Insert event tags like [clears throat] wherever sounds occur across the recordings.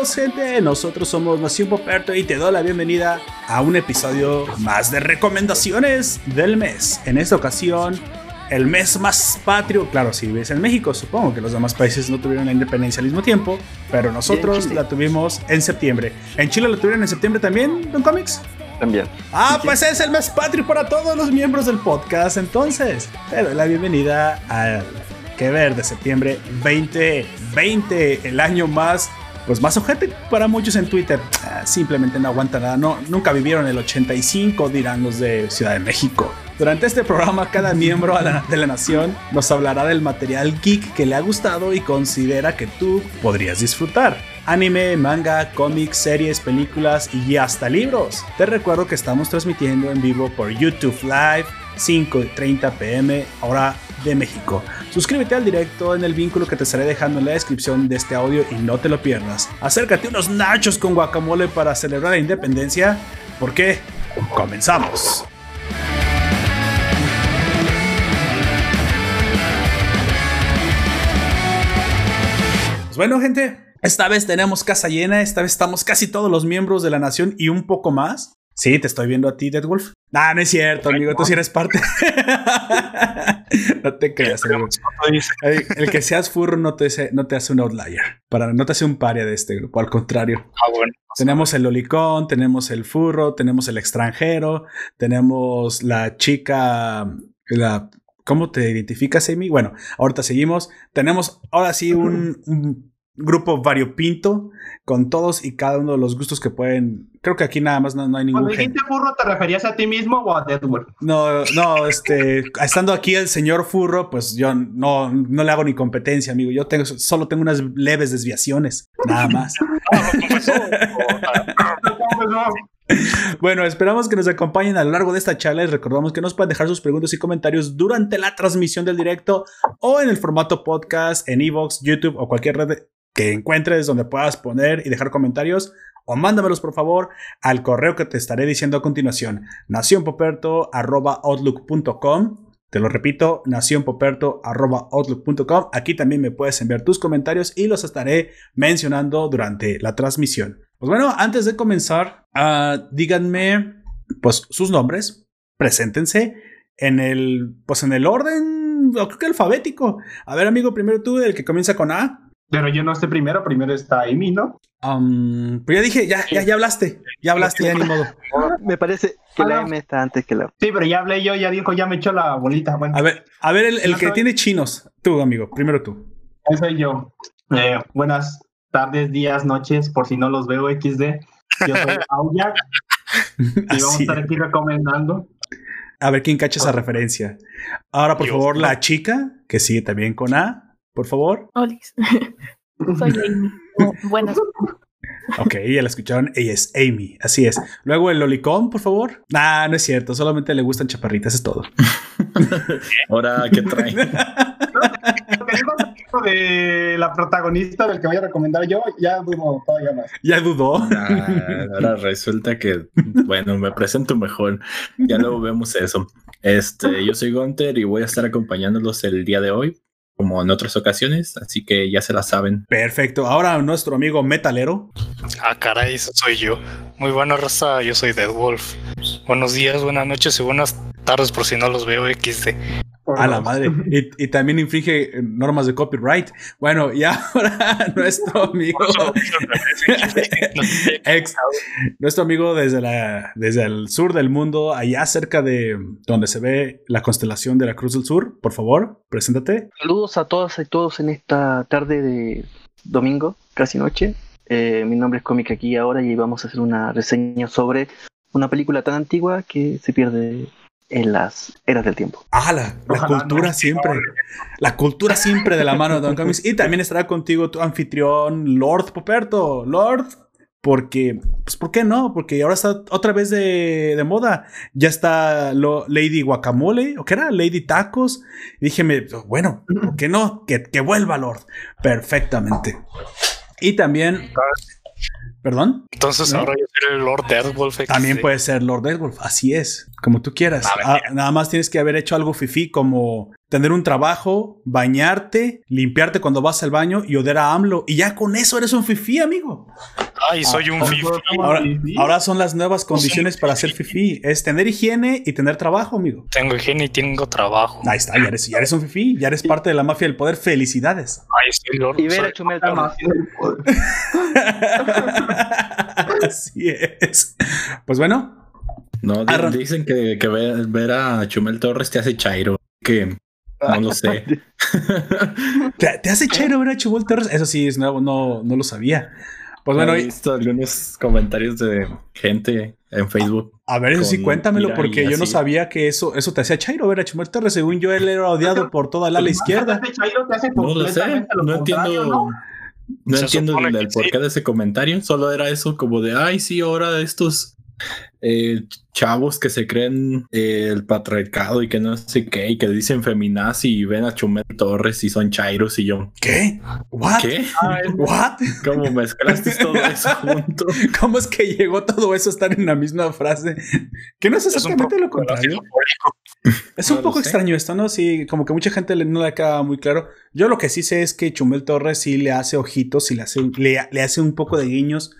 Saludos gente, nosotros somos Nación Poperto y te doy la bienvenida a un episodio más de recomendaciones del mes. En esta ocasión, el mes más patrio, claro, si vives en México, supongo que los demás países no tuvieron la independencia al mismo tiempo, pero nosotros la tuvimos en septiembre. ¿En Chile la tuvieron en septiembre también, Don Comics? También. Ah, pues es el mes patrio para todos los miembros del podcast, entonces te doy la bienvenida al que ver de septiembre 2020, el año más pues más ojete para muchos en Twitter. Ah, simplemente no aguanta nada. No, nunca vivieron el 85, dirán los de Ciudad de México. Durante este programa, cada miembro de la nación nos hablará del material geek que le ha gustado y considera que tú podrías disfrutar. Anime, manga, cómics, series, películas y hasta libros. Te recuerdo que estamos transmitiendo en vivo por YouTube Live, 5.30 pm, hora de México. Suscríbete al directo en el vínculo que te estaré dejando en la descripción de este audio y no te lo pierdas. Acércate unos nachos con guacamole para celebrar la independencia, porque comenzamos. Pues bueno, gente, esta vez tenemos casa llena, esta vez estamos casi todos los miembros de la nación y un poco más. Sí, te estoy viendo a ti, Deadwolf. Ah, no es cierto, amigo, tú sí eres parte. [laughs] no te creas, amigo. [laughs] El, que seas furro no te, hace, no te hace un outlier. Para, no te hace un paria de este grupo, al contrario. Ah, bueno. Tenemos el lolicón, tenemos el furro, tenemos el extranjero, tenemos la chica, la ¿Cómo te identificas, Amy? Bueno, ahorita seguimos. Tenemos ahora sí un grupo variopinto con todos y cada uno de los gustos que pueden. Creo que aquí nada más no, hay ningún. Cuando dijiste furro, ¿te referías a ti mismo o a Deadwood? No, no, este, estando aquí el señor furro, pues yo no, no le hago ni competencia, amigo. Yo tengo, solo tengo unas leves desviaciones, nada más. [laughs] Bueno, esperamos que nos acompañen a lo largo de esta charla y recordamos que nos pueden dejar sus preguntas y comentarios durante la transmisión del directo o en el formato podcast en Evox, YouTube o cualquier red que encuentres donde puedas poner y dejar comentarios o mándamelos por favor al correo que te estaré diciendo a continuación, nacionpoperto.outlook.com. Te lo repito, nacionpoperto.outlook.com. Aquí también me puedes enviar tus comentarios y los estaré mencionando durante la transmisión. Pues bueno, antes de comenzar, uh, díganme pues sus nombres, preséntense en el pues en el orden, creo que alfabético. A ver, amigo, primero tú, el que comienza con A. Pero yo no estoy primero, primero está Amy, ¿no? Um, pero ya dije, ya, ya, ya hablaste, ya hablaste, ya ni modo. [laughs] Me parece que la M está antes que la. Sí, pero ya hablé yo, ya dijo, ya me echó la bolita. Bueno. A ver, a ver, el, que tiene chinos, tú, amigo, primero tú. Ese soy yo. Eh, buenas tardes, días, noches, por si no los veo XD. Yo soy [laughs] Auyak y vamos a estar aquí recomendando. A ver quién cacha esa referencia. Ahora, por favor, la chica, que sigue también con A por favor. Olis. [laughs] Soy Amy. Buenas. Ok, ya la escucharon. Ella es Amy, así es. Luego el lolicón, por favor. Ah, no es cierto, solamente le gustan chaparritas, es todo. [laughs] Ahora, ¿qué trae? [laughs] de la protagonista del que voy a recomendar yo, ya dudo todavía más. Ya dudó. Ah, ahora resulta que, bueno, me presento mejor. Ya luego vemos eso. Este, yo soy Gunter y voy a estar acompañándolos el día de hoy como en otras ocasiones, así que ya se la saben. Perfecto. Ahora nuestro amigo metalero. Ah, caray, eso soy yo. Muy buena raza, yo soy Dead Wolf. Buenos días, buenas noches y buenas tardes por si no los veo XD. A la madre. [laughs] Y, también infringe normas de copyright. Bueno, y [laughs] ahora nuestro amigo. [laughs] ex, nuestro amigo desde, la, desde el sur del mundo, allá cerca de donde se ve la constelación de la Cruz del Sur. Por favor, preséntate. Saludos a todas y todos en esta tarde de domingo, casi noche. Eh, mi nombre es Comic aquí ahora y vamos a hacer una reseña sobre una película tan antigua que se pierde en las eras del tiempo. Ah, la, cultura siempre. La cultura siempre de la mano de Don Comics. Y también estará contigo tu anfitrión, Lord Poperto. Lord, porque, pues, ¿por qué no? Porque ahora está otra vez de, de moda. Ya está lo, Lady Guacamole, ¿o qué era? Lady Tacos. Y dije, bueno, ¿por qué no? Que, que vuelva Lord. Perfectamente. Y también ¿Perdón? Entonces ¿No? ahora yo seré el Lord Deathwolf. También puede ser Lord Deathwolf, así es, como tú quieras. A ver, Ah, nada más tienes que haber hecho algo fifi como tener un trabajo, bañarte, limpiarte cuando vas al baño y odiar a AMLO. Y ya con eso eres un fifi, amigo. Ay, soy un Ah, fifi. Ahora, ahora son las nuevas condiciones para ser fifi. Es tener higiene y tener trabajo, amigo. Tengo higiene y tengo trabajo. Ahí está, ya eres, ya eres un fifi, ya eres parte de la mafia del poder. Felicidades. Ay, soy Lord. Y ver soy- a Chumel. [laughs] Así es. Pues bueno, No, dicen que, que ver, ver a Chumel Torres te hace chairo. Que no lo sé. [laughs] ¿te, te hace chévere ver a Chubol Torres? Eso sí es nuevo, no, no lo sabía. Pues bueno, he y- visto algunos comentarios de gente en Facebook. a ver, eso sí, cuéntamelo, porque yo no sabía que eso, eso te hacía Chairo ver a Chumel Torres. Según yo, él era odiado por toda la ala izquierda. Chairo te hace No lo sé, lo no entiendo. ¿no? No Se entiendo el, sí. porqué de ese comentario. Solo era eso como de, ay, sí, ahora estos eh, chavos que se creen eh, el patriarcado y que no sé qué, y que dicen feminazi y ven a Chumel Torres y son chairos y yo, ¿Qué? ¿What? ¿qué? ¿What? ¿Cómo mezclaste todo [laughs] eso junto? ¿Cómo es que llegó todo eso a estar en la misma frase? Que no es exactamente lo poco contrario. Es un No poco extraño esto, ¿no? Sí, como que mucha gente le- no le queda muy claro. Yo lo que sí sé es que Chumel Torres sí le hace ojitos y le hace, le, le hace un poco de guiños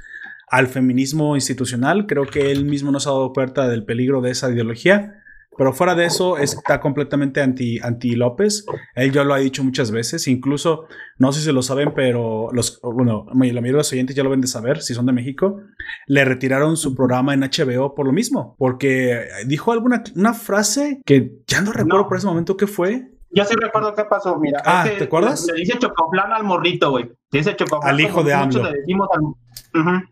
al feminismo institucional. Creo que él mismo no se ha dado cuenta del peligro de esa ideología. Pero fuera de eso, está completamente anti, anti López. Él ya lo ha dicho muchas veces. Incluso, no sé si lo saben, pero los, bueno, la mayoría de los oyentes ya lo ven de saber, si son de México. Le retiraron su programa en HBO por lo mismo. Porque dijo alguna una frase que ya no recuerdo No. por ese momento qué fue. Yo sí recuerdo qué pasó, mira. Ah, es que ¿te acuerdas? Le dice chocoflán al morrito, güey. Le dice chocoflán. Al hijo de AMLO. le decimos al- Ujú.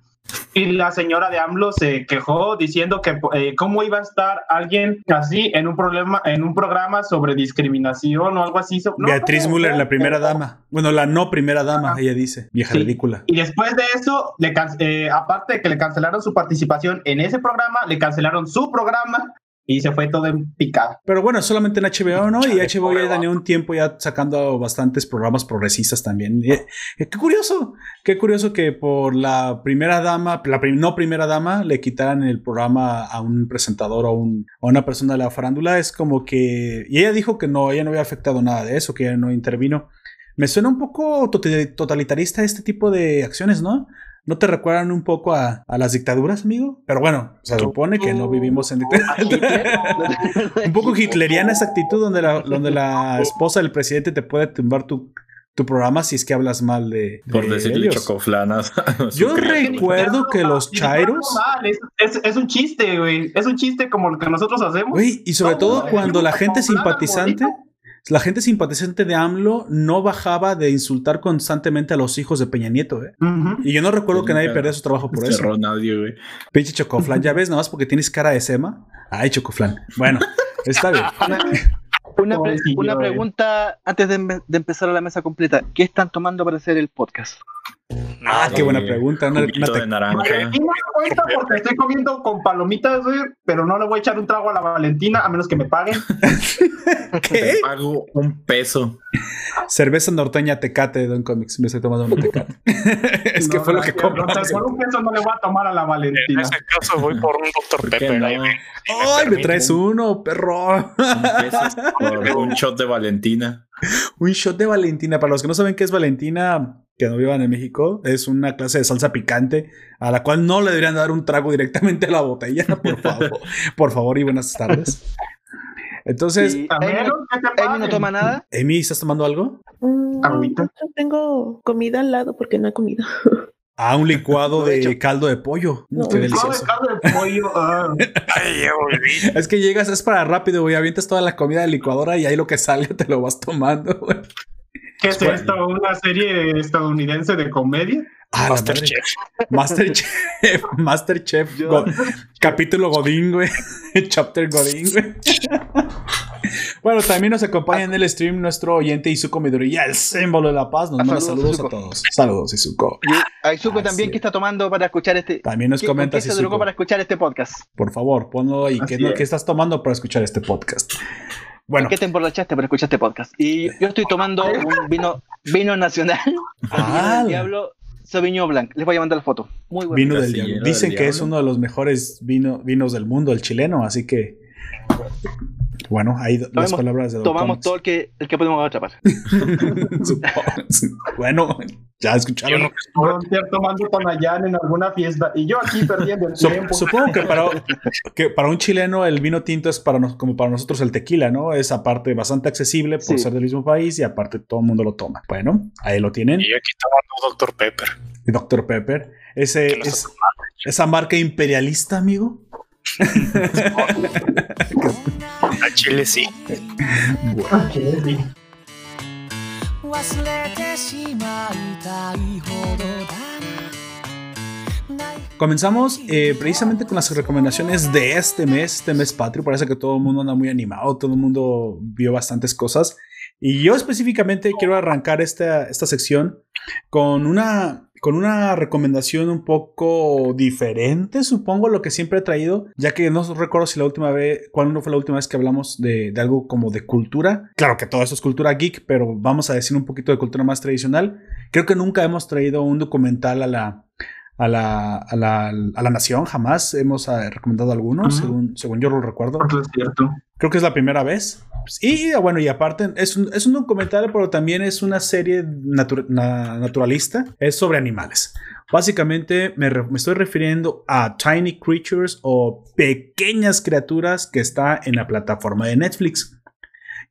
Y la señora de AMLO se quejó diciendo que eh, cómo iba a estar alguien así en un problema, en un programa sobre discriminación o algo así. so- no, Beatriz ¿cómo? Müller, la primera dama. Bueno, la no primera dama, Ajá. ella dice. Vieja Sí. ridícula. Y después de eso, le eh, aparte de que le cancelaron su participación en ese programa, le cancelaron su programa y se fue todo en picada. Pero bueno, solamente en HBO, ¿no? Y HBO ya tenía un tiempo ya sacando bastantes programas progresistas también. Y, eh, qué curioso, qué curioso que por la primera dama, la prim- no primera dama, le quitaran el programa a un presentador o un- a una persona de la farándula. Es como que. Y ella dijo que no, ella no había afectado nada de eso, que ella no intervino. Me suena un poco tot- totalitarista este tipo de acciones, ¿no? ¿No te recuerdan un poco a, a las dictaduras, amigo? Pero bueno, se supone que no vivimos en dictaduras. [laughs] un poco hitleriana esa actitud donde la, donde la esposa del presidente te puede tumbar tu, tu programa si es que hablas mal de, Por de decirle ellos. chocoflanas. Yo recuerdo que los chairos, Es, es- es un chiste, güey. Es un chiste como lo que nosotros hacemos. güey, y sobre No, todo no, cuando la gente simpatizante, la gente simpatizante de AMLO no bajaba de insultar constantemente a los hijos de Peña Nieto, ¿eh? Y yo no recuerdo Yo que nadie perdiera su trabajo por eso. Cerró nadie, güey. Pinche Chocoflan, ya ves, nada más porque tienes cara de sema. Ay, Chocoflan. Bueno, está bien. [laughs] Una, pre- Pobrecillo, una eh. pregunta antes de empezar a la mesa completa. ¿Qué están tomando para hacer el podcast? Ah, qué buena pregunta. Una- de naranja. Valentina no cuenta porque estoy comiendo con palomitas, güey, pero no le voy a echar un trago a la Valentina a menos que me paguen. [laughs] ¿Qué? Te pago un peso. Cerveza norteña Tecate de Don Comics. Me estoy tomando una Tecate. [laughs] es que No, fue lo que compré. no, Por un peso no le voy a tomar a la En Valentina. ese caso voy por un Dr. ¿Por qué Pepper. no? ahí me- ¡Ay, me traes uno, perro! Un por un shot de Valentina. [laughs] Un shot de Valentina. Para los que no saben qué es Valentina, que no vivan en México, es una clase de salsa picante a la cual no le deberían dar un trago directamente a la botella, [laughs] por favor. por favor y buenas tardes. Entonces, Amy, Amy no toma nada. Amy, ¿estás tomando algo? Mm, Agüita. tengo comida al lado porque no he comido. [laughs] Ah, un licuado [laughs] de caldo de pollo. No, qué delicioso. de caldo de pollo. ah. Ay. Es que llegas, es para rápido, güey. Avientas toda la comida de licuadora y ahí lo que sale te lo vas tomando, güey. ¿Qué es esto? ¿Una serie estadounidense de comedia? Ah. Masterchef. Masterchef. [laughs] Masterchef. Go- capítulo Godín, güey. [laughs] Chapter Godín, güey. [laughs] bueno, también nos acompaña en el stream nuestro oyente Izuko Midoriya, el símbolo de la paz. Nos Ah, manda saludos, saludos a Izuko. todos. Saludos, Izuko. Y Aizuko Así también, es. ¿qué está tomando para escuchar este? También nos ¿Qué, comenta qué se drogó Izuko. para escuchar este podcast? Por favor, ponlo ahí. ¿Qué, es que estás tomando para escuchar este podcast? Bueno, ¿Qué te emborrachaste para escuchar este podcast? Y yo estoy tomando un vino, vino nacional. Ah. [laughs] Diablo Sauvignon Blanc. Les voy a mandar la foto. Muy bueno. Vino del diablo. del Dicen que es diablo. uno de los mejores vino- vinos del mundo, el chileno, así que. Bueno, ahí las Tomemos- palabras de Don Tomamos Comics. todo el que, el que podemos atrapar. Supongo. [laughs] bueno, ya Yo escucharon. Frontier tomando Tonayán en alguna fiesta y yo aquí perdiendo el [laughs] Sup- tiempo. supongo que para, [laughs] que para un chileno el vino tinto es para nos- como para nosotros el tequila, ¿no? Es aparte bastante accesible por Sí. ser del mismo país y aparte todo el mundo lo toma. Bueno, ahí lo tienen. Y aquí tomando Dr. Pepper. Dr. Pepper. Ese, es, esa marca imperialista, amigo. [laughs] A Chile sí. Ok, sí. 忘れてしまいたいほどだな Comenzamos eh, precisamente con las recomendaciones de este mes, este mes patrio. Parece que todo el mundo anda muy animado, todo el mundo vio bastantes cosas. Y yo específicamente quiero arrancar esta, esta sección con una, con una recomendación un poco diferente, supongo, lo que siempre he traído, ya que no recuerdo si la última vez, cuándo fue la última vez que hablamos de, de algo como de cultura. Claro que todo eso es cultura geek, pero vamos a decir un poquito de cultura más tradicional. Creo que nunca hemos traído un documental a la, a la, a la, a la nación, jamás hemos eh, recomendado algunos, Ujú. según, según yo lo recuerdo. Eso es cierto. Creo que es la primera vez. Y bueno, y aparte, es un, es un documental, pero también es una serie natu- na- naturalista. Es sobre animales. Básicamente me, re- me estoy refiriendo a Tiny Creatures o pequeñas criaturas que está en la plataforma de Netflix.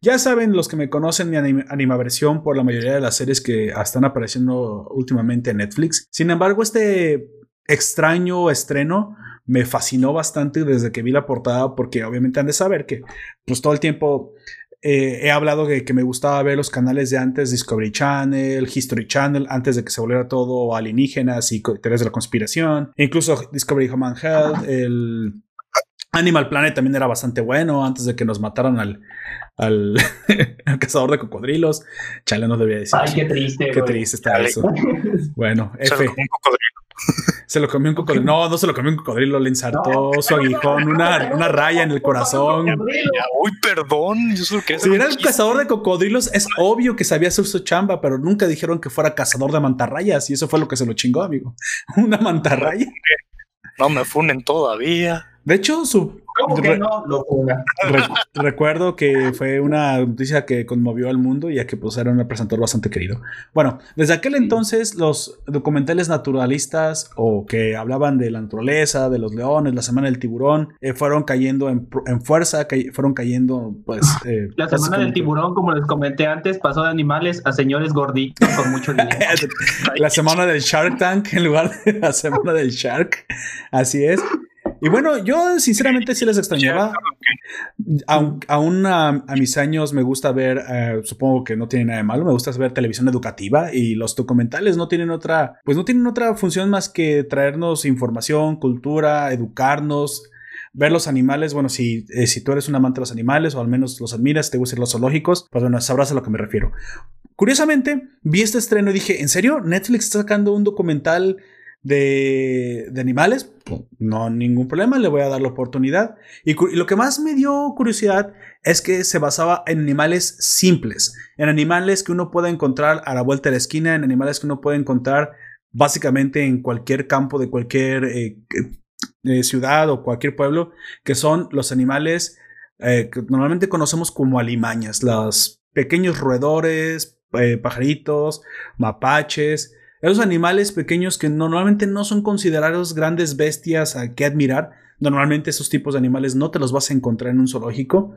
Ya saben los que me conocen mi anima- animaversión por la mayoría de las series que están apareciendo últimamente en Netflix. Sin embargo, este extraño estreno me fascinó bastante desde que vi la portada porque obviamente han de saber que pues todo el tiempo eh, he hablado de que me gustaba ver los canales de antes, Discovery Channel, History Channel, antes de que se volviera todo alienígenas y teorías de la conspiración. Incluso Discovery Human Health, el Animal Planet también era bastante bueno antes de que nos mataran al, al, [laughs] al cazador de cocodrilos. Chale, no debía decir. Ay, qué triste. Qué güey. triste está Dale. eso. [laughs] Bueno, Se F. lo comió un cocodrilo. [laughs] Se lo comió un cocodrilo. No, no se lo comió un cocodrilo, le ensartó su aguijón, una, una raya en el corazón. Uy, perdón. Yo solo Si era un el chiste. cazador de cocodrilos, es obvio que sabía hacer su chamba, pero nunca dijeron que fuera cazador de mantarrayas y eso fue lo que se lo chingó, amigo. Una mantarraya. No me funen todavía. De hecho, su ¿Cómo que Re- no? [laughs] Locura. Re- recuerdo que fue una noticia que conmovió al mundo, ya que pues era un presentador bastante querido. Bueno, desde aquel entonces los documentales naturalistas o que hablaban de la naturaleza, de los leones, la semana del tiburón, eh, fueron cayendo en, fuerza, cay- fueron cayendo pues... [laughs] eh, La semana del tiburón, como les comenté antes, pasó de animales a señores gorditos con mucho [laughs] dinero. la semana del Shark Tank en lugar de la semana del Shark. Así es. Y bueno, yo sinceramente sí les extrañaba. Aún a, a mis años me gusta ver, eh, supongo que no tiene nada de malo, me gusta ver televisión educativa y los documentales no tienen otra, pues no tienen otra función más que traernos información, cultura, educarnos, ver los animales. Bueno, si, eh, si tú eres un amante de los animales o al menos los admiras, te gustan los zoológicos, pues bueno, sabrás a lo que me refiero. Curiosamente, vi este estreno y dije, ¿en serio? ¿Netflix está sacando un documental de, de animales? No, ningún problema, le voy a dar la oportunidad. Y, lo que más me dio curiosidad es que se basaba en animales simples, en animales que uno puede encontrar a la vuelta de la esquina, en animales que uno puede encontrar básicamente en cualquier campo de cualquier eh, eh, ciudad o cualquier pueblo, que son los animales eh, que normalmente conocemos como alimañas, los pequeños roedores, pajaritos, mapaches, esos animales pequeños que normalmente no son considerados grandes bestias a que admirar. Normalmente esos tipos de animales no te los vas a encontrar en un zoológico.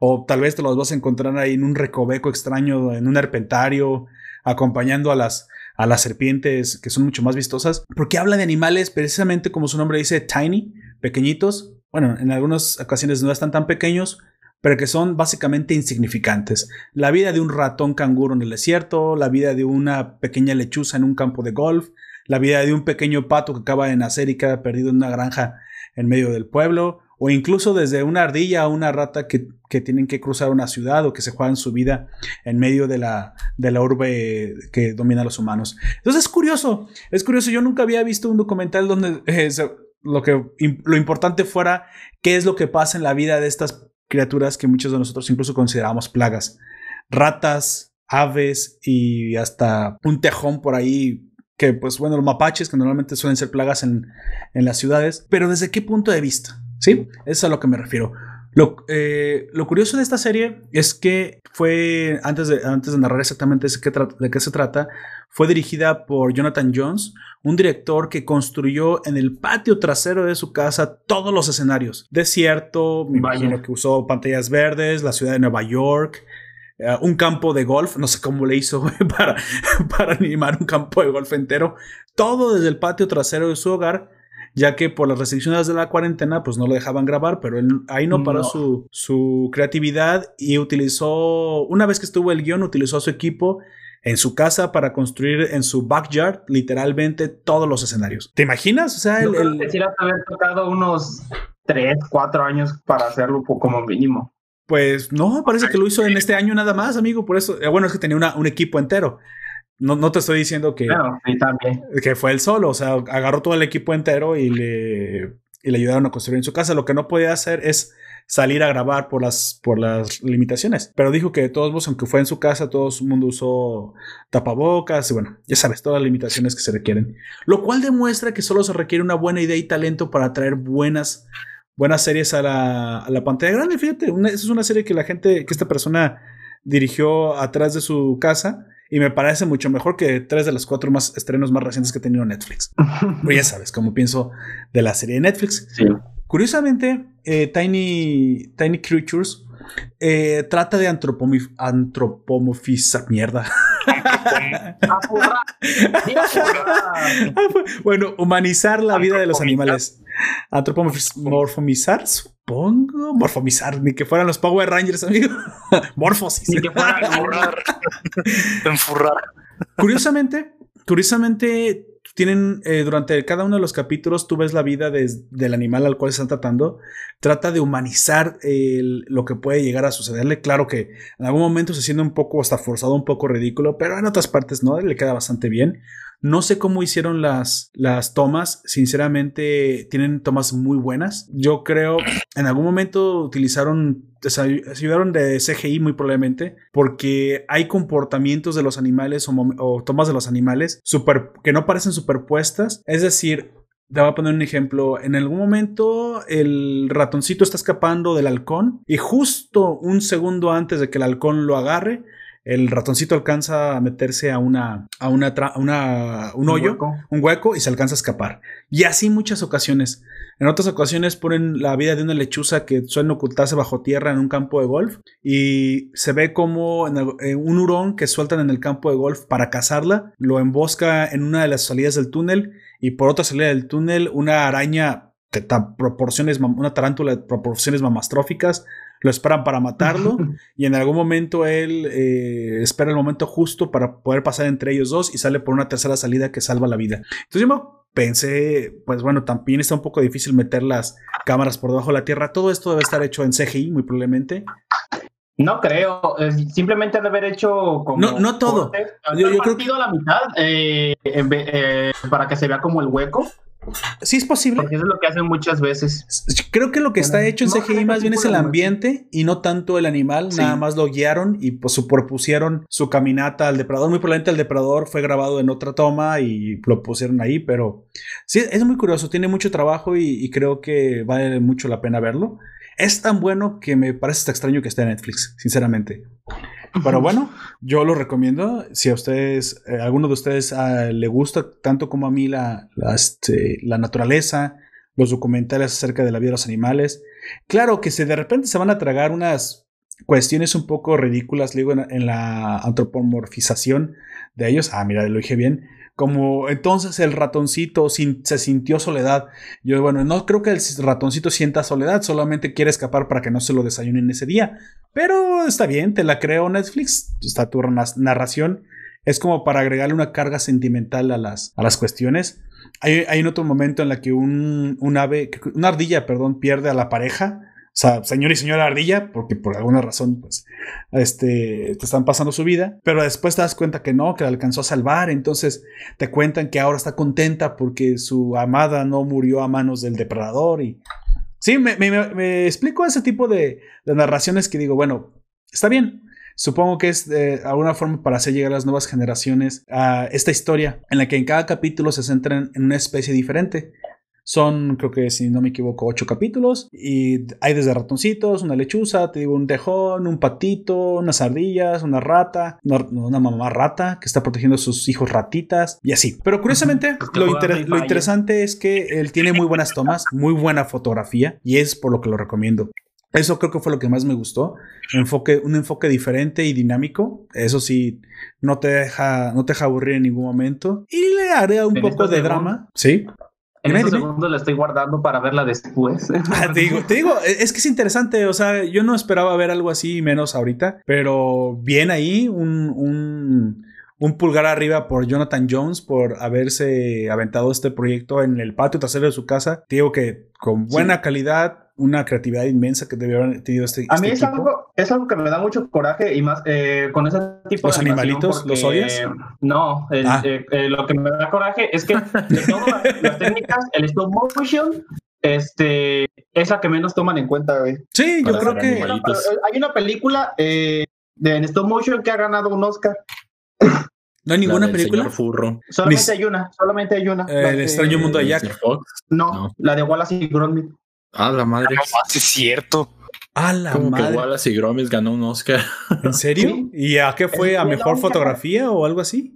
O tal vez te los vas a encontrar ahí en un recoveco extraño, en un herpentario, acompañando a las, a las serpientes que son mucho más vistosas. Porque habla de animales precisamente como su nombre dice, tiny, pequeñitos. Bueno, en algunas ocasiones no están tan pequeños, pero que son básicamente insignificantes. La vida de un ratón canguro en el desierto, la vida de una pequeña lechuza en un campo de golf, la vida de un pequeño pato que acaba de nacer y queda perdido en una granja en medio del pueblo, o incluso desde una ardilla a una rata que, que tienen que cruzar una ciudad o que se juegan su vida en medio de la, de la urbe que domina a los humanos. Entonces es curioso, es curioso, yo nunca había visto un documental donde eh, lo, que, lo importante fuera qué es lo que pasa en la vida de estas criaturas que muchos de nosotros incluso consideramos plagas. Ratas, aves y hasta un tejón por ahí que pues bueno, los mapaches, que normalmente suelen ser plagas en, en las ciudades, pero ¿desde qué punto de vista? ¿Sí? Eso es a lo que me refiero. Lo, eh, lo curioso de esta serie es que fue, antes de, antes de narrar exactamente de qué, tra- de qué se trata, fue dirigida por Jonathan Jones, un director que construyó en el patio trasero de su casa todos los escenarios. Desierto, me Vaya. imagino que usó pantallas verdes, la ciudad de Nueva York, eh, un campo de golf, no sé cómo le hizo [laughs] para, para animar un campo de golf entero, todo desde el patio trasero de su hogar, ya que por las restricciones de la cuarentena pues no lo dejaban grabar, pero él ahí no paró No. Su, su creatividad y utilizó, una vez que estuvo el guion, utilizó a su equipo en su casa para construir en su backyard literalmente todos los escenarios. ¿Te imaginas? O sea, el, el- haber tocado unos 3, 4 años para hacerlo como mínimo. Pues no, parece que lo hizo en este año nada más, amigo. Por eso, eh, bueno, es que tenía una- un equipo entero. No, no te estoy diciendo que, Claro, sí, también. que fue él solo. O sea, agarró todo el equipo entero y le, y le ayudaron a construir en su casa. Lo que no podía hacer es salir a grabar por las, por las limitaciones. Pero dijo que de todos modos, aunque fue en su casa, todo el mundo usó tapabocas y bueno, ya sabes, todas las limitaciones que se requieren. Lo cual demuestra que solo se requiere una buena idea y talento para traer buenas, buenas series a la, a la pantalla grande. Fíjate, una- esa es una serie que la gente, que esta persona dirigió atrás de su casa y me parece mucho mejor que tres de los cuatro más estrenos más recientes que ha tenido Netflix. [laughs] Pero ya sabes cómo pienso de la serie de Netflix. Sí. Curiosamente, eh, Tiny, Tiny Creatures eh, trata de antropomif- antropomorfizar. Mierda. [laughs] [laughs] Bueno, humanizar la vida de los animales. Antropomorfizar, supongo. Morfomizar, ni que fueran los Power Rangers, amigo. Morfosis. Ni que fuera Enfurrar. [laughs] Enfurrar. Curiosamente, curiosamente tienen eh, durante cada uno de los capítulos tú ves la vida des- del animal al cual están tratando. Trata de humanizar el- lo que puede llegar a sucederle. Claro que en algún momento se siente un poco hasta forzado, un poco ridículo, pero en otras partes no, le queda bastante bien. No sé cómo hicieron las, las tomas. Sinceramente, tienen tomas muy buenas. Yo creo en algún momento utilizaron, se ayudaron de CGI muy probablemente, porque hay comportamientos de los animales o, tomas de los animales super, que no parecen superpuestas. Es decir, te voy a poner un ejemplo. En algún momento el ratoncito está escapando del halcón y justo un segundo antes de que el halcón lo agarre, el ratoncito alcanza a meterse a una, a una, a una un hoyo hueco. un hueco y se alcanza a escapar. Y así muchas ocasiones. En otras ocasiones ponen la vida de una lechuza que suelen ocultarse bajo tierra en un campo de golf y se ve como en el- eh, un hurón que sueltan en el campo de golf para cazarla, lo embosca en una de las salidas del túnel y por otra salida del túnel una araña de proporciones, una tarántula de proporciones mamastróficas, lo esperan para matarlo [laughs] y en algún momento él eh, espera el momento justo para poder pasar entre ellos dos y sale por una tercera salida que salva la vida. Entonces yo pensé, pues bueno, también está un poco difícil meter las cámaras por debajo de la tierra. Todo esto debe estar hecho en CGI, muy probablemente. No creo, simplemente de haber hecho como. No- no todo. cortes, Yo- yo creo partido a la mitad eh, eh, para que se vea como el hueco, Sí es posible. porque eso es lo que hacen muchas veces. Creo que lo que está hecho en no, CGI más bien es el ambiente y no tanto el animal. Sí. Nada más lo guiaron y pues superpusieron su caminata al depredador. Muy probablemente el depredador fue grabado en otra toma y lo pusieron ahí, pero sí, es muy curioso. Tiene mucho trabajo y, y creo que vale mucho la pena verlo. Es tan bueno que me parece hasta extraño que esté en Netflix, sinceramente. Pero bueno, yo lo recomiendo. Si a ustedes, eh, alguno de ustedes ah, le gusta tanto como a mí la, este, la naturaleza, los documentales acerca de la vida de los animales, claro que si de repente se van a tragar unas cuestiones un poco ridículas, digo, en, en la antropomorfización de ellos. Ah, mira, lo dije bien. Como entonces el ratoncito se sintió soledad. Yo, bueno, no creo que el ratoncito sienta soledad, solamente quiere escapar para que no se lo desayunen ese día. Pero está bien, te la creo Netflix. Está tu na- narración. Es como para agregarle una carga sentimental a las, a las cuestiones. Hay, hay otro momento en la que un, un ave, una ardilla, perdón, pierde a la pareja. Sea, señor y señora ardilla, porque por alguna razón, pues, este, te están pasando su vida. Pero después te das cuenta que no, que la alcanzó a salvar. Entonces te cuentan que ahora está contenta porque su amada no murió a manos del depredador. Y sí, me, me- me explico ese tipo de, de narraciones que digo, bueno, está bien. Supongo que es de alguna forma para hacer llegar a las nuevas generaciones a esta historia en la que en cada capítulo se centran en una especie diferente. Son, creo que si no me equivoco, ocho capítulos. Y hay desde ratoncitos, una lechuza, te digo, un tejón, un patito, unas ardillas, una rata, una, una mamá rata que está protegiendo a sus hijos ratitas y así. Pero curiosamente, lo, inter- lo interesante es que él tiene muy buenas tomas, muy buena fotografía y es por lo que lo recomiendo. Eso creo que fue lo que más me gustó. Enfoque, un enfoque diferente y dinámico. Eso sí, no te deja, no te deja aburrir en ningún momento. Y le agrega un poco de drama. Sí. En Dime, estos dime. segundos la estoy guardando para verla después. [laughs] [laughs] Ah, te digo, te digo, es que es interesante. O sea, yo no esperaba ver algo así, menos ahorita. Pero bien ahí, un, un, un pulgar arriba por Jonathan Jones por haberse aventado este proyecto en el patio trasero de su casa. Te digo que con buena calidad, una creatividad inmensa que debió haber tenido este, A mí este es equipo. algo, es algo que me da mucho coraje y más eh, con ese tipo ¿Los de animación animalitos, los odias? No, el- Ah. eh, eh, lo que me da coraje es que de todas las, [laughs] las técnicas, el stop motion este, es la que menos toman en cuenta, güey. Sí, yo creo que. eh, hay una película eh, de en stop motion que ha ganado un Oscar. [laughs] No hay ninguna película. señor Furro. Solamente hay una, solamente hay una. Eh, el de- extraño mundo de Jack. No, No. la de Wallace y Gromit. Ah, la madre. No más, es cierto. A la Como que. Wallace y Gromit ganó un Oscar. ¿En serio? Sí. [laughs] ¿Y a qué fue? ¿A mejor fotografía o algo así?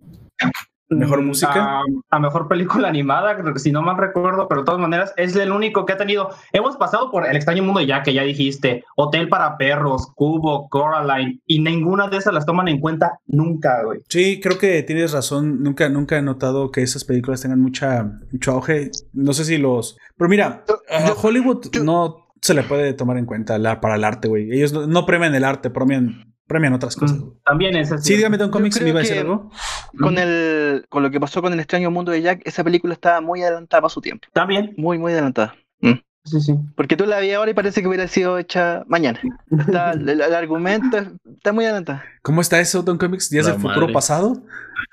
¿Mejor Mm, música? A, a mejor película [laughs] animada, si no mal recuerdo, pero de todas maneras es el único que ha tenido. Hemos pasado por El extraño mundo Jack, que ya dijiste, Hotel para perros, Cubo, Coraline, y ninguna de esas las toman en cuenta nunca, güey. Sí, creo que tienes razón. Nunca, nunca he notado que esas películas tengan mucha, mucho auge. No sé si los. Pero mira, a Hollywood no se le puede tomar en cuenta la, para el arte, güey. Ellos no, no premian el arte, premian, premian otras cosas. Mm, También es así. Sí, dígame, Don Comics, ¿me iba a decir algo? Con, el, con lo que pasó con el extraño mundo de Jack, esa película estaba muy adelantada para su tiempo. También, Muy, muy adelantada. Mm. sí, sí. Porque tú la vi ahora y parece que hubiera sido hecha mañana. Está- [laughs] el, el argumento es- está muy adelantado. ¿Cómo está eso, Don Comics? ¿Días del futuro pasado?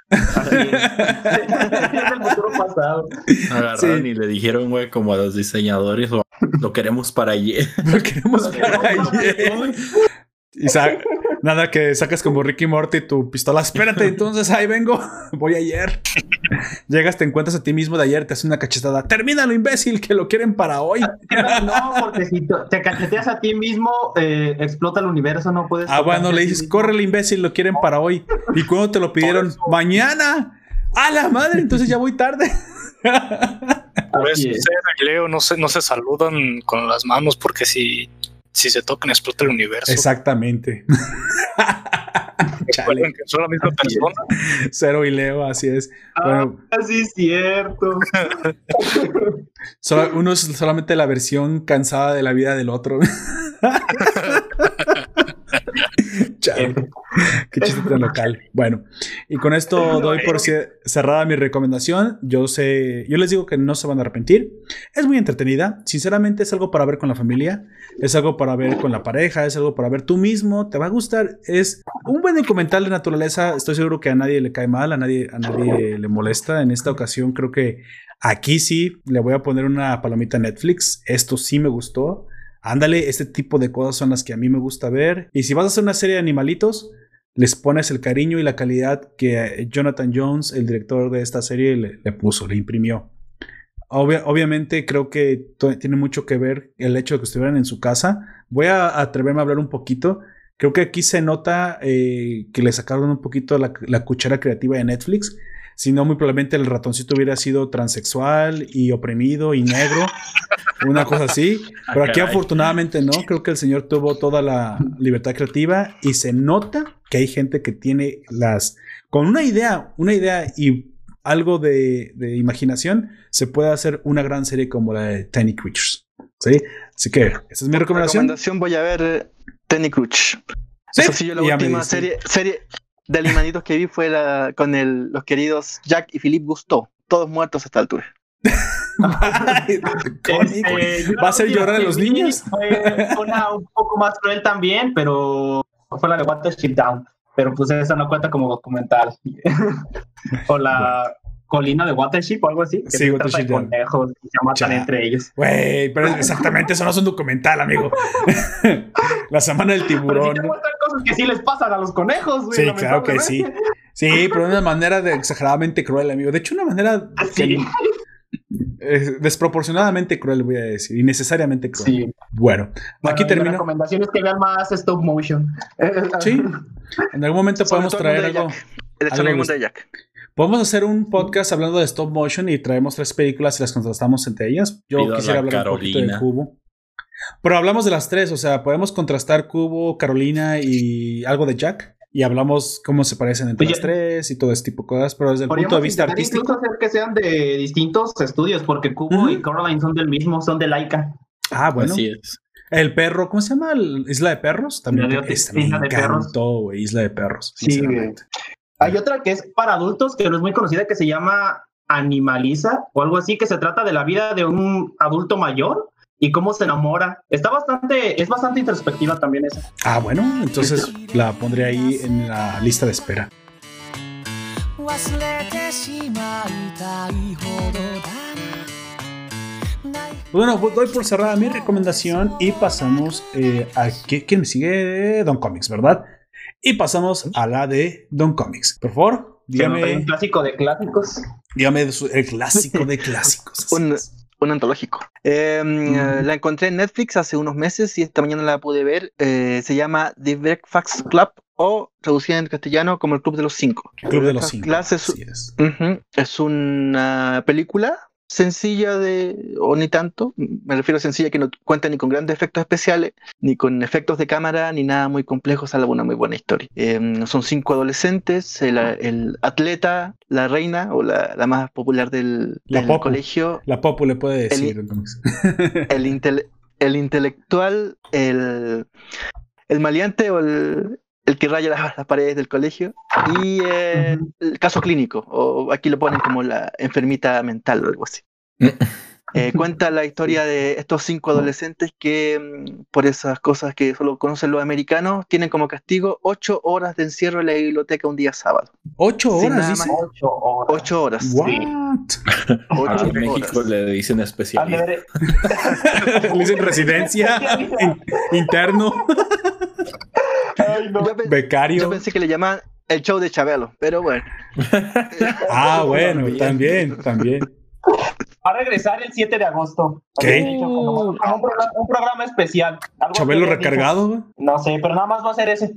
Así es. [laughs] es el futuro pasado. Agarraron Sí. y le dijeron, güey, como a los diseñadores, "Lo- lo queremos para ayer. [laughs] Lo queremos para ayer. Y nada que sacas como Ricky Morty tu pistola. Espérate, [laughs] entonces ahí vengo. Voy ayer. Llegas, te encuentras a ti mismo de ayer, te hace una cachetada. Termínalo, imbécil, que lo quieren para hoy. [laughs] No, porque si te- te cacheteas a ti mismo, eh, explota el universo, no puedes. Ah, bueno, le dices, mismo. córrele, imbécil, lo quieren para hoy. ¿Y cuando te lo pidieron? Mañana. A la madre, entonces ya voy tarde. Por eso Leo no se, no se saludan con las manos porque si, si se tocan explota el universo. Exactamente. [laughs] Chale, Recuerden que son la misma persona. Cero y Leo, así es. Bueno, Ah, sí, es cierto. [laughs] Solo- uno es solamente la versión cansada de la vida del otro. [laughs] Chale, [laughs] qué chiste tan local. Bueno, y con esto doy por cerrada mi recomendación. Yo sé, yo les digo que no se van a arrepentir. Es muy entretenida. Sinceramente, es algo para ver con la familia, es algo para ver con la pareja, es algo para ver tú mismo. Te va a gustar. Es un buen documental de naturaleza. Estoy seguro que a nadie le cae mal, a nadie, a nadie le molesta. En esta ocasión, creo que Aquí sí le voy a poner una palomita a Netflix. Esto sí me gustó. Ándale, este tipo de cosas son las que a mí me gusta ver. Y si vas a hacer una serie de animalitos, les pones el cariño y la calidad que Jonathan Jones, el director de esta serie, le, puso, le imprimió. Obvia- obviamente creo que tiene mucho que ver el hecho de que estuvieran en su casa. Voy a atreverme a hablar un poquito. Creo que aquí se nota eh, que le sacaron un poquito la cuchara creativa de Netflix. Si no, muy probablemente el ratoncito hubiera sido transexual y oprimido y negro. Una cosa así. Pero aquí afortunadamente no. Creo que el señor tuvo toda la libertad creativa y se nota que hay gente que tiene las... Con una idea, una idea y algo de, de imaginación, se puede hacer una gran serie como la de Tiny Creatures. ¿Sí? Así que esa es mi recomendación. Recomendación voy a ver eh, Tenny Crutch. Sí, Eso sí, yo la ya última serie de animalitos que vi fue la, con el- los queridos Jack y Philippe Gusteau, todos muertos a esta altura. [laughs] Este, ¿Va a última llorar a los niños? Fue una un poco más cruel también, pero fue la de Watership Down. Pero pues esa no cuenta como documental. [laughs] o la colina de Watership o algo así. Que Sí, se trata Watership de Down. conejos y se matan entre ellos. Güey, pero [laughs] exactamente eso no es un documental, amigo. la semana del tiburón. Cosas que sí les pasan a los conejos, güey. Sí, claro que sí. Sí, pero de una manera de exageradamente cruel, amigo. De hecho, una manera Sí. eh, desproporcionadamente cruel, voy a decir. Innecesariamente cruel. Sí. Bueno, Bueno, aquí mi termino. recomendación es que vean más stop motion. [laughs] Sí. En algún momento Sobre podemos traer de algo. Jack. El algo de- de Jack. Podemos hacer un podcast hablando de stop motion y traemos tres películas y las contrastamos entre ellas. Yo Pido quisiera la hablar un poquito de Carolina. Cubo. Pero hablamos de las tres, o sea, podemos contrastar Cubo, Carolina y algo de Jack. Y hablamos cómo se parecen entre Oye. las tres y todo este tipo de cosas. Pero desde el punto de vista artístico. incluso hacer que sean de distintos estudios, porque Cubo y Coraline son del mismo, son de Laika. Ah, bueno. Así es. El perro, ¿cómo se llama? ¿El Isla de Perros. También Isla de- este, me Isla de Perros. encantó, güey. Isla de Perros. Sí, sinceramente. Hay otra que es para adultos, que no es muy conocida, que se llama Animaliza o algo así, que se trata de la vida de un adulto mayor y cómo se enamora. Está bastante, es bastante introspectiva también esa. Ah, bueno, entonces la pondré ahí en la lista de espera. Bueno, pues doy por cerrada mi recomendación y pasamos eh, a que, que me sigue Don Comics, ¿verdad? Y pasamos a la de Don Comics. Por favor, dígame. Un clásico de clásicos. Dígame el clásico de [laughs] clásicos. un, un antológico. Eh, eh, La encontré en Netflix hace unos meses y esta mañana la pude ver. Eh, se llama The Breakfast Club o traducida en castellano como el Club de los Cinco. Club de los cinco. Es. Ujú, es una película sencilla de, o ni tanto, me refiero a sencilla que no cuenta ni con grandes efectos especiales, ni con efectos de cámara, ni nada muy complejo, salvo una muy buena historia. Eh, son cinco adolescentes, el, el atleta, la reina o la, la más popular del, La del popu. colegio, La Popu le puede decir. El- [laughs] el, intele- el intelectual, el, el maleante o el, el que raya las, las paredes del colegio y eh, el caso clínico, o aquí lo ponen como la enfermita mental o algo así. Eh, [laughs] cuenta la historia de estos cinco adolescentes que mm, por esas cosas que solo conocen los americanos tienen como castigo ocho horas de encierro en la biblioteca un día sábado. Ocho Sin horas, dice. Ocho horas. Ocho horas. What? Ocho Aquí en México horas. le dicen especial. [laughs] Le dicen residencia, [laughs] in- interno, Ay, no. Yo, pe- becario. yo pensé que le llamaban el show de Chabelo, pero bueno. [laughs] Ah, bueno, también, también. Va a regresar el 7 de agosto. ¿Qué? Un, programa, un programa especial. Algo Chabelo recargado. No sé, pero nada más va a ser ese.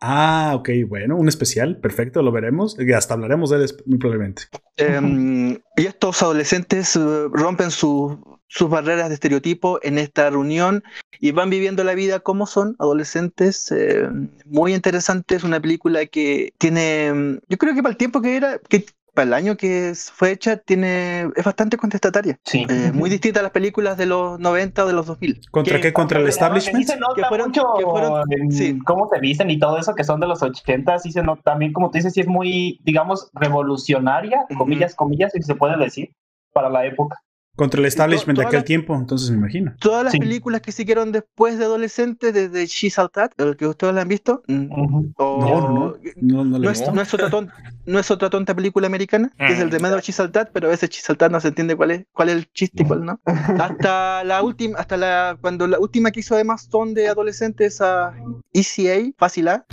Ah, ok, bueno, un especial, perfecto, lo veremos y hasta hablaremos de él muy probablemente. Em, y estos adolescentes eh, rompen su- sus barreras de estereotipo en esta reunión y van viviendo la vida como son adolescentes. eh, muy interesante, es una película que tiene, mm, yo creo que para el tiempo que era, que para el año que fue hecha, tiene, es bastante contestataria. Sí. Eh, muy distinta a las películas de los 90 o de los 2000. ¿Contra Que- qué? ¿Contra el establishment? Sí se nota Que fueron- mucho que fueron- en sí. cómo se visten y todo eso que son de los 80, sí se nota también, como tú dices, sí es muy, digamos, revolucionaria, comillas, comillas, si se puede decir, para la época. Contra el establishment de aquel la- tiempo, entonces me imagino. Todas las Sí. películas que siguieron después de adolescentes, desde She's All That, el que ustedes la han visto, mm, Ujú. o- No, no, no, no, no es, no es otra ton- no es otra tonta película americana, que es el de Meadow Chisaltat, pero a veces Chisaltat no se entiende cuál es, cuál es el chiste y cuál no. [laughs] Hasta la última, hasta la, cuando la última que hizo además son de adolescentes a ECA, Fácil A.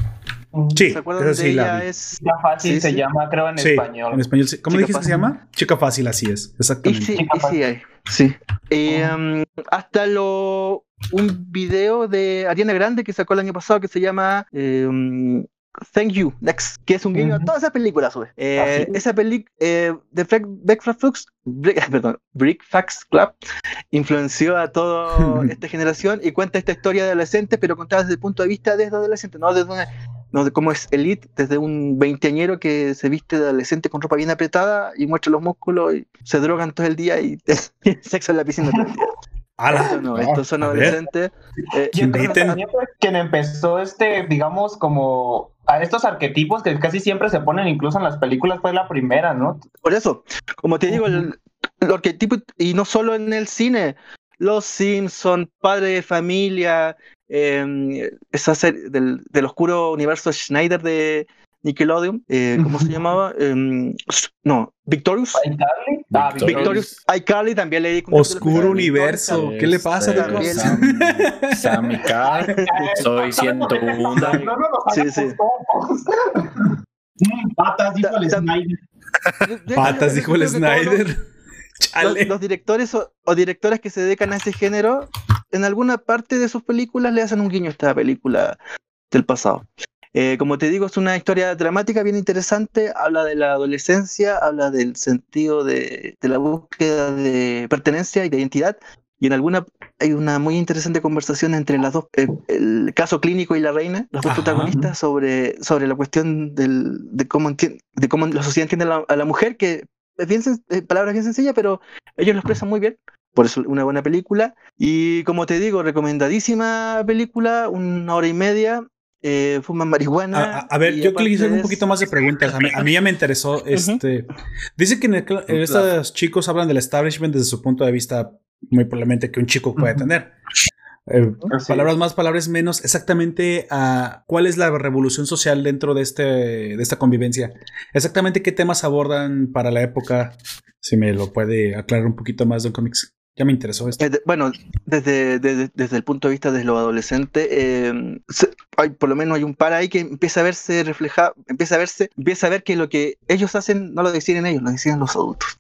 Sí, ¿se acuerdan de sí la ella? vi. Es Ya fácil Sí, se sí. llama, creo, en Sí, español. en español. sí. ¿Cómo Chica dijiste que se llama? Chica fácil, así es, exactamente. EC Chica Fácil. Sí. Y, um, hasta lo un video de Ariana Grande que sacó el año pasado que se llama eh, um, Thank You Next, que es un guiño a Ujú. todas esas películas. güey. Eh, es. esa película eh, de Breakfast Flux, Bre- [laughs] perdón, Breakfast Club influenció a toda [laughs] esta generación y cuenta esta historia de adolescentes, pero contada desde el punto de vista de adolescentes, no desde una- no de cómo es Elite, desde un veinteañero que se viste de adolescente con ropa bien apretada y muestra los músculos y se drogan todo el día y [laughs] sexo en la piscina todo el día. ¡Hala! Esto no, No, estos son adolescentes. eh, Yo creo que Inviten. también fue quien empezó este, digamos, como a estos arquetipos que casi siempre se ponen incluso en las películas, fue la primera, ¿no? por eso, como te digo, el, el arquetipo, y no solo en el cine, Los Simpson, Padre de Familia, eh, esa serie del, del oscuro universo Schneider de, Nickelodeon, eh, ¿cómo se llamaba? Em, no, Victorious. iCarly. Ah, Victorious. ICarly también le di Oscuro universo. ¿Qué le pasa, Este, También. Sam- Sammy Carr, soy 101. No, no, no, Sí, sí. Mm, Patas, dijo el Snyder. Patas, dijo el Snyder. Los, los directores o, o directoras que se dedican a ese género, en alguna parte de sus películas le hacen un guiño a esta película del pasado. Eh, como te digo, es una historia dramática bien interesante, habla de la adolescencia, habla del sentido de, de la búsqueda de pertenencia y de identidad, y en alguna hay una muy interesante conversación entre las dos, eh, el caso clínico y la reina, los dos Ajá. protagonistas, sobre, sobre la cuestión del, de, cómo entien- de cómo la sociedad entiende a la, a la mujer, que es bien eh, palabras bien sencillas, pero ellos lo expresan muy bien. Por eso una buena película. Y como te digo, recomendadísima película, una hora y media. Eh, fuman marihuana. A, a- a ver, yo que le hice un poquito más de preguntas. A mí, a mí ya me interesó. Este, dice que en el en estos chicos hablan del establishment desde su punto de vista, muy probablemente que un chico puede Ujú. tener. Eh, Así palabras más, palabras menos. Exactamente, ah, ¿cuál es la revolución social dentro de este, de esta convivencia? Exactamente qué temas abordan para la época. Si me lo puede aclarar un poquito más, Don Comics. Ya me interesó esto. Eh, de- bueno, desde, desde, desde el punto de vista de los adolescentes, eh, hay, por lo menos hay un par ahí que empieza a verse reflejado, empieza a verse, empieza a ver que lo que ellos hacen no lo deciden ellos, lo deciden los adultos.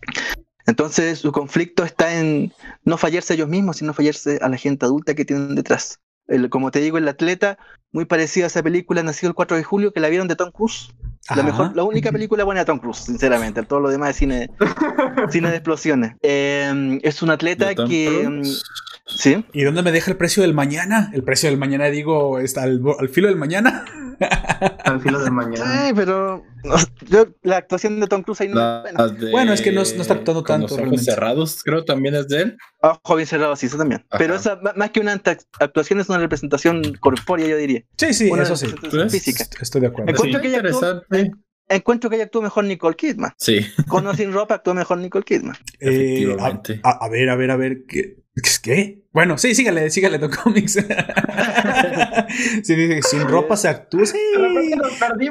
Entonces su conflicto está en no fallarse a ellos mismos, sino fallarse a la gente adulta que tienen detrás. El- como te digo, el atleta, muy parecido a esa película, nacido el 4 de julio, que la vieron de Tom Cruise. La, mejor, la única película buena de Tom Cruise, sinceramente. Todo lo demás es cine, [laughs] cine de explosiones. Eh, es un atleta ¿De Tom que... Cruise? Sí. ¿Y dónde me deja el precio del mañana? El precio del mañana, digo, está al, filo del mañana. [laughs] Al filo del mañana. Sí, pero no, yo, la actuación de Tom Cruise ahí no La es buena. de- Bueno, es que no- no está actuando tanto, Los ojos realmente. cerrados, creo también es de él. Ah, Joven cerrado, sí, eso también. Ajá. Pero esa, más que una anta- actuación, es una representación corpórea, yo diría. Sí, sí, Una eso sí. física. Est- Estoy de acuerdo. Sí, que ella actuó- interesante. Encuentro que ella actuó mejor Nicole Kidman. Sí, [laughs] Con o sin ropa actuó mejor Nicole Kidman. Eh, a, efectivamente. a- a ver, a ver, a ver. ¿qué? ¿Qué? Bueno, sí, sígale, sígale, Don Comics. [laughs] sí, dice, sin ropa se actúa. Sí.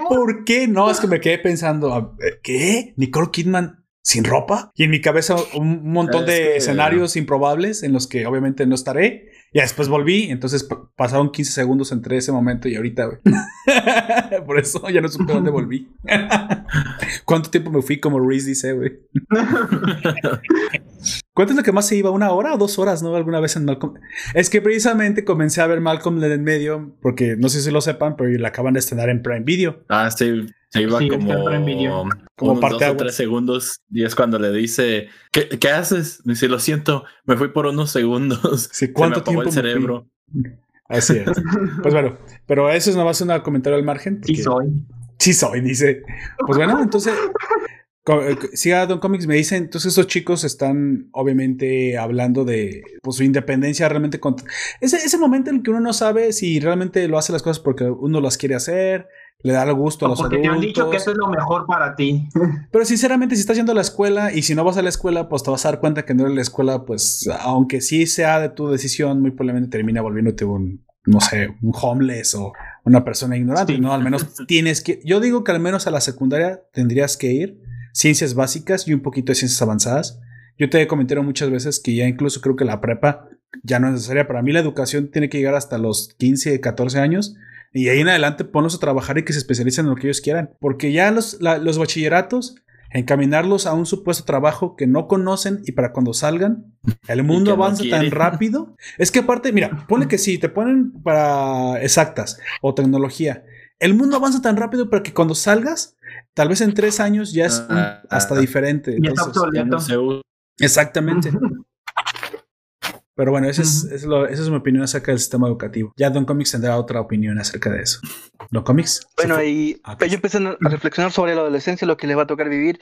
¿Por qué? No, es que me quedé pensando, ¿qué? ¿Nicole Kidman sin ropa? Y en mi cabeza un montón Es de que- escenarios improbables en los que obviamente no estaré. Y después volví, entonces pasaron 15 segundos entre ese momento y ahorita, güey. [laughs] Por eso ya no supe dónde [laughs] volví. [laughs] ¿Cuánto tiempo me fui como Reese dice, güey? ¿Cuánto es lo que más se iba? ¿Una hora o dos horas, no? Alguna vez en Malcolm. Es que precisamente comencé a ver Malcolm en el medio, porque no sé si lo sepan, pero la acaban de estrenar en Prime Video. Ah, sí, se iba Sí, como. Como unos parte dos o tres segundos y es cuando le dice, ¿qué, qué haces? Dice, lo siento, me fui por unos segundos. Sí, [laughs] Se me ¿cuánto apagó tiempo el me cerebro. Así es. Pues bueno, pero eso es nada más un comentario al margen. Sí porque- soy. Sí soy, dice. Pues bueno, entonces, eh, siga Don Comics, me dicen, entonces estos chicos están obviamente hablando de pues, su independencia realmente. Contra... Ese, ese momento en el que uno no sabe si realmente lo hace las cosas porque uno las quiere hacer, le da el gusto a los Porque te han dicho que eso es lo mejor para ti. [laughs] Pero sinceramente, si estás yendo a la escuela y si no vas a la escuela, pues te vas a dar cuenta que no eres la escuela, pues aunque sí sea de tu decisión, muy probablemente termina volviéndote un, no sé, un homeless o una persona ignorante, Sí. ¿no? Al menos [laughs] tienes que, yo digo que al menos a la secundaria tendrías que ir ciencias básicas y un poquito de ciencias avanzadas. Yo te he comentado muchas veces que ya incluso creo que la prepa ya no es necesaria. Para mí la educación tiene que llegar hasta los 15, 14 años. Y ahí en adelante ponlos a trabajar y que se especialicen en lo que ellos quieran. Porque ya los, la- los bachilleratos, encaminarlos a un supuesto trabajo que no conocen y para cuando salgan, [laughs] el mundo no avanza tan rápido. Es que aparte, mira, ponle que sí, te ponen para exactas o tecnología. El mundo avanza tan rápido para que cuando salgas, tal vez en tres años ya es un- Ah, hasta ah. diferente. Ya está Entonces, Ya usa. exactamente. [laughs] Pero bueno, esa es, es lo- esa es mi opinión acerca del sistema educativo. Ya Don Comics tendrá otra opinión acerca de eso. Don Comics. Bueno, y Ah, ok. ellos empiezan a reflexionar sobre la adolescencia, lo que les va a tocar vivir.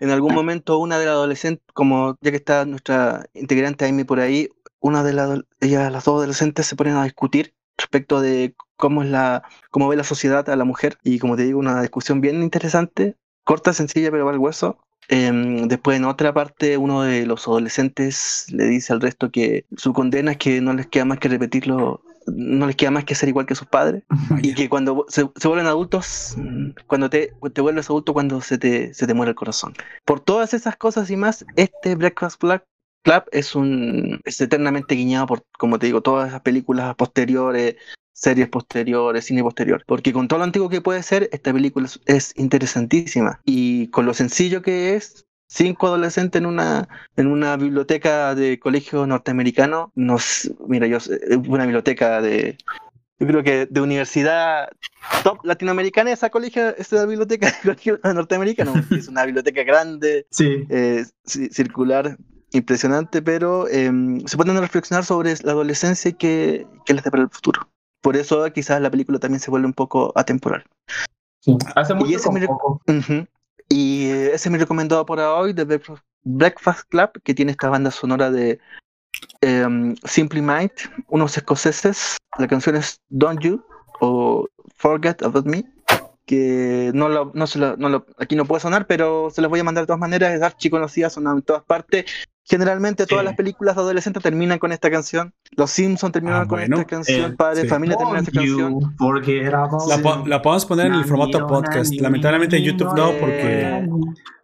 En algún momento, una de las adolescentes, como ya que está nuestra integrante Amy por ahí, una de las, ellas, las dos adolescentes se ponen a discutir respecto de cómo es la, cómo ve la sociedad a la mujer. Y como te digo, una discusión bien interesante, corta, sencilla, pero va al hueso. Em, después, en otra parte, uno de los adolescentes le dice al resto que su condena es que no les queda más que repetirlo no les queda más que ser igual que sus padres. [laughs] Y que cuando se, se vuelven adultos, mm, cuando te, te vuelves adulto, cuando se te, se te muere el corazón. Por todas esas cosas y más, este Breakfast Club, Club es un es eternamente guiñado por, como te digo, todas esas películas posteriores, series posteriores, cine posterior. Porque con todo lo antiguo que puede ser, esta película es, es interesantísima. Y con lo sencillo que es, cinco adolescentes en una, en una biblioteca de colegio norteamericano, nos, mira, yo, una biblioteca de, yo creo que de universidad top latinoamericana, esa colegio, esa biblioteca de colegio [laughs] norteamericano, [laughs] es una biblioteca grande, Sí. eh, ci- circular, impresionante, pero eh, se a reflexionar sobre la adolescencia y qué, qué les depara el futuro. Por eso quizás la película también se vuelve un poco atemporal. sí. Hace mucho ese rec- poco. Ujú. Y eh, ese es mi recomendado por hoy de Breakfast- Club, que tiene esta banda sonora de em, Simply Mind, unos escoceses. La canción es Don't You o Forget About Me, que no lo, no se lo- no lo- aquí no puede sonar, pero se las voy a mandar de todas maneras. Es archi conocida, sonada en todas partes. Generalmente todas Sí. las películas de adolescentes terminan con esta canción. Los Simpsons terminan Ah, con bueno. esta canción. Eh, Padre de sí. Familia termina esta canción. La, po- la podemos poner en el formato Nanio, podcast. Lamentablemente en YouTube no, porque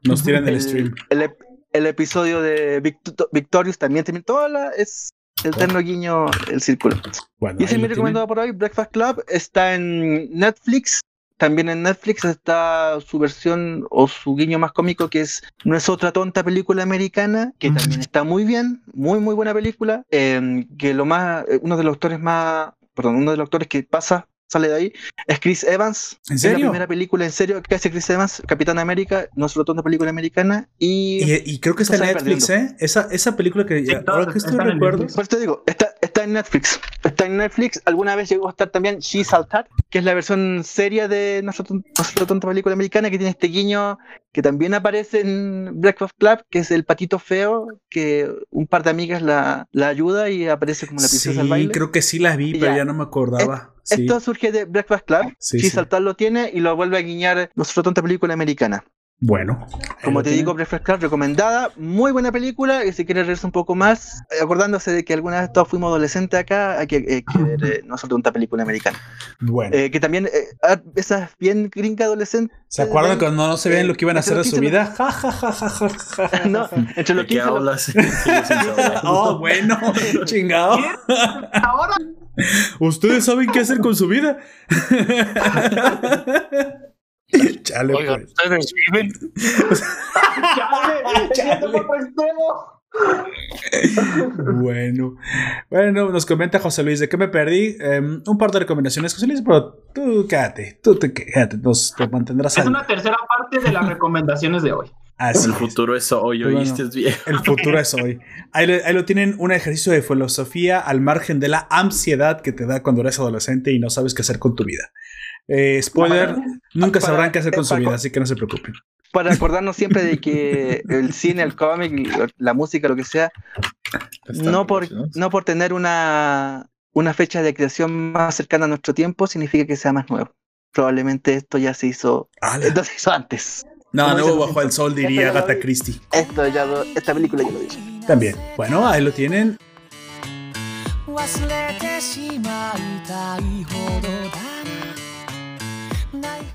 nos tiran el el, stream. el ep- el episodio de Victo- Victorious también termina toda la, es el eterno guiño el círculo Bueno, y ese es mi recomendado por hoy Breakfast Club está en Netflix también en Netflix está su versión o su guiño más cómico que es no es otra tonta película americana que también está muy bien muy muy buena película eh, que lo más eh, uno de los actores más perdón uno de los actores que pasa sale de ahí es Chris Evans ¿En es la serio? primera película en serio que hace Chris Evans Capitán América no es otra tonta película americana y Y, y creo que está en Netflix, ¿eh? Esa, esa película que Sí, ahora que estoy recuerdo. Eso te digo, está, está en Netflix. Está en Netflix. Alguna vez llegó a estar también She Saltat, que es la versión seria de nuestra, ton- nuestra tonta película americana, que tiene este guiño que también aparece en Breakfast Club, que es el patito feo, que un par de amigas la, la ayuda y aparece como la princesa Sí, del baile. creo que sí la vi, pero Ya. ya no me acordaba. Sí. Esto surge de Breakfast Club. Sí, She sí. Saltat lo tiene y lo vuelve a guiñar nuestra tonta película americana. Bueno. Como te digo, Club recomendada, muy buena película, y si quieres reírse un poco más, acordándose de que alguna vez todos fuimos adolescentes acá, hay que, eh, que ver eh, no solo una película americana. Bueno. Eh, que también, eh, ah, esas bien gringa adolescente, ¿Se acuerdan ven- cuando no sabían eh, lo que iban a hacer de su los vida? Ja, ja, ja, ja, ja, ja, ja. no, entre los ¿De qué 15 y los- hablas? [laughs] Oh, bueno, [laughs] chingado. Ahora ¿Ustedes saben qué hacer con su vida? [laughs] [laughs] Chale, Oigan, pues. ustedes viven. Chale, [laughs] Chale. Bueno, bueno, nos comenta José Luis de que me perdí. Em, un par de recomendaciones, José Luis, pero tú quédate, tú te quédate, nos te mantendrás Es al- una tercera parte de las recomendaciones de hoy. así El es. futuro es hoy, Pero oíste bueno. bien. El futuro es hoy. Ahí, le- ahí lo tienen, un ejercicio de filosofía al margen de la ansiedad que te da cuando eres adolescente y no sabes qué hacer con tu vida. Eh, spoiler, nunca Para- sabrán qué hacer con su para- vida, así que no se preocupen. para [laughs] acordarnos siempre de que el cine, el cómic, la música, lo que sea, no por, no por tener una, una fecha de creación más cercana a nuestro tiempo, significa que sea más nuevo. Probablemente esto ya se hizo, esto se hizo antes. No, no dice- bajo el sol, diría Agatha. Christie. Esto ya lo- esta película ya lo dice. También. Bueno, ahí lo tienen.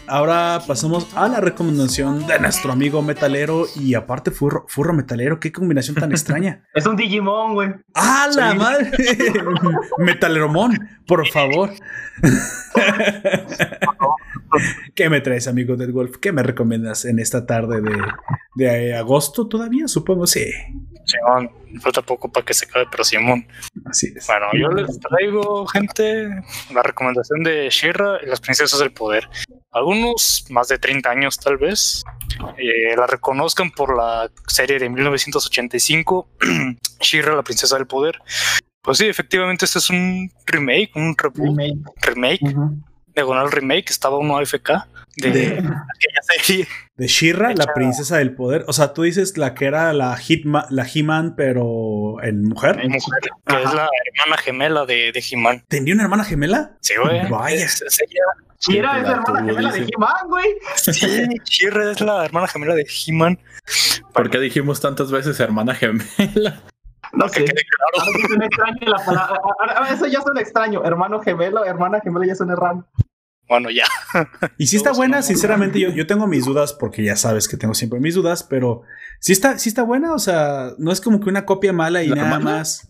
Ahora pasamos a la recomendación de nuestro amigo metalero y aparte furro, furro metalero. Qué combinación tan extraña. [laughs] Es un Digimon, güey. ¡Ah, la Sí. madre! [laughs] Metaleromón, por favor. [laughs] ¿Qué me traes, amigo del Wolf? ¿Qué me recomiendas en esta tarde de, de agosto todavía? Supongo, sí. Simón, falta poco para que se acabe, pero Simón. Así es. Bueno, yo les traigo, gente, la recomendación de Shira y las princesas del poder. Algunos, más de 30 años tal vez, eh, la reconozcan por la serie de 1985, [clears throat] Shira, la princesa del poder. Pues sí, efectivamente, este es un remake, un reboot, Remake. remake, Ujú. diagonal remake, estaba uno AFK de, De- [laughs] aquella serie. De Shira, la princesa del poder. O sea, tú dices la que era la Hitman, la He-Man, pero en mujer. de mujer, que Ajá. es la hermana gemela de, de He-Man. ¿Tenía una hermana gemela? Sí, güey. Vaya. Es-. Shira es La hermana gemela de. He-Man, güey. Sí, Shira es la hermana gemela de He-Man. ¿Por qué dijimos tantas veces hermana gemela? No Que sé. quede claro. Ahora Eso ya suena extraño. Hermano gemelo, hermana gemela ya suena raro. Bueno, ya. Y sí está buena, sinceramente, yo, yo tengo mis dudas, porque ya sabes que tengo siempre mis dudas, pero sí está, sí está buena, o sea, no es como que una copia mala y ¿La nada hermana? más.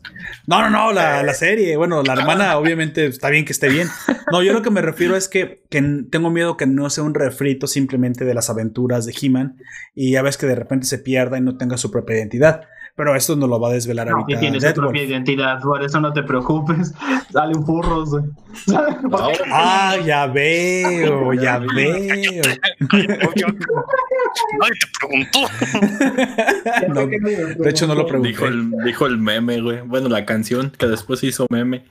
No, no, no, la, la serie, bueno, la hermana obviamente está bien que esté bien. No, yo lo que me refiero es que, que tengo miedo que no sea un refrito simplemente de las aventuras de He-Man y ya ves que de repente se pierda y no tenga su propia identidad. Pero esto nos lo va a desvelar No, ahorita. tiene su Deadwolf. propia identidad, por eso no te preocupes. [laughs] Salen furros, güey. Porque- Ah, ya veo, ya veo. [laughs] Nadie te preguntó. [laughs] No, de hecho, no lo pregunté. Dijo el, dijo el meme, güey. Bueno, la canción que después se hizo meme.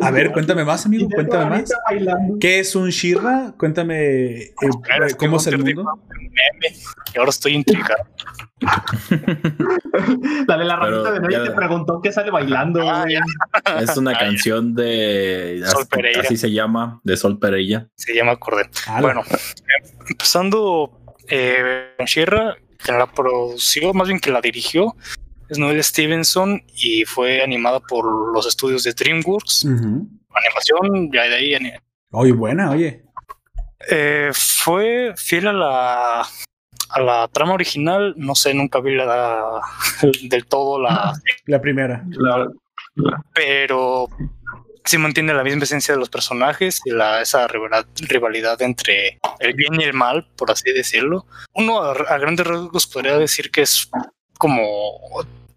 A ver, cuéntame más, amigo, cuéntame más. ¿Qué es un Shirra? Cuéntame eh, cómo es el mundo. meme y ahora estoy intrigado. [laughs] La de la Pero ramita de nadie ya- te preguntó que sale bailando, Ah. Es una [laughs] Ah, ya. canción de. Sol Pereira. Así se llama, de Sol Pereira. Sí, ya me acordé. Ah, Bueno, eh, empezando eh, Shira, quien la produció, más bien que la dirigió, es Noel Stevenson y fue animada por los estudios de DreamWorks. Animación, ya de ahí. Oye, buena, oye. Eh, fue fiel a la, a la trama original. No sé, nunca vi la, [laughs] del todo la. La primera. La- pero sí mantiene la misma esencia de los personajes y la, esa rivalidad, rivalidad entre el bien y el mal, por así decirlo. Uno a, a grandes rasgos podría decir que es como,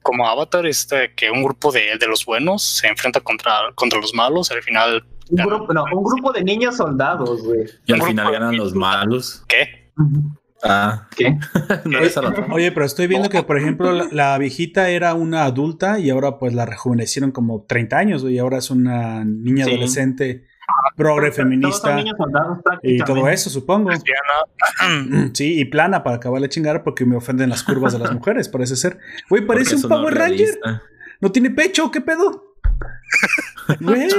como Avatar, este, que un grupo de, de los buenos se enfrenta contra, contra los malos. Al final, un, grupo, no, un grupo de niños soldados, güey. Y al final ganan los malos. ¿qué? Ah, ¿Qué? [laughs] no la trama. Oye, pero estoy viendo que, por ejemplo, la, la viejita era una adulta y ahora pues la rejuvenecieron como 30 años y ahora es una niña Sí. adolescente, progre feminista soldados y todo eso, supongo. Lesbiana. [clears throat] Sí, y plana para acabar de chingar porque me ofenden las curvas de las [laughs] mujeres, parece ser. Güey, parece un no Power Ranger. No tiene pecho, ¿qué pedo? [laughs] Güey.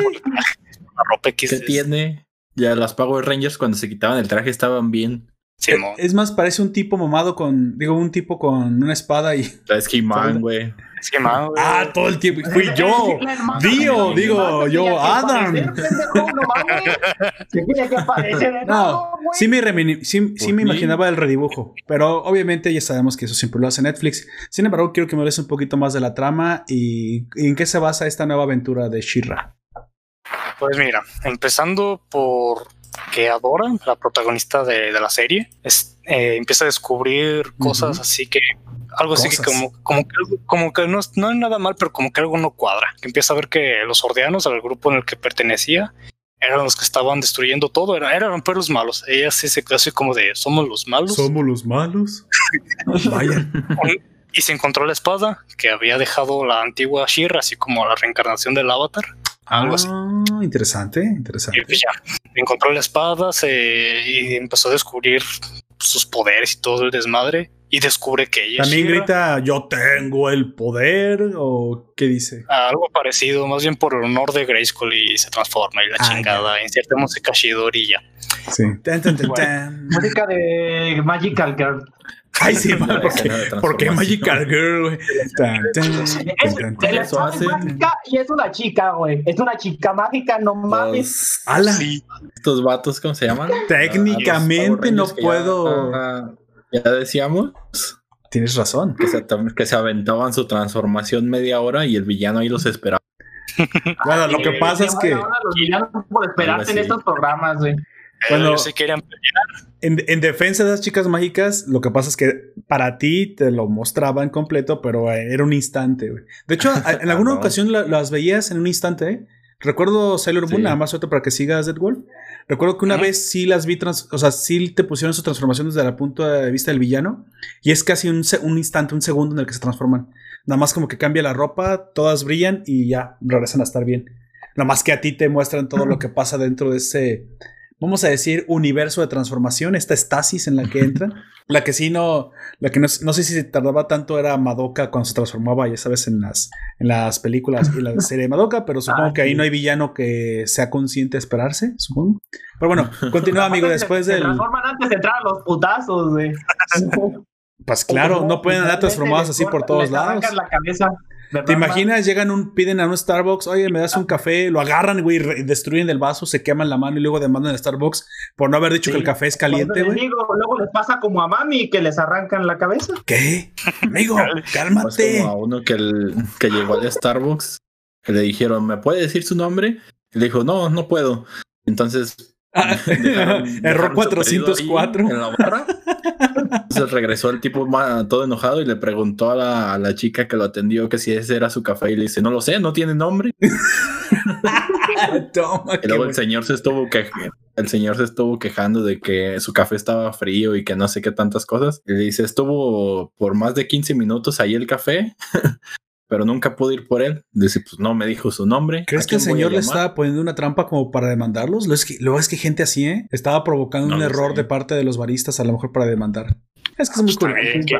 ¿Qué tiene? Ya las Power Rangers cuando se quitaban el traje estaban bien. Simón. Es más, parece un tipo mamado con, digo, un tipo con una espada y... Es He-Man, güey. Simón, güey. Ah, todo el tiempo. Fui yo. Dio, digo, yo, Adam. No, [laughs] sí me, remini- sí, sí me imaginaba el redibujo, pero obviamente ya sabemos que eso siempre lo hace Netflix. Sin embargo, quiero que me hables un poquito más de la trama y, y en qué se basa esta nueva aventura de Shira. Pues mira, empezando por que Adora, la protagonista de, de la serie, es, eh, empieza a descubrir cosas así que algo así que Cosas. como, como que, como que no, es- no es nada mal, pero como que algo no cuadra. Que empieza a ver que los ordeanos, al grupo en el que pertenecía, eran los que estaban destruyendo todo, era, eran los malos. Ella sí se quedó así como de somos los malos. ¿Somos los malos? [laughs] Vaya. y se encontró la espada que había dejado la antigua Shira, así como la reencarnación del avatar. Algo así. Ah, interesante, Y interesante. pues ya, encontró la espada se, y empezó a descubrir sus poderes y todo el desmadre. Y descubre que ella es También grita, yo tengo el poder, o qué dice. Algo parecido, más bien por el honor de Grayskull y se transforma y la Ah, chingada. Inserta música Shidori y ya. Sí. Tan, tan, tan, Bueno. tan. Música de Magical Girl. Ay, sí, La ¿por escena qué, de ¿por qué transformación. Magical Girl, güey? Eso hace- y es una chica, güey. Es una chica mágica, no mames. Los- ¡Hala! estos vatos, ¿cómo se llaman? Técnicamente no puedo. Ya, ya decíamos Tienes razón. que se, que se aventaban su transformación media hora y el villano ahí los esperaba. [laughs] Bueno, lo que pasa es se que los villanos por esperarte en estos programas, güey. Sí querían en, en defensa de las chicas mágicas, lo que pasa es que para ti te lo mostraban completo, pero eh, era un instante, güey. De hecho, en [laughs] alguna No. ocasión la- las veías en un instante, ¿eh? Recuerdo Sailor Moon, Sí. nada más otro para que sigas Dead Wolf. Recuerdo que una vez sí las vi, trans- o sea, sí te pusieron su transformación desde el punto de vista del villano. Y es casi un instante, un segundo en el que se transforman. Nada más como que cambia la ropa, todas brillan y ya regresan a estar bien. Nada más que a ti te muestran todo lo que pasa dentro de ese, vamos a decir, universo de transformación, esta estasis en la que entran. [laughs] La que sí no, la que no, no sé si tardaba tanto era Madoka cuando se transformaba, ya sabes, en las, en las películas y la [laughs] serie de Madoka, pero supongo Ah, que ahí no hay villano que sea consciente de esperarse, supongo. Pero bueno, [laughs] continúa, amigo, después se, del. Se transforman antes de entrar a los putazos, güey. Pues claro, no pueden andar transformados así por todos lados. la cabeza. ¿Verdad, ¿Te imaginas? Llegan un, piden a un Starbucks, oye, me das un café, lo agarran, güey, destruyen el vaso, se queman la mano y luego demandan a Starbucks por no haber dicho Sí. que el café es caliente, güey. digo, luego les pasa como a mami que les arrancan la cabeza. ¿Qué? Amigo, [laughs] Pues cálmate. como a uno que, el- que llegó al Starbucks, que le dijeron, ¿me puede decir su nombre? Y le dijo, no, no puedo. Entonces. Ah, [laughs] dejaron- Error dejaron su pedido ahí 404. En la barra. Entonces regresó el tipo todo enojado y le preguntó a la, a la chica que lo atendió que si ese era su café y le dice, no lo sé, no tiene nombre. [laughs] Toma, Y qué luego el bueno. señor se estuvo que el señor se estuvo quejando de que su café estaba frío y que no sé qué tantas cosas. Y le dice, estuvo por más de 15 minutos ahí el café, [laughs] pero nunca pude ir por él. Dice, pues no me dijo su nombre. ¿Crees ¿A que el señor le estaba poniendo una trampa como para demandarlos? Luego es que, luego es que gente así, ¿eh? Estaba provocando No un lo error sé. de parte de los baristas, a lo mejor para demandar. Es que es muy que-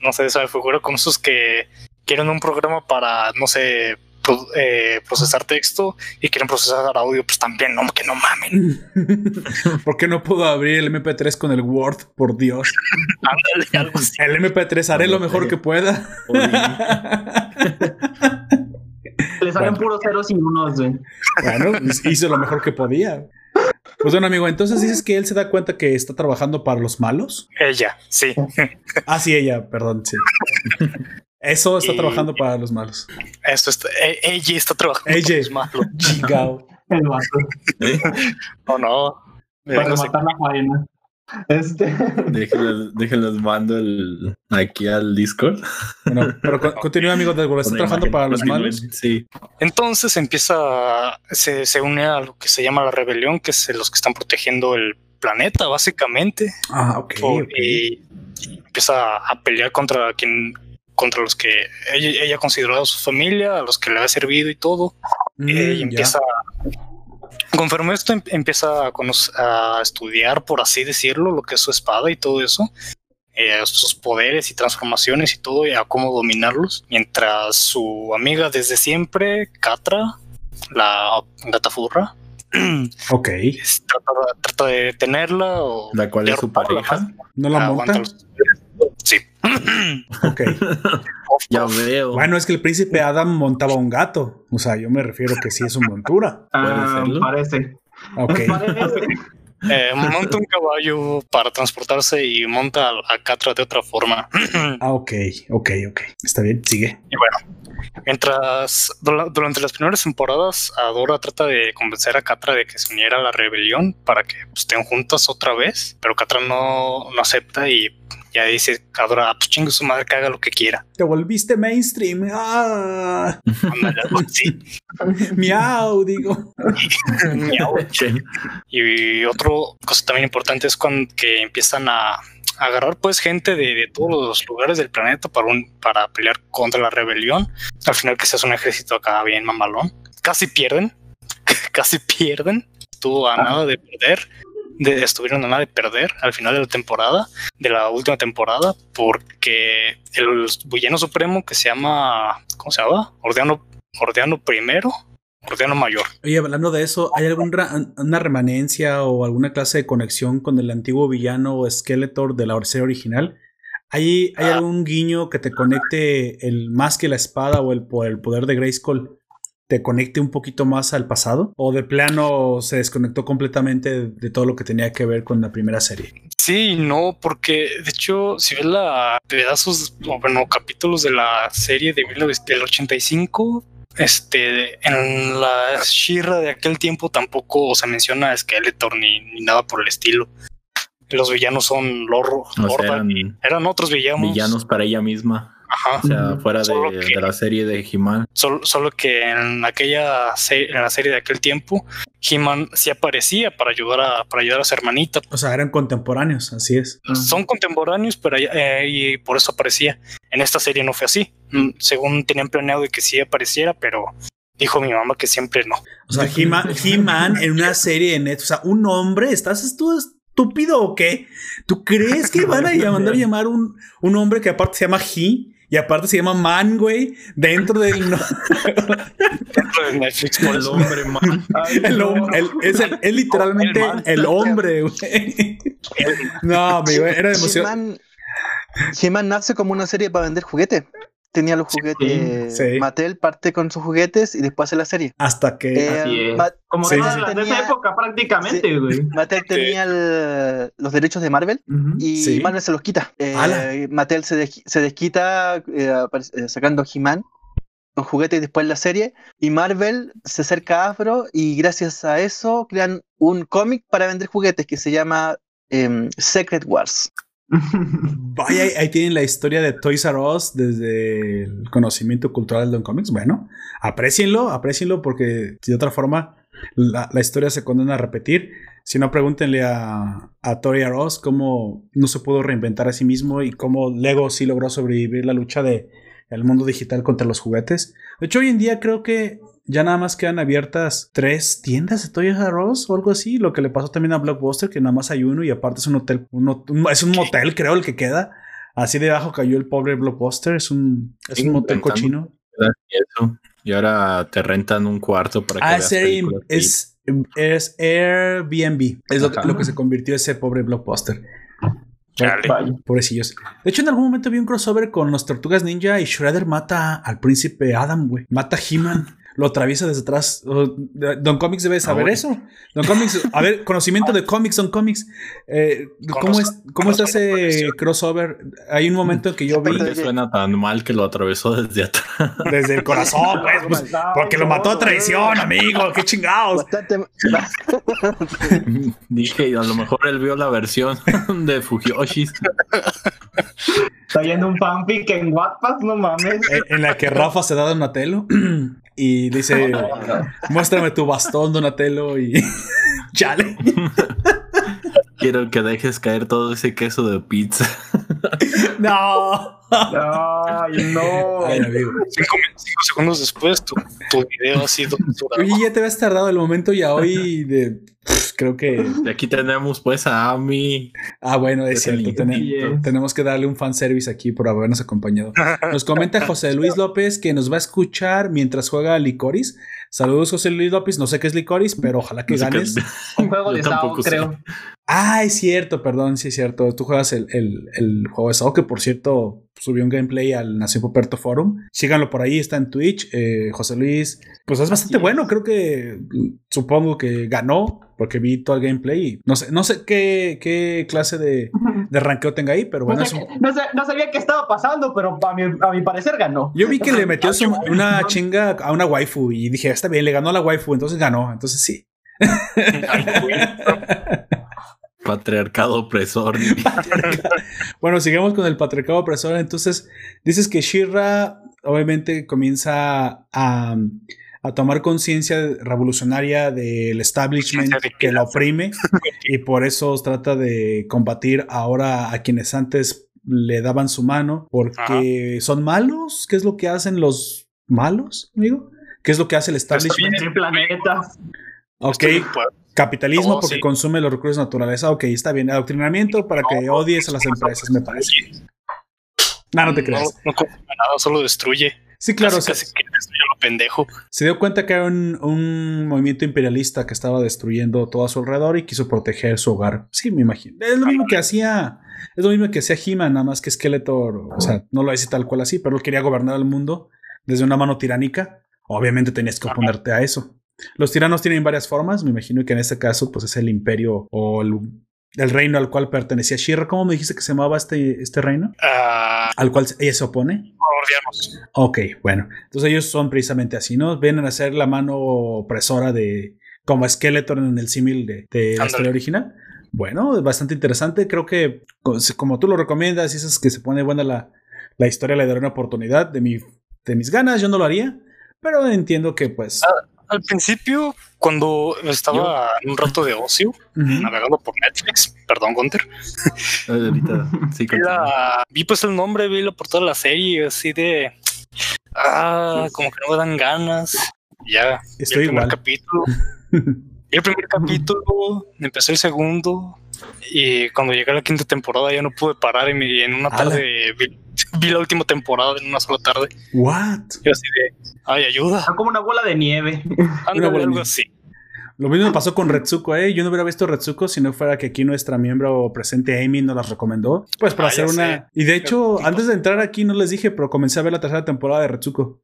no sé, se me figura con esos que quieren un programa para, no sé, pro- eh, procesar texto y quieren procesar audio, pues también, no, que no mamen. [laughs] ¿Por qué no puedo abrir el MP3 con el Word? Por Dios. [laughs] Ándale, algo así. El MP3 haré lo mejor que pueda. [laughs] Le salen Bueno. puros ceros y unos, güey. Bueno, hizo lo mejor que podía. Pues bueno, amigo, entonces dices que él se da cuenta que está trabajando para los malos. Ella, sí. Ah, sí, ella, perdón, sí. Eso está Y- trabajando para los malos. Esto está, e- ella está trabajando Ella. con los malos. [laughs] Chingao. El vato. Oh, no. Para No sé. matar la faena. Este. Déjenles, déjenles mando el, aquí al Discord. Bueno, pero con- continúa, amigo, de está trabajando imagen. para los malos. Sí. Entonces empieza, se, se une a lo que se llama la rebelión, que es los que están protegiendo el planeta, básicamente. Ah, ok. Por- ok. Y, y empieza a pelear contra quien contra los que ella, ella ha considerado su familia, a los que le ha servido y todo. Mm, Eh, y ya. empieza conforme esto em- empieza a, a estudiar, por así decirlo, lo que es su espada y todo eso, eh, sus poderes y transformaciones y todo, y a cómo dominarlos. Mientras su amiga desde siempre, Catra, la gatafurra, [clears throat] Ok. trata, trata de detenerla o La cual es su pareja. ¿No la aguanta monta? los- Sí. [clears throat] Ok. Ya veo. Bueno, es que el príncipe Adam montaba un gato. O sea, yo me refiero que sí es su montura. Ah, parece. Ok. [laughs] Parece. Eh, monta un caballo para transportarse y monta a, Catra de otra forma. [clears throat] Ah, ok, ok, ok. Está bien, sigue. Y bueno, mientras dura- durante las primeras temporadas, Adora trata de convencer a Catra de que se uniera a la rebelión para que pues, estén juntas otra vez, pero Catra no, no acepta y ya dice Adora, "Ah, pues chingue su madre que haga lo que quiera. Te volviste mainstream. Ah, algo así. [laughs] miau, digo. [laughs] Miau. Y otro cosa también importante es cuando que empiezan a, a agarrar pues gente de, de todos los lugares del planeta para un, para pelear contra la rebelión. Al final que se hace un ejército acá bien mamalón. Casi pierden. [laughs] Casi pierden. Estuvo a nada de perder. De, estuvieron a nada de perder al final de la temporada, de la última temporada, porque el villano supremo que se llama, ¿cómo se llama? Ordeano, Ordeano primero, Ordeano mayor. Oye, hablando de eso, ¿hay alguna remanencia o alguna clase de conexión con el antiguo villano Skeletor de la serie original? ¿Hay, ¿Hay Ah. algún guiño que te conecte el más que la espada o el, el poder de Grayskull? ¿Te conecte un poquito más al pasado? ¿O de plano se desconectó completamente de, todo lo que tenía que ver con la primera serie? Sí, no, porque de hecho, si ves la pedazos, o bueno, capítulos de la serie de 1900 del 85, este, en la Shira de aquel tiempo tampoco se menciona a Skeletor ni, ni nada por el estilo. Los villanos son Lorro, O sea, eran eran otros villanos. villanos para ella misma. Ajá. O sea, fuera Solo de, que- de la serie de He-Man. Solo, solo que en aquella se- en la serie de aquel tiempo, He-Man sí aparecía para ayudar a para ayudar a su hermanita. O sea, eran contemporáneos, así es. Son contemporáneos, pero eh, y por eso aparecía. En esta serie no fue así. Mm, Según tenían planeado de que sí apareciera, pero dijo mi mamá que siempre no. O sea, He-Man en una serie de Netflix. O sea, un hombre, ¿estás tú estúpido o qué? ¿Tú crees que van a mandar a llamar un, un hombre que aparte se llama He y aparte se llama Man, güey, dentro del. no- Dentro de Netflix, por El hombre man. el hom- el- es, el- es literalmente El man. el hombre, güey. No, amigo, era de emoción. He-Man He-Man nace como una serie para vender juguetes. Tenía los juguetes. sí. Mattel parte con sus juguetes y después hace la serie. Hasta que. Eh, Así es. Ma- Como Sí, sí. de esa Tenía- época prácticamente, güey. Mattel tenía el- los derechos de Marvel y Sí. Marvel se los quita. Eh. Mattel se, des- se desquita eh, eh, sacando He-Man, los juguetes y después la serie. Y Marvel se acerca a Afro y gracias a eso crean un cómic para vender juguetes que se llama em, Secret Wars. Vaya, ahí, tienen la historia de Toys R Us desde el conocimiento cultural de Don Comics. Bueno, aprecienlo, aprecienlo porque de otra forma la, historia se condena a repetir. Si no, pregúntenle a, a Toys R Us cómo no se pudo reinventar a sí mismo y cómo Lego sí logró sobrevivir la lucha de mundo digital contra los juguetes. De hecho, hoy en día creo que ya nada más quedan abiertas tres tiendas de Toys R Us o algo así. Lo que le pasó también a Blockbuster, que nada más hay uno y aparte es un hotel, un es un motel, creo, el que queda. Así debajo cayó el pobre Blockbuster. Es un, es Sí, un motel cochino. Y eso. Y ahora te rentan un cuarto para que Ah, veas es, Air- es, es Airbnb. Es lo, lo que se convirtió ese pobre Blockbuster. Chale. Pobrecillos. De hecho, en algún momento vi un crossover con los Tortugas Ninja y Shredder mata al príncipe Adam, güey. Mata a He-Man. Lo atraviesa desde atrás. Don Comics debe saber bueno. eso. Don Comics, a ver, [laughs] conocimiento de cómics, Don Comics. Eh, ¿Cómo, es, ¿Cómo está ese crossover? Hay un momento en que yo vi ¿Por qué suena tan mal que lo atravesó desde atrás? desde el corazón, [laughs] pues, pues, porque lo mató a traición, amigo. Qué chingados. [laughs] Dije, a lo mejor él vio la versión de Fujoshis. Está yendo un fanfic en Wattpad, no mames. En, la que Rafa se da a Donatello [clears throat] y dice: [laughs] Muéstrame tu bastón, Donatello. Y. [laughs] Chale. Quiero que dejes caer todo ese queso de pizza. [laughs] No. Ay, no. Ay, amigo. Cinco, cinco segundos después, tu, tu video ha sido censurado. Oye, ya te habías tardado el momento y a hoy de. Pff, creo que. Y aquí tenemos pues a Ami. Ah, bueno, es cierto. tenemos que darle un fanservice aquí por habernos acompañado. Nos comenta José Luis López que nos va a escuchar mientras juega Licoris. Saludos, José Luis López. No sé qué es Licoris, pero ojalá que No sé ganes. Un juego de Sao, sé. creo. Ah, es cierto, perdón, sí es cierto. Tú juegas el, el, el juego de Sao, que por cierto subió un gameplay al Nación Poperto Forum. Síganlo por ahí, está en Twitch. Eh, José Luis, pues es bastante es. bueno. Creo que supongo que ganó porque vi todo el gameplay. y No sé, no sé qué, qué clase de, de ranqueo tenga ahí, pero bueno, no, es sé- un- no sé- no sabía qué estaba pasando, pero a mi, a mi parecer ganó. Yo vi que le [laughs] metió su- una chinga a una waifu y dije, está bien, le ganó a la waifu, entonces ganó. Entonces sí. [laughs] Ay. Patriarcado opresor. [laughs] Bueno, sigamos con el patriarcado opresor. Entonces, dices que Shira obviamente comienza a, a tomar conciencia revolucionaria del establishment que la oprime [laughs] y por eso trata de combatir ahora a quienes antes le daban su mano porque son malos. ¿Qué es lo que hacen los malos, amigo? ¿Qué es lo que hace el establishment? En planetas. Ok, Pues, capitalismo Oh, porque sí. consume los recursos naturales. Ah, ok, está bien. Adoctrinamiento para que odies a las empresas, me parece. No, no te creas. no consume nada, solo destruye. Sí, claro, Casi, se, casi que destruye a lo pendejo. se dio cuenta que era un, un movimiento imperialista que estaba destruyendo todo a su alrededor y quiso proteger su hogar. Sí, me imagino. Es lo mismo que hacía, es lo mismo que hacía He-Man, nada más que Skeletor, o sea, no lo dice tal cual así, pero él quería gobernar el mundo desde una mano tiránica. Obviamente tenías que oponerte a eso. Los tiranos tienen varias formas, me imagino que en este caso, pues es el imperio o el, el reino al cual pertenecía Shira. ¿Cómo me dijiste que se llamaba este, este reino? Ah, Al cual ella se opone. gordianos. Ok, bueno. Entonces ellos son precisamente así, ¿no? Vienen a ser la mano opresora de. como Skeletor en el símil de, de la historia original. Bueno, es bastante interesante. Creo que, co- como tú lo recomiendas, y dices que se pone buena la, la historia, le daré una oportunidad de, mi, de mis ganas. Yo no lo haría, pero entiendo que, pues. Al principio, cuando estaba en un rato de ocio, navegando por Netflix, perdón, Gunter, Ahorita, sí, vi, continúa. la- vi pues el nombre, vi la portada de la serie, así de. Ah, como que no me dan ganas. Ya. Estoy el primer igual. capítulo. Vi el primer capítulo, empecé el segundo. Y cuando llegué a la quinta temporada ya no pude parar y me- en una tarde vi, vi la última temporada en una sola tarde. What? Yo así de, ay, ayuda. Está como una bola de nieve. [laughs] Algo de- así. Lo mismo pasó con Retsuko, ¿eh? Yo no hubiera visto Retsuko si no fuera que aquí nuestra miembro presente Amy nos las recomendó. Pues para Ah, hacer una. sé. Y de hecho, antes de entrar aquí no les dije, pero comencé a ver la tercera temporada de Retsuko.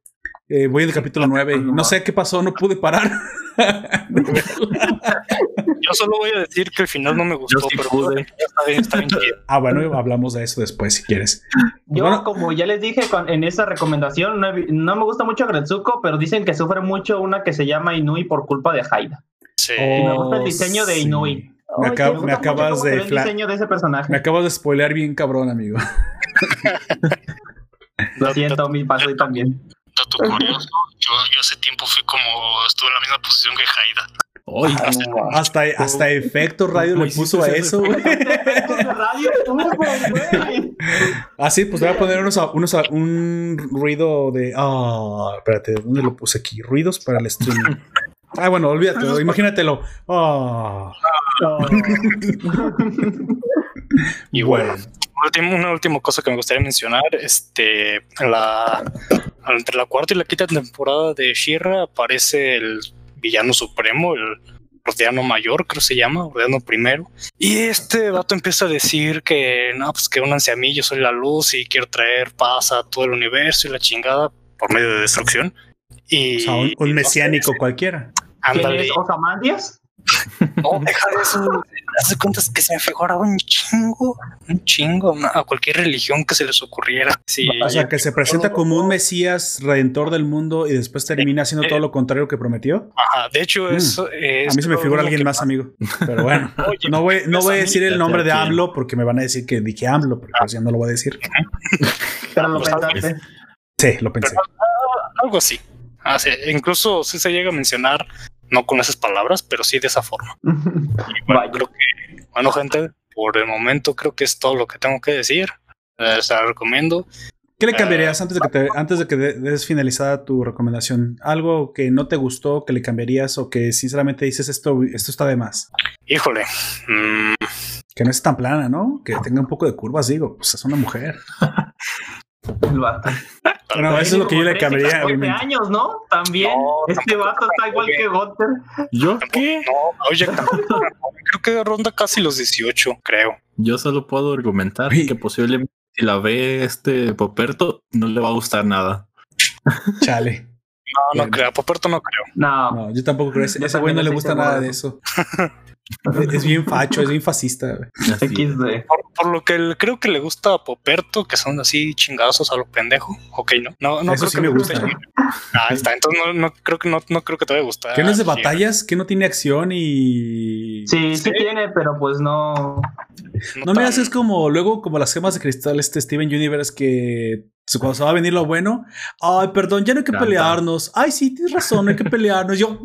Eh, voy en el capítulo 9 y no sé qué pasó, no pude parar. [laughs] [laughs] Yo solo voy a decir que el final no me gustó, sí pero pude. está bien, está bien [laughs] ah, bueno, hablamos de eso después si quieres. Yo, Bueno. como ya les dije con- en esa recomendación, no, me gusta mucho Gretsuko, pero dicen que sufre mucho una que se llama Inui por culpa de Haida. Sí. Y me gusta el diseño de. Inui. Me, Oye, acab- Me acabas de el diseño de ese personaje. me acabas de spoilear bien cabrón, amigo. [laughs] Lo siento, mi paso y también. Dato curioso, yo, yo hace tiempo fui como, estuve en la misma posición que Haida. Ay, Hasta, hasta efecto radio ¿Cómo le puso a eso, güey. Efectos de radio, [laughs] turbo, güey. Ah, sí, pues voy a poner unos, unos un ruido de. Ah, espérate, ¿dónde lo puse aquí? Ruidos para el streaming. [laughs] Ah, bueno, olvídate, imagínatelo. Ah. [laughs] Y bueno, una última cosa que me gustaría mencionar, este, la, entre la cuarta y la quinta temporada de Shira aparece el villano supremo, el Ordeano Mayor, creo que se llama, Ordeano Primero. Y este vato empieza a decir que, no, pues que únanse a mí, yo soy la luz y quiero traer paz a todo el universo y la chingada por medio de destrucción. Y, O sea, un, mesiánico cualquiera. ¿Quién ándale. es Osamandias? No, deja de eso. Hace cuentas que se me figuraba un chingo, un chingo, a cualquier religión que se les ocurriera. Sí, O sea, que se presenta como un mesías redentor del mundo y después termina haciendo todo lo contrario que prometió. ajá, de hecho, Mm. eso es. A mí se me figura alguien más, amigo. Pero bueno, [laughs] Oye, no voy, no voy a decir el nombre de. AMLO porque me van a decir que dije AMLO, pero pues ya no lo voy a decir. [laughs] Pero lo pensaste. Sí, lo pensé. Algo así. Ah, sí, incluso sí se llega a mencionar, no con esas palabras, pero sí de esa forma. [laughs] Y bueno, creo que, bueno, gente, por el momento creo que es todo lo que tengo que decir. Eh, se la recomiendo. ¿Qué le cambiarías antes de que te, antes de que de- des finalizada tu recomendación? ¿Algo que no te gustó, que le cambiarías o que sinceramente dices esto, esto está de más? Híjole. mm, Que no es tan plana, ¿no? Que tenga un poco de curvas, digo, pues es una mujer. [laughs] El vato. Bueno, eso es lo que yo le cambiaría, 13, 14 obviamente. años, ¿no? También. No, este vato está igual que Gunter. ¿Yo qué? No, oye, tampoco, creo que ronda casi los 18, creo. Yo solo puedo argumentar que posiblemente si la ve este Poperto, no le va a gustar nada. Chale. No, no creo, Poperto no creo. No. No, yo tampoco creo. Ese ese güey no le gusta nada de eso. [laughs] Es- bien facho, es bien fascista. XD. Por, por lo que el- creo que le gusta a Poperto, que son así chingazos a lo pendejo. Ok, no. No, no Eso creo sí que me le guste. gusta. Ah, está. Entonces no, no creo que no, no creo que te vaya a gustar. ¿Qué no es de batallas? ¿Que no tiene acción y...? Sí, sí Sí. tiene, pero pues no. No me tan- haces como luego como las gemas de cristal este Steven Universe que cuando se va a venir lo bueno, ay, perdón, ya no hay que Canta. pelearnos. Ay, sí, tienes razón, no hay que pelearnos. Yo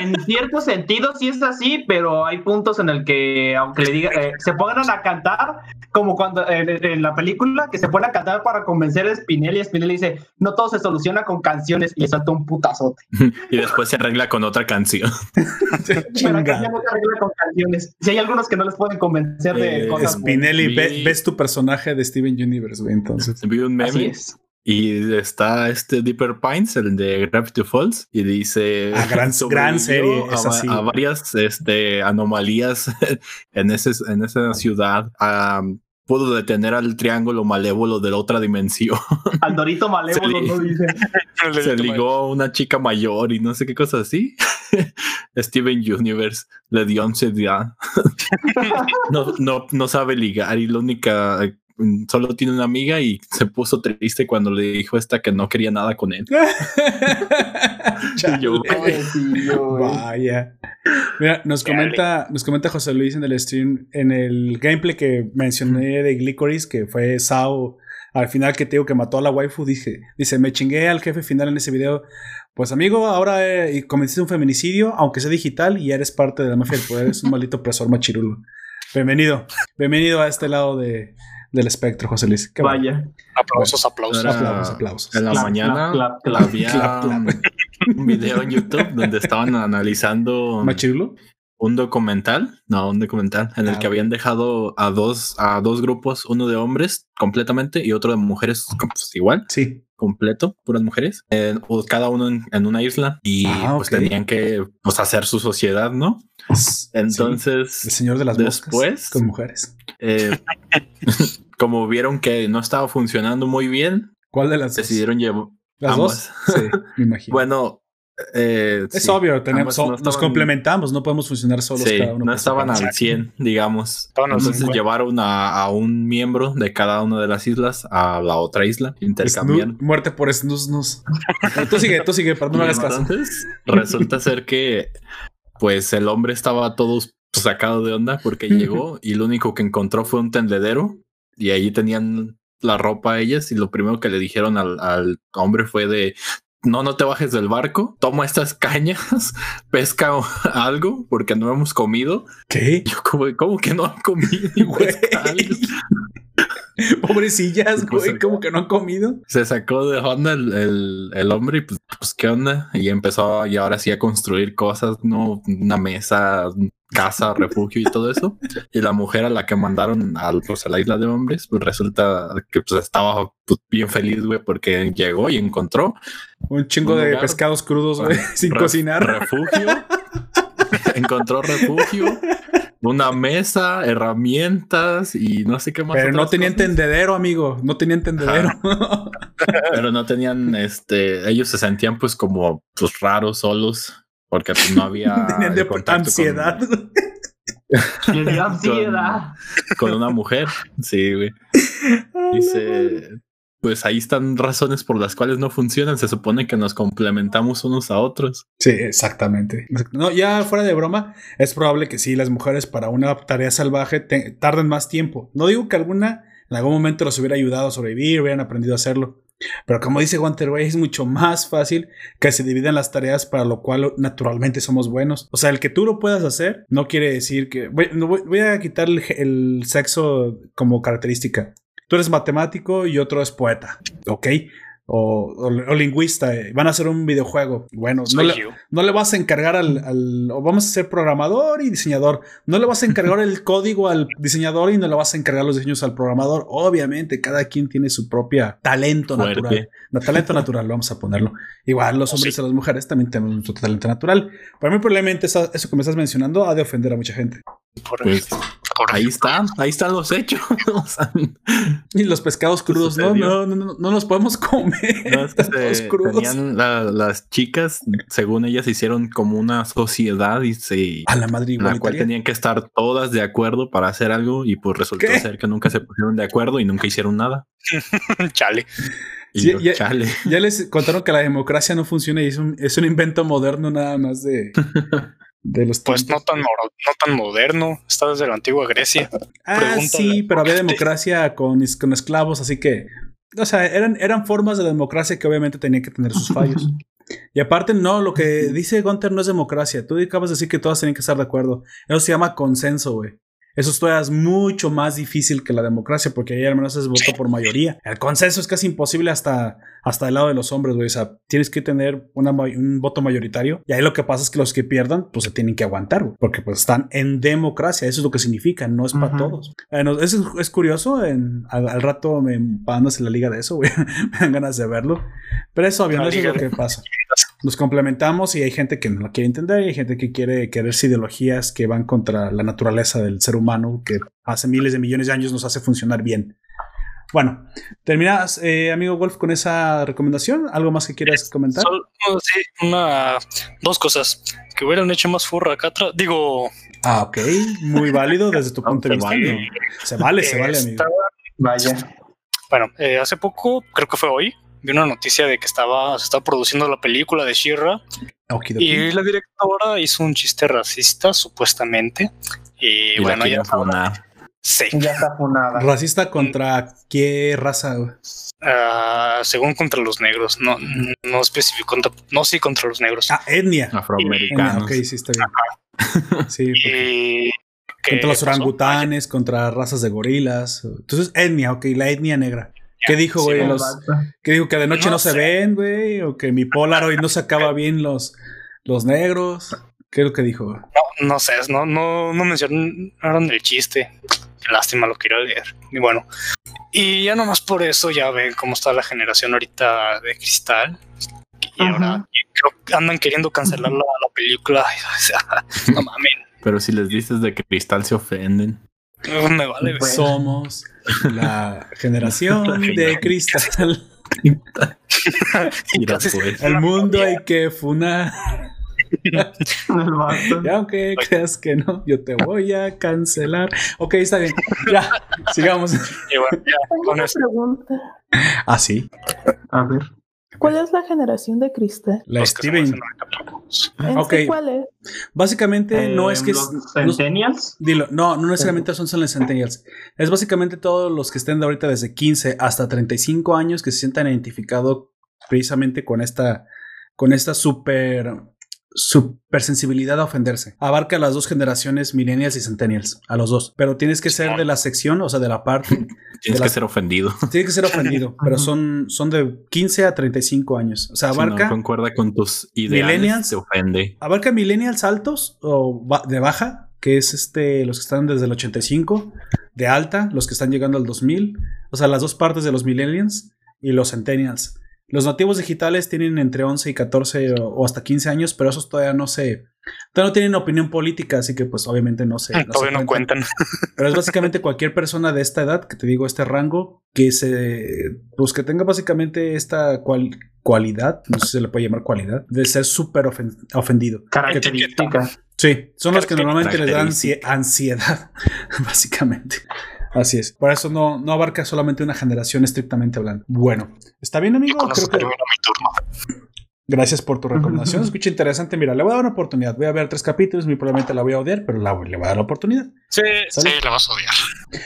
En cierto sentido sí es así, pero hay puntos en el que, aunque le diga, eh, se pongan a cantar, como cuando en, en la película, que se ponen a cantar para convencer a Spinelli, y Spinelli dice, no todo se soluciona con canciones, y le salta un putazote. [laughs] Y después se arregla con otra canción. [laughs] Pero acá Chinga. ya no se arregla con canciones. Si hay algunos que no les pueden convencer de Eh, cosas. Spinelli, ves tu personaje de Steven Universe, güey, entonces. Vi un Así meme es. Y está este Deeper Pines, el de Gravity Falls, y dice Ah, gran- [laughs] gran serie, a, así. a varias este, anomalías [laughs] en, ese, en esa ciudad. Am, pudo detener al triángulo malévolo de la otra dimensión. [laughs] Al Dorito Malévolo Se li- no dice. Se ligó a una chica mayor y no sé qué cosa así. Steven Universe le dio ansiedad. no, no, no sabe ligar y la única solo tiene una amiga y [laughs] se puso triste cuando le dijo esta que no quería nada con él. [laughs] Chale. yo, Vaya. Mira, nos comenta, nos comenta José Luis en el stream, en el gameplay que mencioné de Glycoris, que fue Sao al final que te digo que mató a la waifu, dije, dice, me chingué al jefe final en ese video. Pues amigo, ahora eh, cometiste un feminicidio, aunque sea digital, y ya eres parte de la mafia del poder, es un maldito [laughs] opresor machirulo. Bienvenido, bienvenido a este lado de, del espectro, José Luis. Qué bueno. Vaya. Aplausos, aplausos. Era- Aplausos, aplausos. En la Clap, mañana clap, clap, había clap, clap. un video en YouTube donde estaban analizando ¿Machirulo? un documental, no, un documental en el Ah, que ok. habían dejado a dos, a dos grupos, uno de hombres completamente y otro de mujeres pues, igual, Sí. completo, puras mujeres, en- o cada uno en, en una isla y Ah, pues tenían que pues, hacer su sociedad, ¿no? Sí. Entonces, El señor de las después- con mujeres. eh, [laughs] como vieron que no estaba funcionando muy bien, ¿Cuál de las dos? decidieron llevar ¿Las ambas. dos? Sí, [laughs] me imagino. Bueno, eh, es sí, obvio, tenemos, nos complementamos, no podemos funcionar solos Sí, cada uno. no estaban al 100, digamos. Entonces 50. llevaron a, a un miembro de cada una de las islas a la otra isla, intercambiaron. Muerte por snus snus. tú sigue, tú sigue, pero no me hagas caso. Entonces, resulta ser que pues el hombre estaba todo sacado de onda porque llegó y lo único que encontró fue un tendedero y ahí tenían la ropa ellas y lo primero que le dijeron al, al hombre fue de no, no te bajes del barco, toma estas cañas, [laughs] pesca [laughs] algo porque no hemos comido. ¿Qué? Yo como, ¿cómo que no han comido? [laughs] Y Güey. pesca algo. [laughs] Pobrecillas, Pues, güey, como que no han comido. Se sacó de onda el, el- el hombre y pues, pues, qué onda. Y empezó y ahora sí a construir cosas, ¿no? Una mesa, casa, refugio y todo eso. Y la mujer a la que mandaron al, pues, a la isla de hombres, pues resulta que pues, estaba pues, bien feliz, güey, porque llegó y encontró Un chingo Un de pescados crudos, güey, [laughs] sin Re- cocinar. Refugio. [laughs] Encontró refugio, una mesa, herramientas y no sé qué más. Pero no tenían cosas. tendedero, amigo. No tenían tendedero. [laughs] Pero no tenían, este, ellos se sentían pues como pues raros solos porque pues no había [laughs] tenían de ansiedad. [laughs] con, ansiedad. con una mujer. Sí, güey. Dice, pues ahí están razones por las cuales no funcionan. Se supone que nos complementamos unos a otros. Sí, exactamente. No, ya fuera de broma, es probable que sí, las mujeres para una tarea salvaje tarden más tiempo. No digo que alguna en algún momento los hubiera ayudado a sobrevivir, hubieran aprendido a hacerlo. Pero como dice güey, es mucho más fácil que se dividan las tareas para lo cual naturalmente somos buenos. O sea, el que tú lo puedas hacer no quiere decir que... Voy, a quitar el sexo como característica. Tú eres matemático y otro es poeta, ¿ok? O, o- o lingüista, eh, van a hacer un videojuego. Bueno, no le, no le vas a encargar al, al- o vamos a ser programador y diseñador. No le vas a encargar el código al diseñador y no le vas a encargar los diseños al programador. Obviamente, cada quien tiene su propia talento Fuerte. natural. No, talento natural, vamos a ponerlo. Igual los hombres Sí. y las mujeres también tenemos nuestro talento natural. Para mí, probablemente esa- eso que me estás mencionando ha de ofender a mucha gente. Por, Pues por- ahí están, ahí están los hechos. [laughs] O sea, Y los pescados crudos, no, no, no, no, no los podemos comer. no, es que [laughs] se- crudos. tenían la- las chicas, según ellas, hicieron como una sociedad y se A la madre en la cual tenían que estar todas de acuerdo para hacer algo y pues resultó ¿Qué? ser que nunca se pusieron de acuerdo y nunca hicieron nada. [laughs] Chale. Sí, yo, ya- chale. Ya les contaron que la democracia no funciona y es un, es un invento moderno nada más de, de los Pues no tan, no tan moderno. Está desde la antigua Grecia. Ah, pregúntale. sí, pero había democracia con, con esclavos, así que, o sea, eran, eran formas de democracia que obviamente tenían que tener sus fallos. Y aparte, no, lo que dice Gunter no es democracia. Tú acabas de decir que todas tienen que estar de acuerdo. Eso se llama consenso, güey. Eso es todavía mucho más difícil que la democracia, porque ahí al menos es voto por mayoría. El consenso es casi imposible hasta, hasta el lado de los hombres, güey. O sea, tienes que tener una un voto mayoritario. Y ahí lo que pasa es que los que pierdan, pues se tienen que aguantar, güey. Porque pues están en democracia. Eso es lo que significa, no es para todos. Bueno, es, es curioso. En, al, al rato me pándase la liga de eso, güey. [laughs] me dan ganas de verlo. Pero es obvio, La no eso es lo que pasa. [laughs] Nos complementamos y hay gente que no lo quiere entender y hay gente que quiere quererse ideologías que van contra la naturaleza del ser humano que hace miles de millones de años nos hace funcionar bien. Bueno, terminas, eh, amigo Wolf, con esa recomendación. ¿Algo más que quieras comentar? Solo- sí, una, dos cosas. Que hubieran hecho más furra acá atrás. Digo, Ah, ok, muy válido desde tu [laughs] punto de vista. Se vale, se vale, amigo. Vaya. Bueno, eh, hace poco, creo que fue hoy, vi una noticia de que estaba, se estaba produciendo la película de Shira y la directora hizo un chiste racista, supuestamente. Y, bueno, ya funar. sí. Ya está funada. ¿Racista contra qué raza? Ah, según contra los negros, no, no especificó, contra- no sí contra los negros. Ah, etnia. Etnia, Afroamericanos. ok, sí, está bien. Sí, porque- Y que contra los pasó? orangutanes, contra razas de gorilas. Entonces, etnia, ok, la etnia negra. ¿Qué dijo, Sí, güey? no, los, ¿Qué dijo? ¿Que de noche no, No se sé. ven, güey? ¿O que mi Polaroid no sacaba bien los, los negros? ¿Qué es lo que dijo? No, no sé, no, no, no mencionaron el chiste. Qué lástima, lo quiero leer. Y bueno, y ya nomás por eso ya ven cómo está la generación ahorita de cristal. Y Ajá. ahora creo que andan queriendo cancelar la, la película. [laughs] O sea, no mames, Pero si les dices de cristal se ofenden. me vale. ver. Somos [laughs] la generación de cristal. [laughs] El mundo hay que funar. [laughs] Y aunque creas que no, yo te voy a cancelar. Ok, está bien. Ya, sigamos. Y bueno, ya, Tengo con una eso. pregunta. Ah, sí. A ver. ¿Cuál es la generación de cristal? La los Steven. merecen ahorita películas. ¿En Ok. sí cuál es? Básicamente no Eh, es que. los no- Centennials. Dilo, no, no necesariamente son, son los centennials. Es básicamente todos los que estén de ahorita desde 15 hasta 35 años que se sientan identificados precisamente con esta, con esta super, super sensibilidad a ofenderse. Abarca a las dos generaciones, millennials y centennials, a los dos. Pero tienes que ser de la sección, o sea, de la parte. [laughs] [laughs] Tienes que ser ofendido. Tienes que ser ofendido, pero son, son de 15 a 35 años. O sea, Si no abarca. concuerda con tus ideales, Millennials. te ofende. Abarca millennials altos o de baja, que es este los que están desde el 85, de alta, los que están llegando al 2000, o sea, las dos partes de los millennials y los centennials. Los nativos digitales tienen entre 11 y 14 o, o hasta 15 años, pero esos todavía no se todavía no tienen opinión política, así que pues obviamente no se, no se Todavía no cuentan. cuentan. [laughs] Pero es básicamente cualquier persona de esta edad, que te digo, este rango, que se. Pues que tenga básicamente esta cual- cualidad, no sé si se le puede llamar cualidad, de ser súper ofen- ofendido. Características. Sí, son los que normalmente les dan ansie- Característica. ansiedad, [laughs] básicamente. Así es. Por eso no, no abarca solamente una generación estrictamente hablando. Bueno, ¿está bien, amigo? con eso Creo que. termino mi turno. Gracias por tu recomendación. [laughs] Escucha interesante. Mira, le voy a dar una oportunidad. Voy a ver tres capítulos. Muy probablemente la voy a odiar, pero la, le voy a dar la oportunidad. Sí, ¿Sale? sí, la vas a odiar.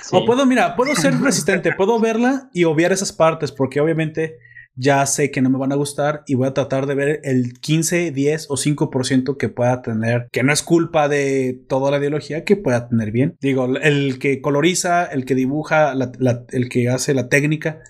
Sí. O puedo, mira, puedo ser resistente, puedo verla y obviar esas partes, porque obviamente ya sé que no me van a gustar y voy a tratar de ver el 15, 10 o 5% que pueda tener, que no es culpa de toda la ideología, que pueda tener bien. Digo, el que coloriza, el que dibuja, el que hace la técnica.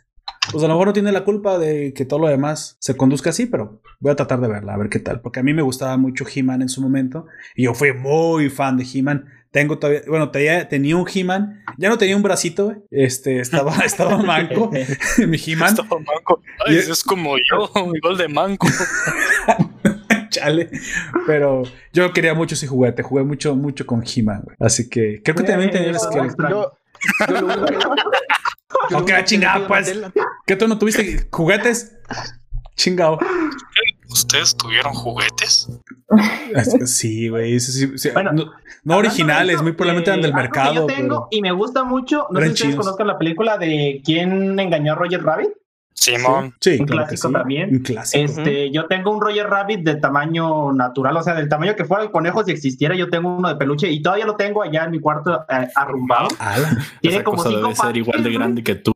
Pues a lo mejor no tiene la culpa de que todo lo demás se conduzca así, pero voy a tratar de verla, a ver qué tal. Porque a mí me gustaba mucho He-Man en su momento y yo fui muy fan de He-Man. Tengo todavía, bueno, tenía, tenía un He-Man, ya no tenía un bracito, güey. este, estaba, [laughs] estaba manco, [laughs] mi He-Man, Estaba manco. Ay, Y- es como yo, [laughs] igual de manco. chale, pero yo quería mucho ese juguete, jugué mucho, mucho con He-Man, güey. así que creo que también tenías que... Yo, yo lo que- chingada, pues. ¿Qué tú no tuviste juguetes? Chingado. ¿Ustedes tuvieron juguetes? Sí, güey. sí, sí, sí. Bueno, no, originales, eso, muy probablemente eran eh, del mercado. Yo tengo pero- y me gusta mucho. No sé si ustedes conozcan la película de ¿Quién engañó a Roger Rabbit? Simón. Sí, un claro que clásico sí. también. Un clásico. Este, yo tengo un Roger Rabbit de tamaño natural, o sea, del tamaño que fuera el conejo si existiera. Yo tengo uno de peluche y todavía lo tengo allá en mi cuarto eh, arrumbado. Ala. Tiene Esa como cosa cinco debe ser igual de grande que tú.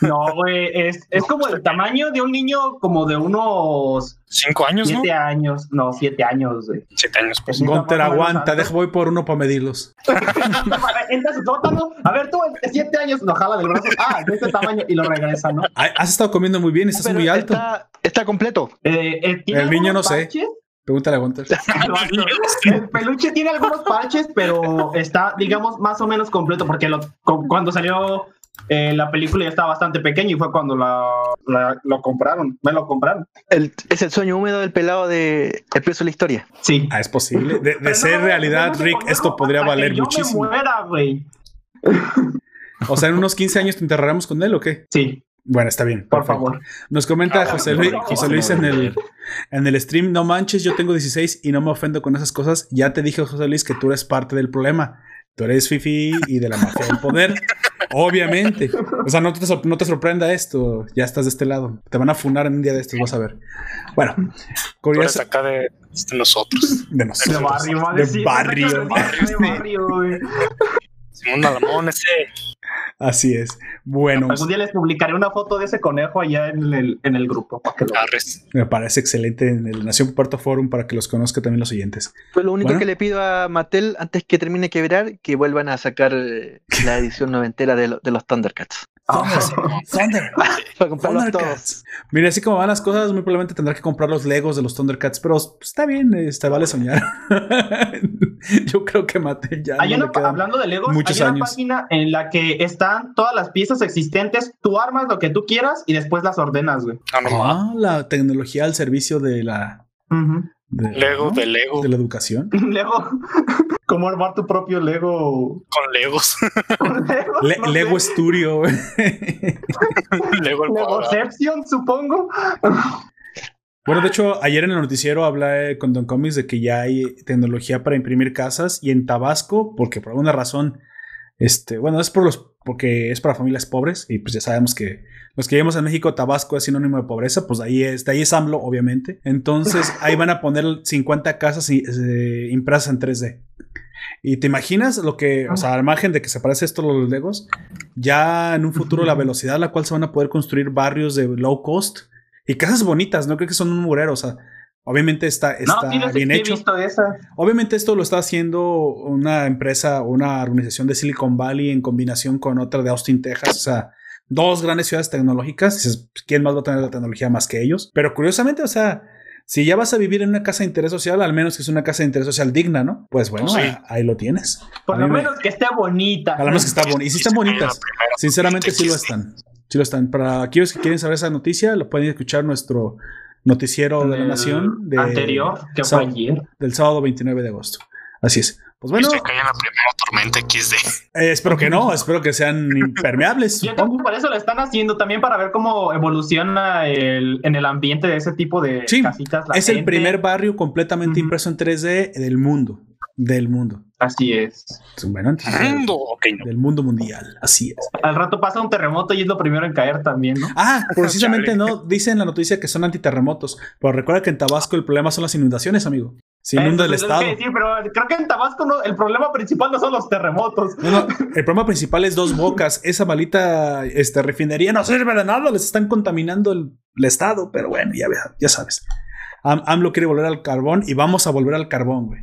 No, güey, es, es como el tamaño de un niño como de unos Cinco años, ¿no? siete años. No, siete años, güey. Siete años, pues. Menos aguanta. Deja, voy por uno para medirlos. [laughs] Entra a su sótano. A ver, tú, de siete años, lo jala del brazo. Ah, de este tamaño y lo regresa, ¿no? Has estado comiendo muy bien, estás Pero muy alto. Está, está completo. Eh, eh, ¿tiene El niño no sé. parches? Pregúntale a Gunter. [laughs] [laughs] El peluche tiene algunos parches, pero está, digamos, más o menos completo, porque lo- cuando salió eh, la película ya estaba bastante pequeño y fue cuando la, la- lo compraron, me lo compraron. El- es el sueño húmedo del pelado de El precio de la historia. Sí. Ah, es posible. De, ser no, realidad, no Rick, esto podría valer yo muchísimo. me muera, güey. O sea, en unos 15 años te enterraremos con él o qué? Sí, Bueno, está bien. por perfecto. favor. Nos comenta Ah, José Luis. José Luis en el, en el stream. No manches, yo tengo 16 y no me ofendo con esas cosas. Ya te dije, José Luis, que tú eres parte del problema. Tú eres Fifi y de la mafia del poder. Obviamente. O sea, no te, no te sorprenda esto. Ya estás de este lado. Te van a funar en un día de estos, vas a ver. Bueno, Tú eres curioso acá de, de nosotros. de De nosotros. barrio, va a De barrio. De barrio, [laughs] güey. Simón Alamón, ese. Así es. Bueno, Algún día les publicaré una foto de ese conejo allá en el, en el grupo. para que lo me parece excelente en el Nación Puerto Forum para que los conozcan también los oyentes. Pues lo único Bueno. que le pido a Mattel antes que termine quebrar, que vuelvan a sacar eh, la edición noventera de, lo- de los Thundercats. Thunder, Thunder, [laughs] Para comprarlos todos. Thundercats. Mira, así como van las cosas, muy probablemente tendrá que comprar los Legos de los Thundercats, pero pues, está bien, este, vale soñar. [laughs] Yo creo que Mattel ya Hay no una, hablando de Legos, muchos hay una años. página en la que están todas las piezas existentes, tú armas lo que tú quieras y después las ordenas, güey. No. Ah, la tecnología al servicio de la Ujú. De, Lego ¿no? de Lego. de la educación. [laughs] Lego, ¿cómo armar tu propio Lego? Con Legos. [laughs] Lego, Le- no sé. Lego Studio. [laughs] Lego. Legoception, supongo. Bueno, de hecho, ayer en el noticiero hablé con Don Comics de que ya hay tecnología para imprimir casas y en Tabasco, porque por alguna razón, este, bueno, es por los, porque es para familias pobres y pues ya sabemos que los que vivimos en México, Tabasco es sinónimo de pobreza, pues ahí es, de ahí es AMLO, obviamente. Entonces [laughs] ahí van a poner 50 casas y- eh, impresas en 3D. Y te imaginas lo que, o sea, al margen de que se parece esto a los Legos, ya en un futuro la velocidad a la cual se van a poder construir barrios de low cost y casas bonitas, no creo que son un murero, o sea, obviamente está, está no, bien he hecho. visto esa. Obviamente esto lo está haciendo una empresa, una organización de Silicon Valley en combinación con otra de Austin, Texas, o sea, dos grandes ciudades tecnológicas. ¿quién más va a tener la tecnología más que ellos? Pero curiosamente, o sea, si ya vas a vivir en una casa de interés social, al menos que es una casa de interés social digna, ¿no? Pues bueno, Sí. ahí, ahí lo tienes. Por lo me- menos que esté bonita. Lo menos que está bonito. Y sí están bonitas. Sinceramente sí lo están. Sí lo están. Para aquellos que quieren saber esa noticia, lo pueden escuchar nuestro noticiero de la Nación de- anterior, que fue ayer. del sábado 29 de agosto. Así es. Pues bueno, Y se cae en la primera tormenta XD. eh, espero que no, espero que sean impermeables, [laughs] Yo supongo. por eso lo están haciendo también para ver cómo evoluciona el, en el ambiente de ese tipo de Sí, casitas. la Es el primer barrio completamente impreso en 3D del mundo. Del mundo. Así es. Bueno, entonces, Mundo. Ok, no. del mundo mundial. Así es. Al rato pasa un terremoto y es lo primero en caer también, ¿no? Ah, [laughs] precisamente no. Dice en la noticia que son antiterremotos. Pero recuerda que en Tabasco el problema son las inundaciones, amigo. Se inunda el Eso es lo estado. que decir, pero creo que en Tabasco no- el problema principal no son los terremotos. No, no, el problema principal es dos bocas. [laughs] Esa malita este, refinería no sirve de nada. Les están contaminando el, el estado. Pero bueno, ya, ya sabes. Am- AMLO quiere volver al carbón y vamos a volver al carbón, güey.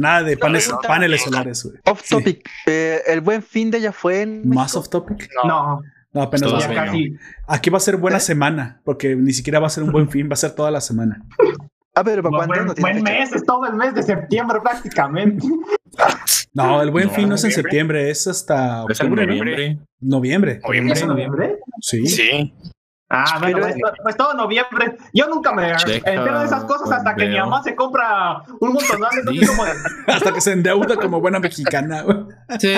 Nada de panes- pregunta- paneles solares, güey. Off Sí. topic. eh, el buen fin de ya fue en. Más off topic. No. No, apenas va a casi. Aquí va a ser buena ¿Eh? semana. Porque ni siquiera va a ser un buen fin, va a ser toda la semana. Ah, pero ¿para cuándo? Buen, No buen fecha. mes, es todo el mes de septiembre prácticamente. [laughs] No, el buen No, fin no es en septiembre, es hasta octubre, ¿no? noviembre. Noviembre. Noviembre. ¿Es en noviembre? Sí. Sí. Ah, bueno, Pero pues, es- pues todo noviembre. Yo nunca me entero de esas cosas hasta que mi mamá se compra un montón de como de, Hasta que se endeuda como buena mexicana. Sí.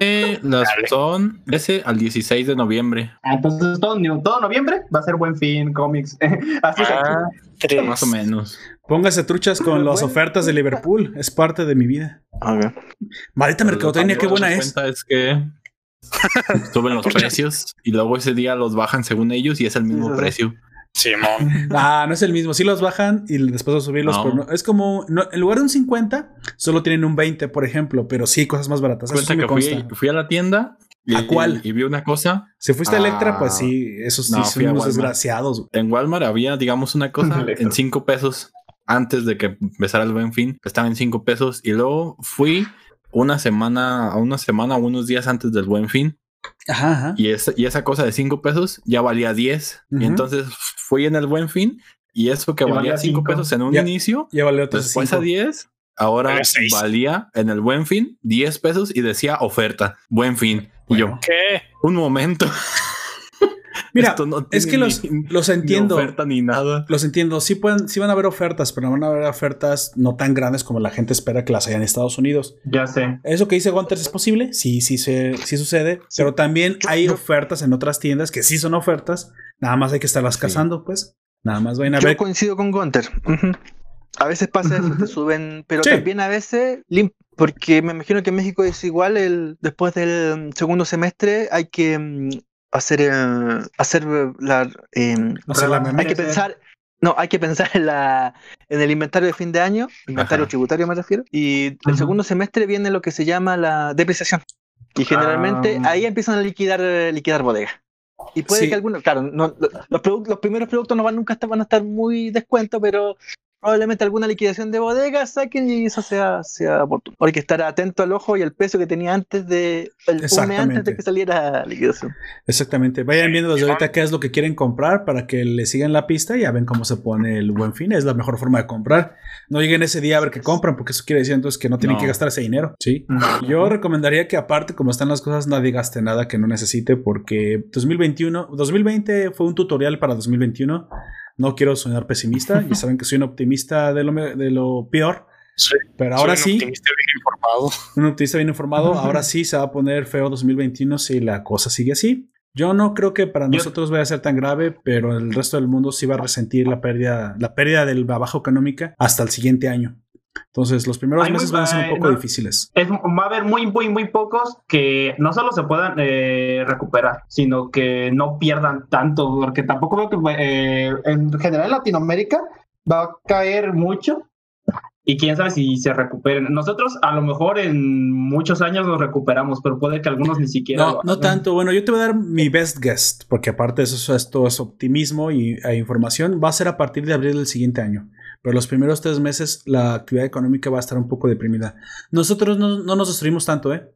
Eh, las Dale. son ese al 16 de noviembre, Ah, Entonces todo, todo noviembre va a ser buen fin, cómics. [laughs] Así es. Ah, tres. más o menos. Póngase truchas con las bueno. ofertas de Liverpool. Es parte de mi vida. Ok. Maldita mercadotecnia, qué buena es. es que [laughs] suben los precios y luego ese día los bajan según ellos y es el mismo Sí, precio. Simón. [laughs] Ah, no es el mismo. Sí los bajan y después de subirlos. No. pero no- es como, no, en lugar de un 50, solo tienen un 20, por ejemplo. Pero sí, cosas más baratas. Eso Cuenta sí me que fui, a la tienda y, ¿A cuál? y vi una cosa. Si fuiste a Electra, Ah, pues sí, esos sí son unos desgraciados. En Walmart había, digamos, una cosa en 5 pesos antes de que empezara el buen fin. Estaba en 5 pesos y luego fui una semana, a una semana unos días antes del buen fin Ajá, ajá. y, esa- y esa cosa de 5 pesos ya valía 10. Ujú. Y entonces fui en el buen fin y eso que valía valía 5 cinco. pesos en un Ya. inicio, Ya otros después cinco. a 10, ahora Valía en el buen fin 10 pesos y decía oferta, buen fin. Y yo. ¿Qué? un momento. Mira, Esto no es que los, ni- los ni entiendo. oferta ni nada. Los entiendo. Sí, pueden, sí van a haber ofertas, pero van a haber ofertas no tan grandes como la gente espera que las haya en Estados Unidos. Ya sé. ¿Eso que dice Gunters es posible? Sí, sí, se- sí sucede. Pero también hay ofertas en otras tiendas que sí son ofertas. Nada más hay que estarlas Sí. cazando, pues. Nada más vayan a Yo ver. coincido con Gunter. A veces pasa eso, te suben, pero Sí. también a veces, porque me imagino que en México es igual, el, después del segundo semestre hay que mm, hacer, eh, hacer eh, la... em, hacer la Hay que pensar... No, hay que pensar en, la, en el inventario de fin de año, inventario Ajá. tributario me refiero, y el segundo semestre viene lo que se llama la depreciación. Y generalmente Ah. ahí empiezan a liquidar, eh, liquidar bodegas. Y puede Sí. que algunos, claro, no, lo- los, produc- los primeros productos no van nunca van a estar muy descuento, pero probablemente alguna liquidación de bodega saquen y eso sea, sea oportuno. Hay que estar atento al ojo y al precio que tenía antes de el Exactamente. antes de que saliera la liquidación. Exactamente. Vayan viendo desde ahorita qué es lo que quieren comprar para que le sigan la pista y ya ven cómo se pone el buen fin. Es la mejor forma de comprar. No lleguen ese día a ver qué compran, porque eso quiere decir entonces que no tienen No. que gastar ese dinero. Sí. Yo recomendaría que aparte, como están las cosas, nadie gaste nada que no necesite, porque 2021, 2020 fue un tutorial para 2021. No quiero sonar pesimista, ya [laughs] saben que soy un optimista de lo, de lo peor, Soy, pero ahora soy un sí, optimista bien informado. [laughs] un optimista bien informado, [laughs] ahora sí se va a poner feo 2021 si la cosa sigue así. Yo no creo que para Yo- nosotros vaya a ser tan grave, pero el resto del mundo sí va a resentir la pérdida, la pérdida del trabajo económica hasta el siguiente año. Entonces, los primeros Ay, muy meses van a ser un poco no. difíciles. Es, va a haber muy, muy, muy pocos que no solo se puedan eh, recuperar, sino que no pierdan tanto, porque tampoco veo que eh, en general en Latinoamérica va a caer mucho y quién sabe si se recuperen. Nosotros a lo mejor en muchos años nos recuperamos, pero puede que algunos ni siquiera. No, no tanto. Bueno, yo te voy a dar mi best guess, porque aparte de eso, esto es optimismo y e información. Va a ser a partir de abril del siguiente año. Pero los primeros tres meses la actividad económica va a estar un poco deprimida. Nosotros no, no nos destruimos tanto, ¿eh?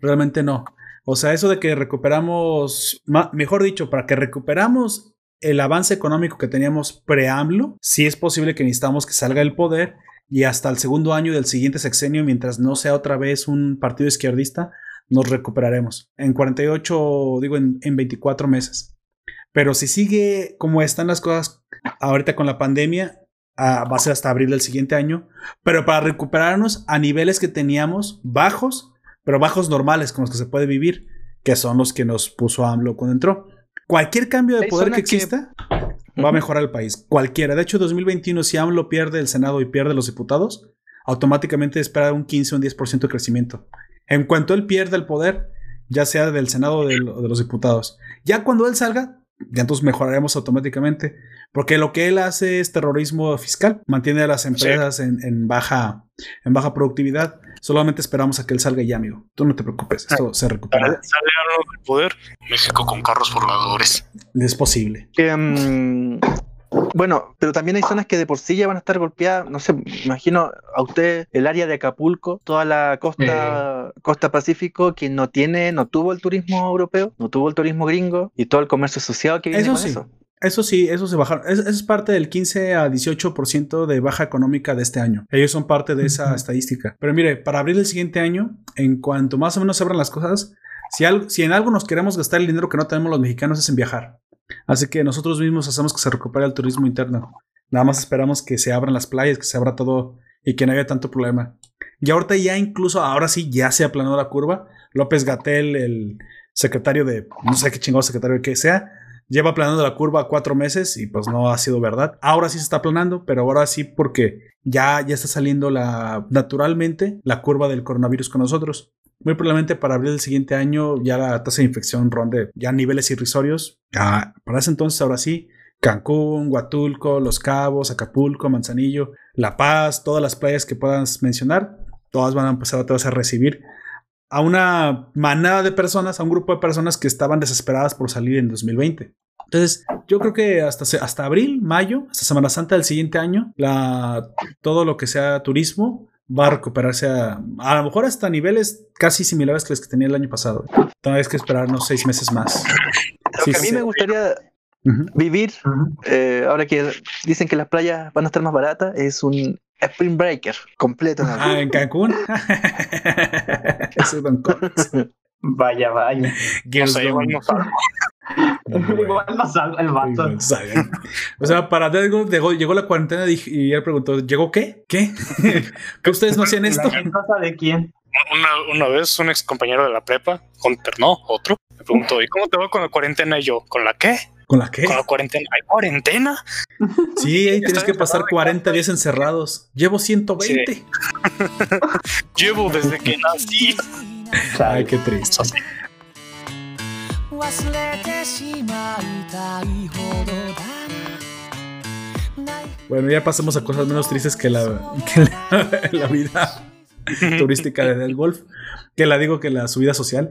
Realmente no. O sea, eso de que recuperamos, mejor dicho, para que recuperamos el avance económico que teníamos pre-AMLO, sí es posible que necesitamos que salga el poder y hasta el segundo año del siguiente sexenio, mientras no sea otra vez un partido izquierdista, nos recuperaremos. En 48, digo, en, en 24 meses. Pero si sigue como están las cosas ahorita con la pandemia, va a ser hasta abril del siguiente año. Pero para recuperarnos a niveles que teníamos bajos, pero bajos normales con los que se puede vivir, que son los que nos puso AMLO cuando entró. Cualquier cambio de poder que que- exista va a mejorar el país. Cualquiera. De hecho, 2021, si AMLO pierde el Senado y pierde los diputados, automáticamente espera un 15 o un 10% de crecimiento. En cuanto él pierda el poder, ya sea del Senado o de los diputados. Ya cuando él salga, ya entonces mejoraremos automáticamente. Porque lo que él hace es terrorismo fiscal. Mantiene a las empresas en, en baja, en baja productividad. Solamente esperamos a que él salga y ya, amigo. Tú no te preocupes. Esto se recupera. sale algo del poder. México con carros voladores. Es posible. Mm, bueno, pero también hay zonas que de por sí ya van a estar golpeadas. No sé, imagino a usted el área de Acapulco, toda la costa, costa Pacífico, que no tiene, no tuvo el turismo europeo, no tuvo el turismo gringo y todo el comercio asociado que viene Eso con sí. eso. Eso sí, eso se bajaron. Es- Eso es parte del 15 a 18% de baja económica de este año. Ellos son parte de esa estadística. Pero mire, para abril del siguiente año, en cuanto más o menos se abran las cosas, si, algo- si en algo nos queremos gastar el dinero que no tenemos los mexicanos es en viajar. Así que nosotros mismos hacemos que se recupere el turismo interno. Nada más esperamos que se abran las playas, que se abra todo y que no haya tanto problema. Y ahorita ya incluso, ahora sí, ya se aplanó la curva. López Gatel, el secretario de, no sé qué chingado secretario que sea, lleva aplanando la curva cuatro meses y pues no ha sido verdad. Ahora sí se está aplanando, pero ahora sí porque ya, ya está saliendo la, naturalmente la curva del coronavirus con nosotros. Muy probablemente para abril del siguiente año ya la tasa de infección ronde ya niveles irrisorios. Ya, para ese entonces, ahora sí, Cancún, Huatulco, Los Cabos, Acapulco, Manzanillo, La Paz, todas las playas que puedas mencionar, todas van a empezar a, recibir a una manada de personas, a un grupo de personas que estaban desesperadas por salir en 2020. Entonces, yo creo que hasta, hasta abril, mayo, hasta Semana Santa del siguiente año, la, todo lo que sea turismo va a recuperarse a, a lo mejor hasta niveles casi similares que los que tenía el año pasado. Hay que esperarnos seis meses más. Lo Sí, que a mí sí. me gustaría vivir, eh, ahora que dicen que las playas van a estar más baratas, es un Spring Breaker completo. ¿no? Ah, en Cancún. [laughs] Es. Vaya, vaya. O sea, no. Igual no salga el vato. Igual. O sea, para Deadgold llegó, llegó la cuarentena y, y él preguntó, ¿llegó qué? ¿Qué? [laughs] ¿Que ustedes no hacían esto? ¿La cosa de quién? Una, una vez un ex compañero de la prepa, Hunter, no, otro, me preguntó, ¿y cómo te va con la cuarentena? Y yo, ¿con la qué? ¿Con la qué? ¿Con la cuarentena? ¿Hay cuarentena? Sí, ahí tienes que pasar encerrado en 40 días encerrados. Llevo 120. [laughs] Llevo desde que nací. Ay, qué triste. Así. 忘れてしまいたいほどだなない Bueno, ya pasemos a cosas menos tristes que la, que la, la [laughs] vida [laughs] turística del golf. Que la digo que la subida social.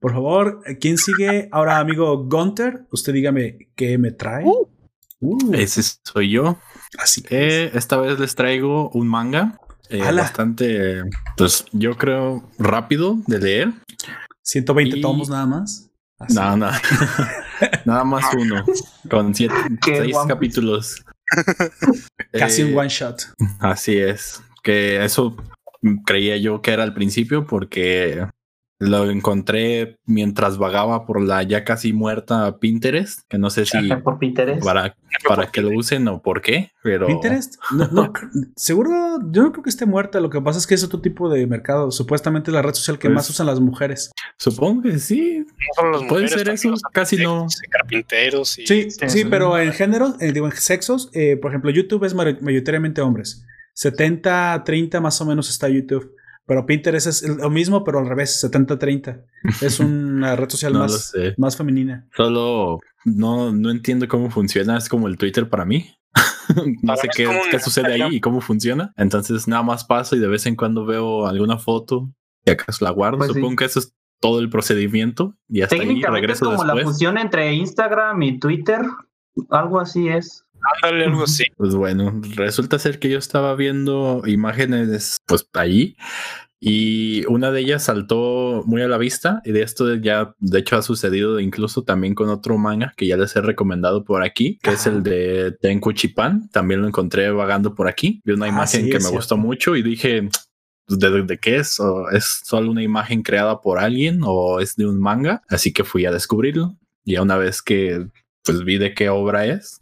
Por favor, ¿quién sigue? Ahora, amigo Gunter, usted dígame qué me trae. Uh, Ese soy yo. así es. Eh, esta vez les traigo un manga eh, ¡Hala! bastante, pues yo creo rápido de leer. 120 y- tomos nada más. Así. No, no. [laughs] Nada más uno. Con siete, [laughs] seis capítulos. [laughs] Casi Eh, un one shot. Así es. Que eso creía yo que era al principio porque lo encontré mientras vagaba por la ya casi muerta Pinterest, que no sé si Por Pinterest. para, para que lo usen o por qué, pero Pinterest, no, no, seguro, yo no creo que esté muerta. Lo que pasa es que es otro tipo de mercado. Supuestamente es la red social que Pues- más usan las mujeres. supongo que sí. No solo las Puede mujeres, ser eso, casi no. Carpinteros y Sí, sí, sí. pero en género, eh, digo, en sexos, eh, por ejemplo, YouTube es mayoritariamente hombres. 70, 30 más o menos está YouTube. Pero Pinterest es lo mismo, pero al revés, 70-30. Es una red social [laughs] No más, más femenina. Solo no, no entiendo cómo funciona. Es como el Twitter para mí. [laughs] no Para sé qué, qué sucede ahí y cómo funciona. Entonces nada más paso y de vez en cuando veo alguna foto y acaso la guardo. Pues sí. Supongo que eso es todo el procedimiento y hasta ahí Técnicamente es regreso como la después. fusión entre Instagram y Twitter. Algo así es. Ándale algo así. Pues bueno, resulta ser que yo estaba viendo imágenes pues allí y una de ellas saltó muy a la vista y de esto ya de hecho ha sucedido incluso también con otro manga que ya les he recomendado por aquí, que es el de Tenkuchipan, también lo encontré vagando por aquí, vi una Ah, imagen sí, que me cierto. gustó mucho y dije, pues, ¿de, de- de qué es? ¿O ¿Es solo una imagen creada por alguien o es de un manga? Así que fui a descubrirlo y una vez que pues vi de qué obra es,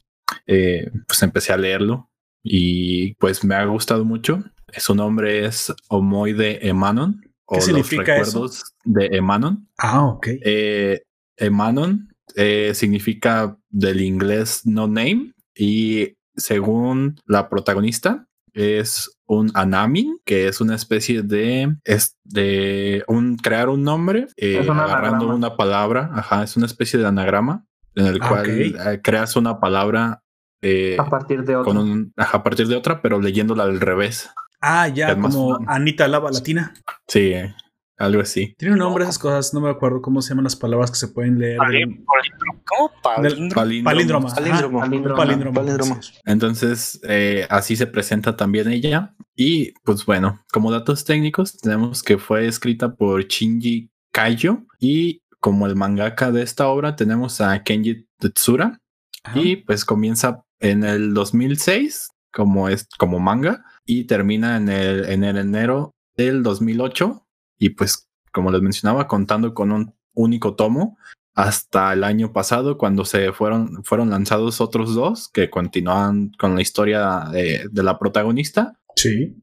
eh, pues empecé a leerlo y pues me ha gustado mucho. Su nombre es Omoide Emanon o los significa eso? recuerdos de Emanon. Ah, ok. Eh, Emanon eh, significa del inglés no name y según la protagonista es un anamin que es una especie de es de un crear un nombre eh, un agarrando anagrama. una palabra ajá es una especie de anagrama en el Ah, cual eh, creas una palabra eh, A partir de otro. con un a partir de otra pero leyéndola al revés Ah, ya, como fun. Anita Lava Latina. sí eh, algo así Tiene un nombre esas cosas, no me acuerdo cómo se llaman las palabras que se pueden leer. Palín- palíndromo. ¿Cómo? Palíndromo. Palíndromo. Palíndroma. ajá. Palíndromo. Palíndromo. Palíndromo. Palíndromo. así es. Entonces, eh, así se presenta también ella. Y pues bueno, como datos técnicos, tenemos que fue escrita por Shinji Kaiyo y como el mangaka de esta obra tenemos a Kenji Tetsura Ajá. y pues comienza en el 2006 como es como manga y termina en el, en el enero del 2008 y pues como les mencionaba contando con un único tomo hasta el año pasado cuando se fueron fueron lanzados otros dos que continúan con la historia de, de la protagonista Sí.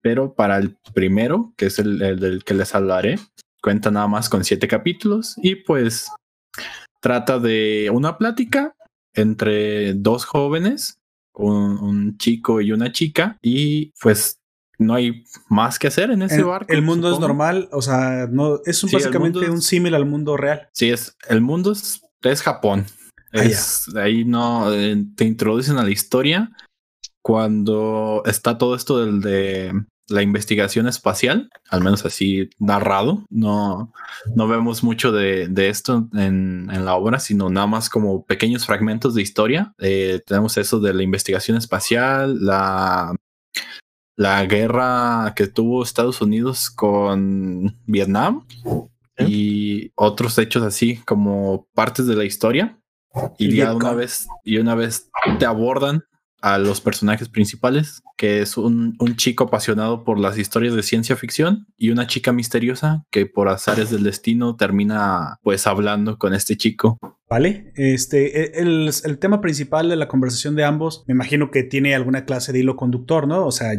pero para el primero que es el, el del que les hablaré cuenta nada más con siete capítulos y pues trata de una plática entre dos jóvenes un, un chico y una chica y pues no hay más que hacer en ese El, barco el mundo es normal, o sea, no es un- Sí, básicamente es- un símil al mundo real. Sí, es el mundo es, es Japón. Ah, Es, ahí no eh, te introducen a la historia cuando está todo esto del de la investigación espacial, al menos así narrado. No, no vemos mucho de, de esto en, en la obra, sino nada más como pequeños fragmentos de historia. Eh, tenemos eso de la investigación espacial, la, la guerra que tuvo Estados Unidos con Vietnam y otros hechos así como partes de la historia. Y ya una vez, y una vez te abordan a los personajes principales, que es un, un chico apasionado por las historias de ciencia ficción y una chica misteriosa que por azares del destino termina pues hablando con este chico. ¿Vale? Este, el, el tema principal de la conversación de ambos, me imagino que tiene alguna clase de hilo conductor, ¿no? O sea,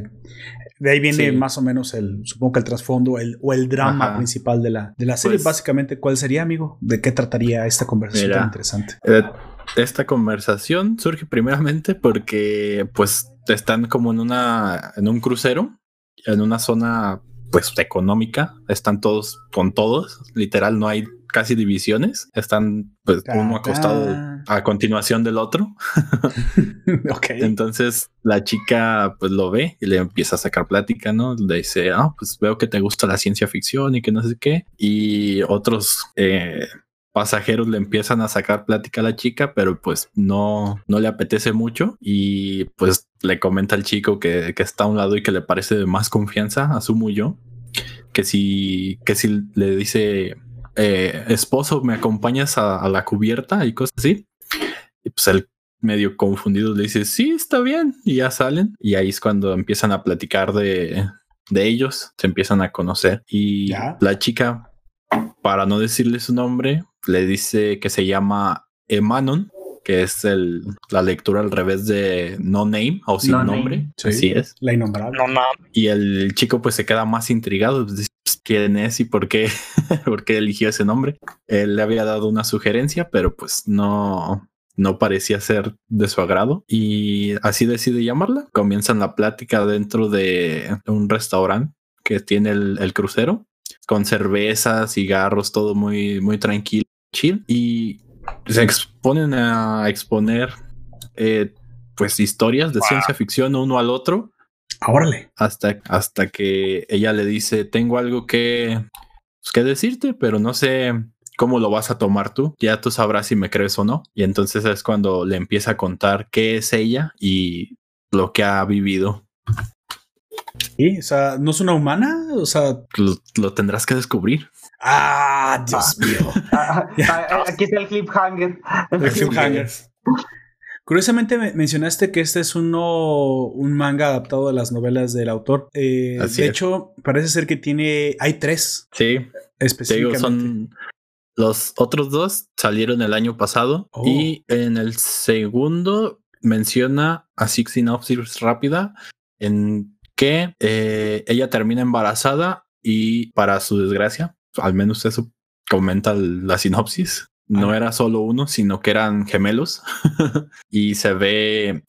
de ahí viene Sí. más o menos el, supongo que el trasfondo el, o el drama Ajá. principal de la, de la serie. Pues- Básicamente, ¿cuál sería, amigo? ¿De qué trataría esta conversación Mira. tan interesante? Eh, esta conversación surge primeramente porque pues están como en una en un crucero en una zona pues económica están todos con todos literal no hay casi divisiones están pues uno acostado a continuación del otro [laughs] [laughs] ok. entonces la chica pues lo ve y le empieza a sacar plática, ¿no? Le dice, ah, pues veo que te gusta la ciencia ficción y que no sé qué. Y otros, eh, pasajeros le empiezan a sacar plática a la chica, pero pues no, no le apetece mucho y pues le comenta al chico que, que está a un lado y que le parece de más confianza, asumo yo, que si, que si le dice, eh, esposo, ¿me acompañas a, a la cubierta y cosas así? Y pues él medio confundido le dice, sí, está bien, y ya salen. Y ahí es cuando empiezan a platicar de, de ellos, se empiezan a conocer. Y Ya. la chica, para no decirle su nombre, le dice que se llama Emanon, que es el, la lectura al revés de No Name o sin No Name. nombre. Sí. Así es. La innombrable. No. Y el chico pues se queda más intrigado. pues, dice, pues, ¿Quién es y por qué, [laughs] por qué eligió ese nombre? Él le había dado una sugerencia, pero pues no, no parecía ser de su agrado. Y así decide llamarla. Comienzan la plática dentro de un restaurante que tiene el, el crucero, con cervezas, cigarros, todo muy, muy tranquilo, chill. Y se exponen a exponer eh, pues historias de Wow. ciencia ficción uno al otro órale. hasta, hasta que ella le dice, tengo algo que, pues, que decirte, pero no sé cómo lo vas a tomar tú. Ya tú sabrás si me crees o no. Y entonces es cuando le empieza a contar qué es ella y lo que ha vivido. Sí, o sea, ¿no es una humana? O sea, Lo, lo tendrás que descubrir. Ah, Dios mío. [laughs] Ah, ah, Aquí está el cliffhanger. El cliffhanger. Curiosamente me- mencionaste que este es uno un manga adaptado de las novelas del autor. Eh, Así de es. hecho, parece ser que tiene. Hay tres Sí, te digo, específicamente. son los otros dos salieron el año pasado Oh. y en el segundo menciona así sinopsis rápida en que eh, ella termina embarazada y para su desgracia, al menos eso comenta la sinopsis. No Ah. era solo uno, sino que eran gemelos [laughs] y se ve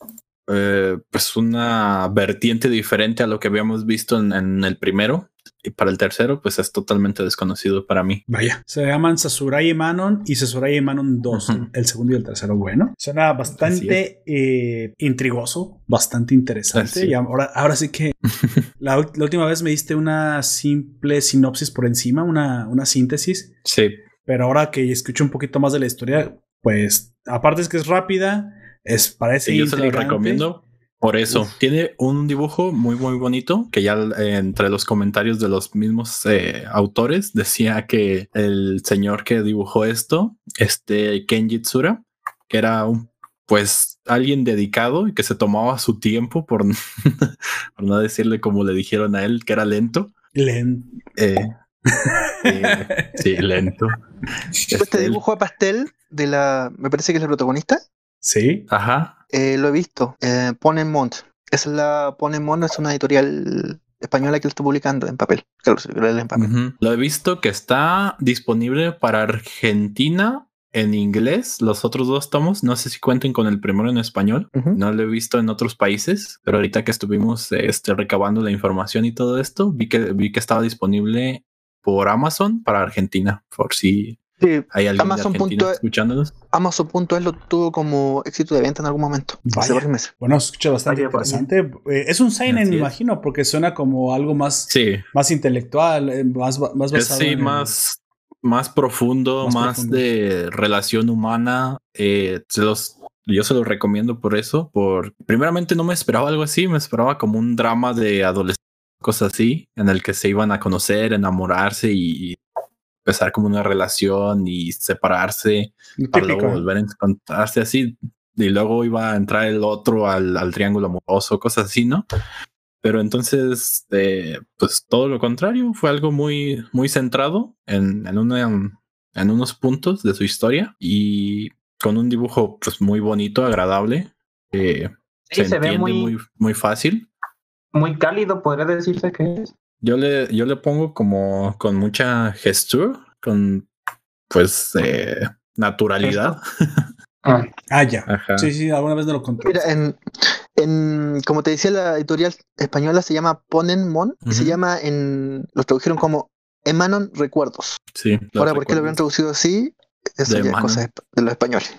eh, pues una vertiente diferente a lo que habíamos visto en, en el primero y para el tercero pues es totalmente desconocido para mí. Vaya, se llaman Sasurai Manon y Sasurai Manon 2, Ujú. el segundo y el tercero. Bueno, suena bastante eh, intrigoso, bastante interesante. Y ahora, ahora sí que [laughs] la, última vez me diste una simple sinopsis por encima, una, una síntesis, Sí, pero ahora que escucho un poquito más de la historia, pues aparte es que es rápida, es parece y yo se lo recomiendo. Por eso Uf. tiene un dibujo muy, muy bonito que ya eh, entre los comentarios de los mismos eh, autores decía que el señor que dibujó esto, este Kenji Tsura, que era un pues alguien dedicado y que se tomaba su tiempo por, [laughs] por no decirle como le dijeron a él que era lento. Len- Eh, eh, sí, lento. [laughs] Este Este, dibujo a pastel de la. Me parece que es la protagonista. Sí, Ajá, eh, lo he visto. Eh, Ponemont. Es la Ponemont, es una editorial española que lo está publicando en papel. Claro, en papel. Lo he visto que está disponible para Argentina en inglés. Los otros dos tomos, no sé si cuenten con el primero en español. No lo he visto en otros países, pero ahorita que estuvimos este, recabando la información y todo esto, vi que, vi que estaba disponible por Amazon para Argentina, por si Sí, hay alguien Amazon de Argentina punto- escuchándonos. Amazon.es lo tuvo como éxito de venta en algún momento. Hace Vaya. varios meses. bueno, se escucha bastante Vaya, vaya. interesante. Eh, es un Así me imagino, porque suena como algo más, Sí, más intelectual, eh, más, más basado sí, en- más, más profundo, Más más, profundo. de relación humana. eh, se los, yo se los recomiendo por eso. Por primeramente no me esperaba algo así, me esperaba como un drama de adolescentes, cosas así, en el que se iban a conocer, enamorarse y empezar como una relación y separarse para luego típico. volver a encontrarse así. Y luego iba a entrar el otro al, al triángulo amoroso, cosas así, ¿no? Pero entonces, eh, pues todo lo contrario, fue algo muy, muy centrado en, en, una, en unos puntos de su historia y con un dibujo pues muy bonito, agradable. eh, Sí, se, se ve entiende muy, muy, muy fácil. muy cálido, podría decirse que es. Yo le, yo le pongo como con mucha gestura, con pues eh, naturalidad. [laughs] Ah, Ah, ya. Ajá. Sí, sí, alguna vez me lo conté. Mira, en, en, como te decía, la editorial española se llama Ponemon y se Ujú. llama en. Los tradujeron como Emanon Recuerdos. Sí. Ahora, ¿por qué lo recuerdo. traducido así? Eso De ya es cosa de, de los españoles.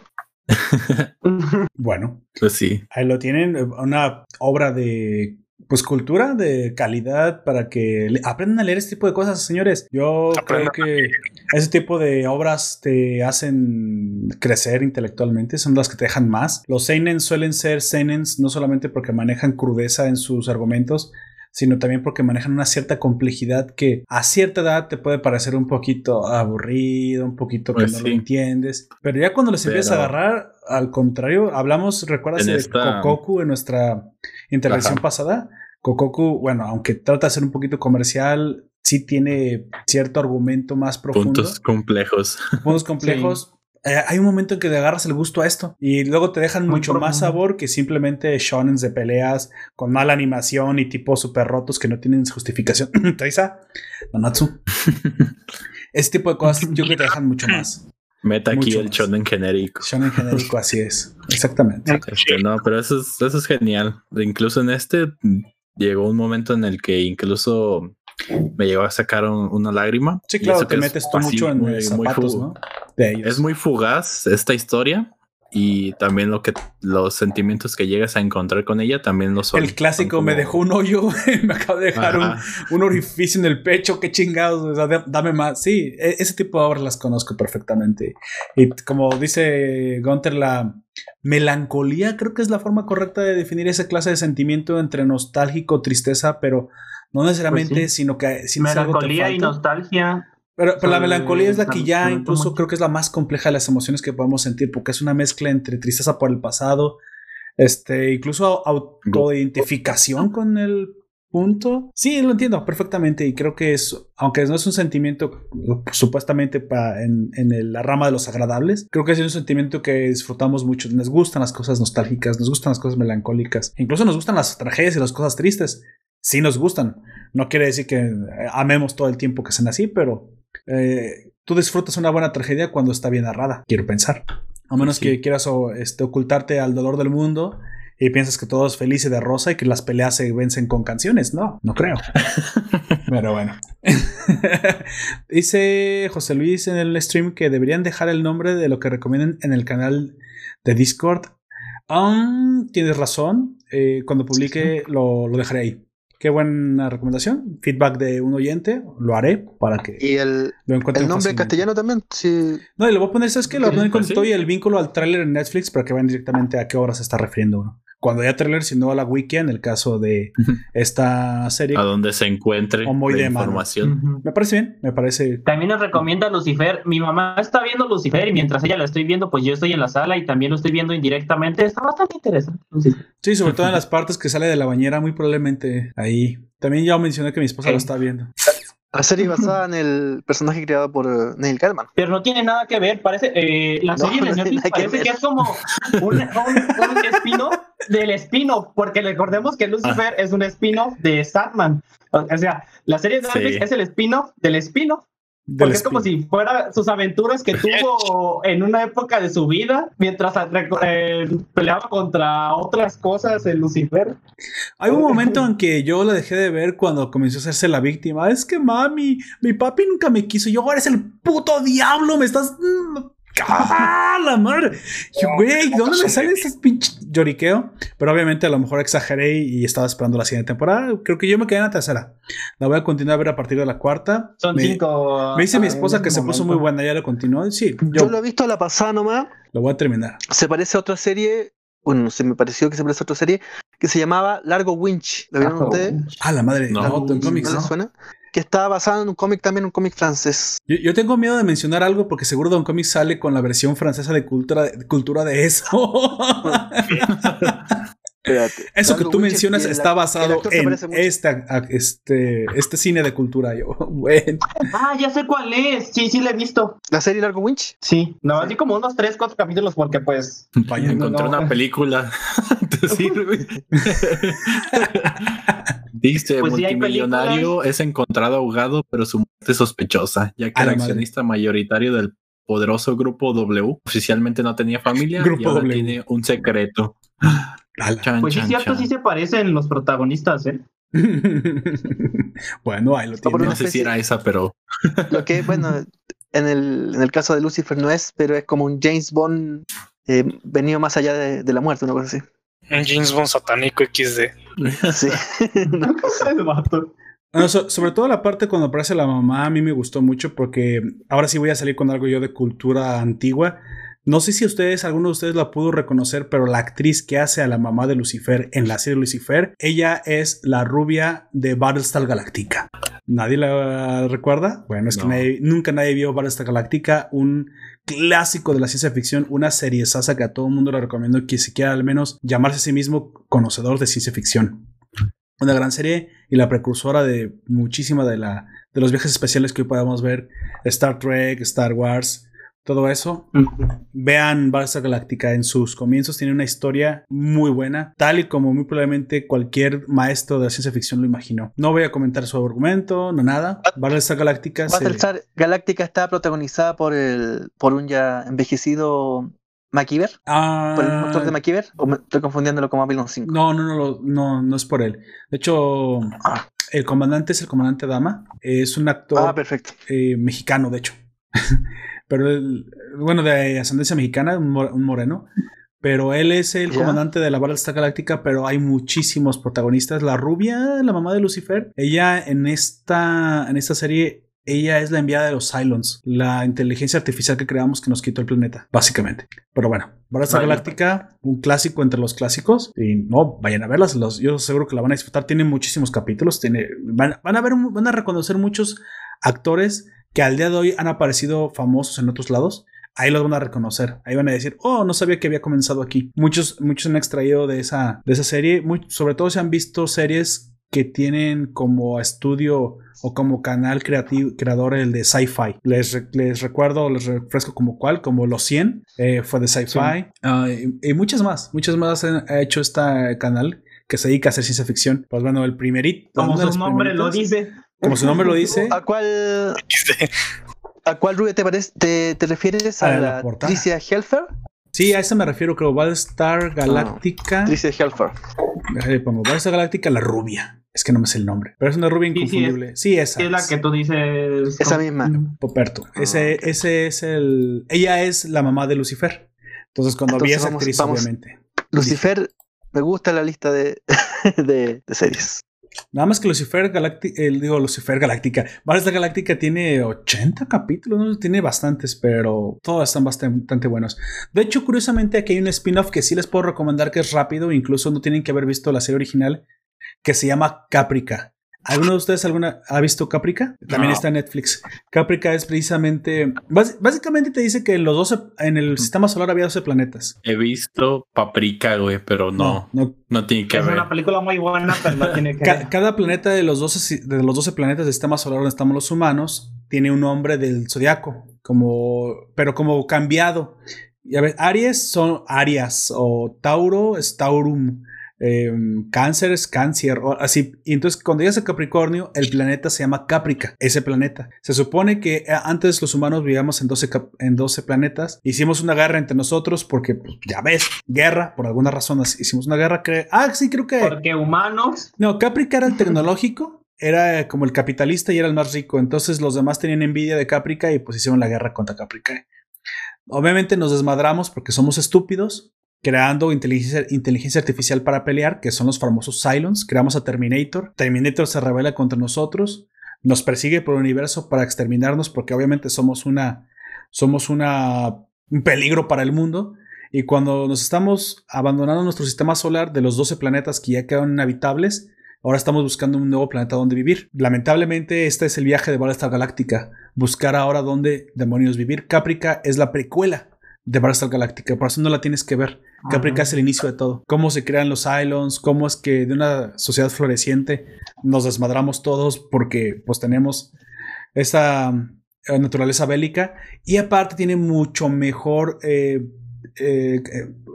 [laughs] Bueno, Pues sí. ahí lo tienen, eh, una obra de pues cultura de calidad para que aprendan a leer este tipo de cosas, señores. Yo Aprendan creo que Ese tipo de obras te hacen crecer intelectualmente, son las que te dejan más. Los seinen suelen ser seinens no solamente porque manejan crudeza en sus argumentos, sino también porque manejan una cierta complejidad que a cierta edad te puede parecer un poquito aburrido, un poquito que Pues no sí. lo entiendes. Pero ya cuando les empiezas a Pero- agarrar, al contrario, hablamos, ¿recuerdas En de esta- Kokoku en nuestra intervención Ajá. pasada? Kokoku, bueno, aunque trata de ser un poquito comercial, sí tiene cierto argumento más profundo Puntos complejos. puntos complejos. [laughs] Eh, hay un momento en que te agarras el gusto a esto y luego te dejan Muy mucho más sabor que simplemente shonens de peleas con mala animación y tipos super rotos que no tienen justificación. Taisa, Nanatsu. Ese tipo de cosas yo creo que te dejan mucho más. Meta aquí el más. shonen genérico. Shonen genérico, así es. Exactamente. [laughs] Este, no, pero eso es, eso es genial. Incluso en este llegó un momento en el que incluso me llegó a sacar un- una lágrima. Sí, claro, te metes tú así, mucho en muy- zapatos, ¿no? De ellos. Es muy fugaz esta historia y también lo que los sentimientos que llegas a encontrar con ella también lo son. el clásico son me dejó un hoyo, [laughs] me acaba de dejar un, un orificio en el pecho, qué chingados, o sea, da- dame más. Sí, e- ese tipo de obras las conozco perfectamente. Y como dice Gunter, la melancolía creo que es la forma correcta de definir esa clase de sentimiento entre nostálgico, tristeza, pero no necesariamente, Pues sí. sino que si es algo te Melancolía y nostalgia. Pero, pero la melancolía es la que ya incluso creo que es la más compleja de las emociones que podemos sentir, porque es una mezcla entre tristeza por el pasado, este, incluso autoidentificación con el punto. Sí, lo entiendo perfectamente y creo que es, aunque no es un sentimiento supuestamente pa- en, en la rama de los agradables, creo que es un sentimiento que disfrutamos mucho. Nos gustan las cosas nostálgicas, nos gustan las cosas melancólicas, incluso nos gustan las tragedias y las cosas tristes. Sí nos gustan. No quiere decir que eh, amemos todo el tiempo que sean así, pero eh, tú disfrutas una buena tragedia cuando está bien narrada, quiero pensar. A menos Sí. que quieras o, este, ocultarte al dolor del mundo y piensas que todo es feliz y de rosa y que las peleas se vencen con canciones. No, no creo. [laughs] Pero bueno. [laughs] Dice José Luis en el stream que deberían dejar el nombre de lo que recomienden en el canal de Discord. Um, tienes razón. Eh, cuando publique lo, lo dejaré ahí. Qué buena recomendación. Feedback de un oyente. Lo haré para que Y el, lo encuentren el nombre en castellano también. Sí, No, y le voy a poner, ¿sabes qué? Le voy a poner con pues sí. todo y el vínculo al tráiler en Netflix para que vean directamente a qué hora se está refiriendo uno. Cuando haya tráiler, si no a la wiki, en el caso de esta serie. A donde se encuentre la información. Me parece bien, me parece. También nos recomienda Lucifer. Mi mamá está viendo Lucifer y mientras ella la estoy viendo, pues yo estoy en la sala y también lo estoy viendo indirectamente. Está bastante interesante. Lucifer. Sí, sobre todo en [laughs] las partes que sale de la bañera, muy probablemente ahí. También ya mencioné que mi esposa lo está viendo. La serie basada en el personaje creado por eh, Neil Gaiman. Pero no tiene nada que ver. Parece eh, la No, serie de Netflix parece ver. que es como un, un, un spin-off del spin-off, porque recordemos que Lucifer es un spin-off de Sandman. O o sea, la serie de Netflix Sí. es el spin-off del spin-off. Porque es como si fuera sus aventuras que [laughs] tuvo en una época de su vida mientras eh, peleaba contra otras cosas en Lucifer. Hay un momento en [laughs] que yo la dejé de ver cuando comenzó a hacerse la víctima. Es que mami, mi papi nunca me quiso. Yo ahora es el puto diablo. Me estás. ¡Ah, la madre! Yo, Güey, ¿dónde me sale ese pinche lloriqueo? Pero obviamente a lo mejor exageré y estaba esperando la siguiente temporada. Creo que yo me quedé en la tercera. La voy a continuar a ver a partir de la cuarta. Son me, cinco. Me dice mi ah, esposa que este se puso muy buena. Ya lo continuó. Sí, Yo, yo lo he visto a la pasada nomás. lo voy a terminar. Se parece a otra serie. Bueno, se me pareció que se parece a otra serie que se llamaba Largo Winch. ¿La vieron Ah, ustedes? Ah, la madre. No. No, en cómics, ¿No ¿no? suena? Que está basada en un cómic también, un cómic francés. Yo, yo tengo miedo de mencionar algo porque seguro Don Comics sale con la versión francesa de cultura de, cultura de eso. [laughs] [laughs] Espérate. [laughs] eso que tú mencionas está basado en este, este, este cine de cultura. Yo, [laughs] bueno. Ah, ya sé cuál es. Sí, sí, la he visto. La serie Largo Winch. Sí, no, así como unos 3, 4 capítulos porque pues... Vaya, Encontré no. una película. [laughs] ¿Te sirve? Dice, Pues sí, multimillonario es encontrado ahogado, pero su muerte es sospechosa, ya que el madre. accionista mayoritario del poderoso grupo W oficialmente no tenía familia Grupo y ahora W. tiene un secreto. Ala. Chan, Pues sí, chan, cierto, chan. sí se parecen los protagonistas, ¿eh? [laughs] bueno, ahí lo tiene. No sé si era esa, pero [laughs] Lo que, bueno, en el, en el caso de Lucifer no es, pero es como un James Bond eh, venido más allá de, de la muerte, una cosa así. Un James Bond satánico XD. Sí. [laughs] Una cosa- El vato. So- sobre todo la parte cuando aparece la mamá, a mí me gustó mucho porque ahora sí voy a salir con algo yo de cultura antigua. No sé si ustedes, alguno de ustedes la pudo reconocer, pero la actriz que hace a la mamá de Lucifer en la serie Lucifer, ella es la rubia de Battlestar Galactica. ¿Nadie la recuerda? Bueno, es que nadie- nunca nadie vio Battlestar Galactica, un clásico de la ciencia ficción, una serie sasa que a todo el mundo le recomiendo que si quiera al menos llamarse a sí mismo conocedor de ciencia ficción. Una gran serie y la precursora de muchísima de, la, de los viajes especiales que hoy podemos ver, Star Trek, Star Wars, todo eso. Vean Battlestar Galactica en sus comienzos, tiene una historia muy buena, tal y como muy probablemente cualquier maestro de la ciencia ficción lo imaginó. No voy a comentar su argumento, no nada. Battlestar Galactica se- Battlestar Galáctica está protagonizada por el por un ya envejecido McKeever, Ah, por el mismo actor de McKeever, o me estoy confundiéndolo con Babylon 5. No, no, no, no, no es por él. De hecho, Ah. el comandante es el comandante Dama. Es un actor Ah, perfecto. eh, mexicano, de hecho. [laughs] Pero él, bueno, de ascendencia mexicana, un, mo- un moreno. Pero él es el comandante de la Battlestar Galáctica, pero hay muchísimos protagonistas. La rubia, la mamá de Lucifer, ella en esta, en esta serie, ella es la enviada de los Cylons, la inteligencia artificial que creamos que nos quitó el planeta, básicamente. Pero bueno, Battlestar Vaya. Galáctica, un clásico entre los clásicos. Y no, vayan a verlas, los, yo seguro que la van a disfrutar. Tiene muchísimos capítulos, tiene, van, van a ver, van a reconocer muchos actores que al día de hoy han aparecido famosos en otros lados, ahí los van a reconocer. Ahí van a decir, oh, no sabía que había comenzado aquí. Muchos, muchos han extraído de esa, de esa serie, muy- sobre todo se han visto series que tienen como estudio o como canal creativo, creador el de sci-fi. Les, les recuerdo, les refresco como cuál, como Los 100, eh, fue de sci-fi. Sí. Ah, y, y muchas más, muchas más han- ha hecho este canal que se dedica a hacer ciencia ficción. Pues bueno, el primerito. Como su nombre lo dice. Como su nombre lo dice. ¿A cuál, a cuál rubia te, parece, te, te refieres? A ¿A la. Tricia Helfer? Sí, a esa me refiero, creo. Battlestar Galáctica. Tricia Helfer. Déjale pongo. Battlestar Galáctica, la rubia. Es que no me sé el nombre. Pero es una rubia Sí, sí, es- inconfundible. Sí, esa. Es la que tú dices. Esa misma. Poperto. Ese, ese es el. Ella es la mamá de Lucifer. Entonces, cuando vi a Entonces esa vamos- actriz, vamos. obviamente. Lucifer, me gusta la lista de, [laughs] de, de series. Nada más que Lucifer Galáctica. digo, Lucifer Galáctica. Battlestar Galáctica tiene 80 capítulos, ¿no? Tiene bastantes, pero todos están bastante buenos. De hecho, curiosamente, aquí hay un spin-off que sí les puedo recomendar que es rápido, incluso no tienen que haber visto la serie original, que se llama Caprica. ¿Alguno de ustedes alguna ha visto Caprica? También No. está en Netflix. Caprica es precisamente. básicamente te dice que en los 12. En el sistema solar había 12 planetas. He visto Paprika, güey, pero no, no. no tiene que Es ver. una película muy buena, pero no tiene que Ca- ver. cada planeta de los, 12, si- de los 12 planetas del sistema solar donde estamos los humanos tiene un nombre del zodiaco, como, pero como cambiado. Ya ves, Aries son Arias o Tauro es Taurum. Eh, cáncer es cáncer o así y entonces cuando llegas a Capricornio el planeta se llama Caprica ese planeta se supone que eh, antes los humanos vivíamos en 12, cap- en 12 planetas hicimos una guerra entre nosotros porque pues, ya ves guerra por alguna razón hicimos una guerra que ah sí creo que Porque humanos. no, Caprica era el tecnológico, era como el capitalista y era el más rico. Entonces los demás tenían envidia de Caprica y pues hicieron la guerra contra Caprica. Obviamente nos desmadramos porque somos estúpidos, creando inteligencia, inteligencia artificial para pelear, que son los famosos Cylons. Creamos a Terminator. Terminator se revela contra nosotros, nos persigue por el universo para exterminarnos porque obviamente somos una, somos una, un peligro para el mundo. Y cuando nos estamos abandonando nuestro sistema solar de los 12 planetas que ya quedan inhabitables, ahora estamos buscando un nuevo planeta donde vivir. Lamentablemente, este es el viaje de Battlestar Galáctica. Buscar ahora dónde demonios vivir. Caprica es la precuela de Battlestar Galáctica, por eso no la tienes que ver. Caprica es el inicio de todo. Cómo se crean los Cylons, cómo es que de una sociedad floreciente nos desmadramos todos porque pues tenemos esa eh, naturaleza bélica. Y aparte tiene mucho mejor eh, eh,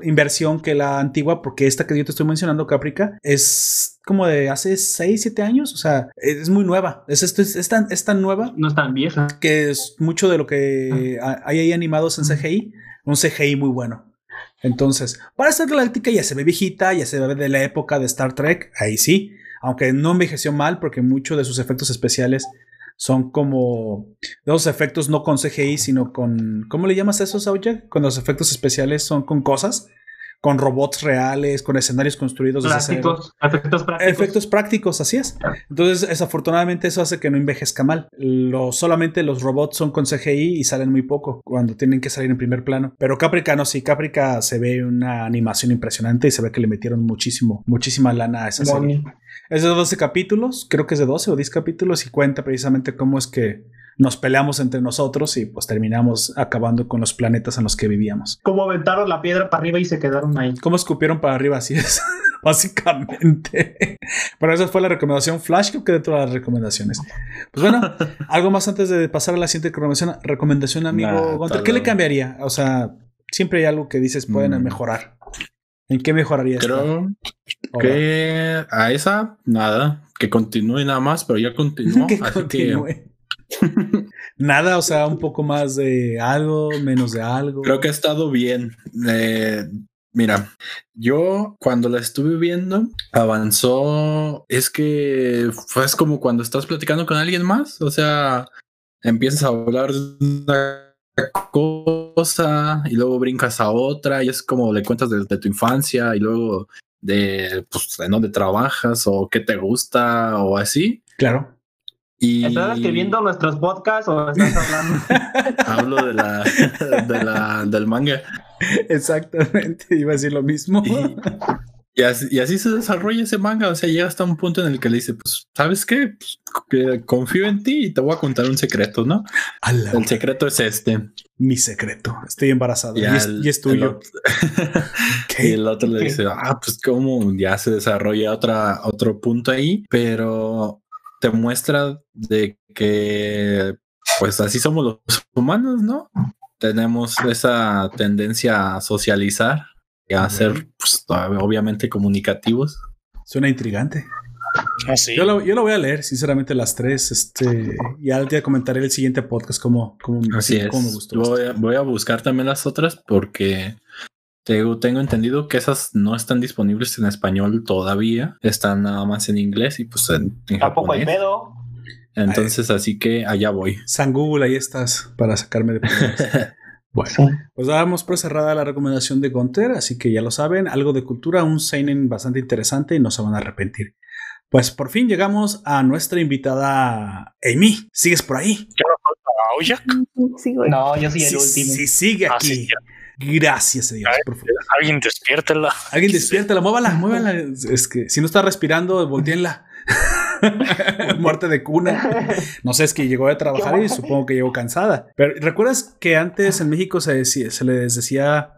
inversión que la antigua, porque esta que yo te estoy mencionando, Caprica, es como de hace 6, 7 años, o sea, es muy nueva, es, es, es tan, es tan nueva No es tan vieja. que es mucho de lo que ha- hay ahí animados en CGI, un CGI muy bueno. Entonces, para Star Galáctica ya se ve viejita, ya se ve de la época de Star Trek, ahí sí, aunque no envejeció mal porque muchos de sus efectos especiales son como los efectos no con CGI, sino con ¿cómo le llamas eso, Sauja? Cuando los efectos especiales son con cosas, con robots reales, con escenarios construidos desde efectos prácticos. Efectos prácticos, así es. Entonces, desafortunadamente, eso hace que no envejezca mal. Lo, solamente los robots son con CGI y salen muy poco cuando tienen que salir en primer plano. Pero Caprica no, sí, Caprica se ve una animación impresionante y se ve que le metieron muchísimo, muchísima lana a esa serie. Es de 12 capítulos, creo que es de 12 o 10 capítulos y cuenta precisamente cómo es que nos peleamos entre nosotros y pues terminamos acabando con los planetas en los que vivíamos. Como aventaron la piedra para arriba y se quedaron ahí. ¿Cómo escupieron para arriba? Así es, [laughs] básicamente. Pero esa fue la recomendación Flash, creo que dentro de las recomendaciones. Pues bueno, [laughs] algo más antes de pasar a la siguiente recomendación, recomendación amigo Nah. ¿qué le cambiaría? O sea, siempre hay algo que dices pueden Mm. mejorar. ¿En qué mejoraría Creo que a esa, nada, que continúe nada más, pero ya [laughs] continuó. que así continúe. [laughs] Nada, o sea, un poco más de algo, menos de algo. Creo que ha estado bien. Eh, mira, yo cuando la estuve viendo avanzó. Es que fue como cuando estás platicando con alguien más. O sea, empiezas a hablar de una cosa y luego brincas a otra y es como le cuentas desde tu infancia y luego de pues, en dónde trabajas o qué te gusta o así. Claro. Y ¿Estás escribiendo nuestros podcasts o estás hablando? [laughs] hablo de la, de la del manga. Exactamente, iba a decir lo mismo. Y, y así, y así se desarrolla ese manga. O sea, llega hasta un punto en el que le dice: Pues, ¿sabes qué? Pues, que confío en ti y te voy a contar un secreto, ¿no? Ala, El secreto es este. mi secreto. Estoy embarazada. Y, es, el- y es el tuyo. ¿Qué? [laughs] Y el otro le dice, ah, pues cómo ya se desarrolla otra, otro punto ahí, pero te muestra de que pues así somos los humanos, ¿no? Tenemos esa tendencia a socializar y a ser pues, obviamente comunicativos. Suena intrigante. Así. Yo lo, yo lo voy a leer, sinceramente, las tres. Este, y al día comentaré el siguiente podcast cómo, cómo, Así es. me gustó. Voy a, voy a buscar también las otras porque tengo, tengo entendido que esas no están disponibles en español todavía. Están nada más en inglés y pues en, en Tampoco hay pedo. Entonces, así que allá voy. San Google, ahí estás para sacarme de problemas. [laughs] Bueno, pues damos por cerrada la recomendación de Gunter, así que ya lo saben, algo de cultura, un seinen bastante interesante y no se van a arrepentir. Pues por fin llegamos a nuestra invitada Amy. ¿Sigues por ahí? Sí. No, yo soy el Sí, último. sí, sigue Ah, aquí. Gracias a Dios. por favor. Alguien despiértela. Alguien despiértala, muévala, muévala. Es que si no está respirando, volteenla. [laughs] Muerte de cuna. No sé, es que llegó a trabajar y supongo que llegó cansada. Pero ¿recuerdas que antes en México se, decía- se les decía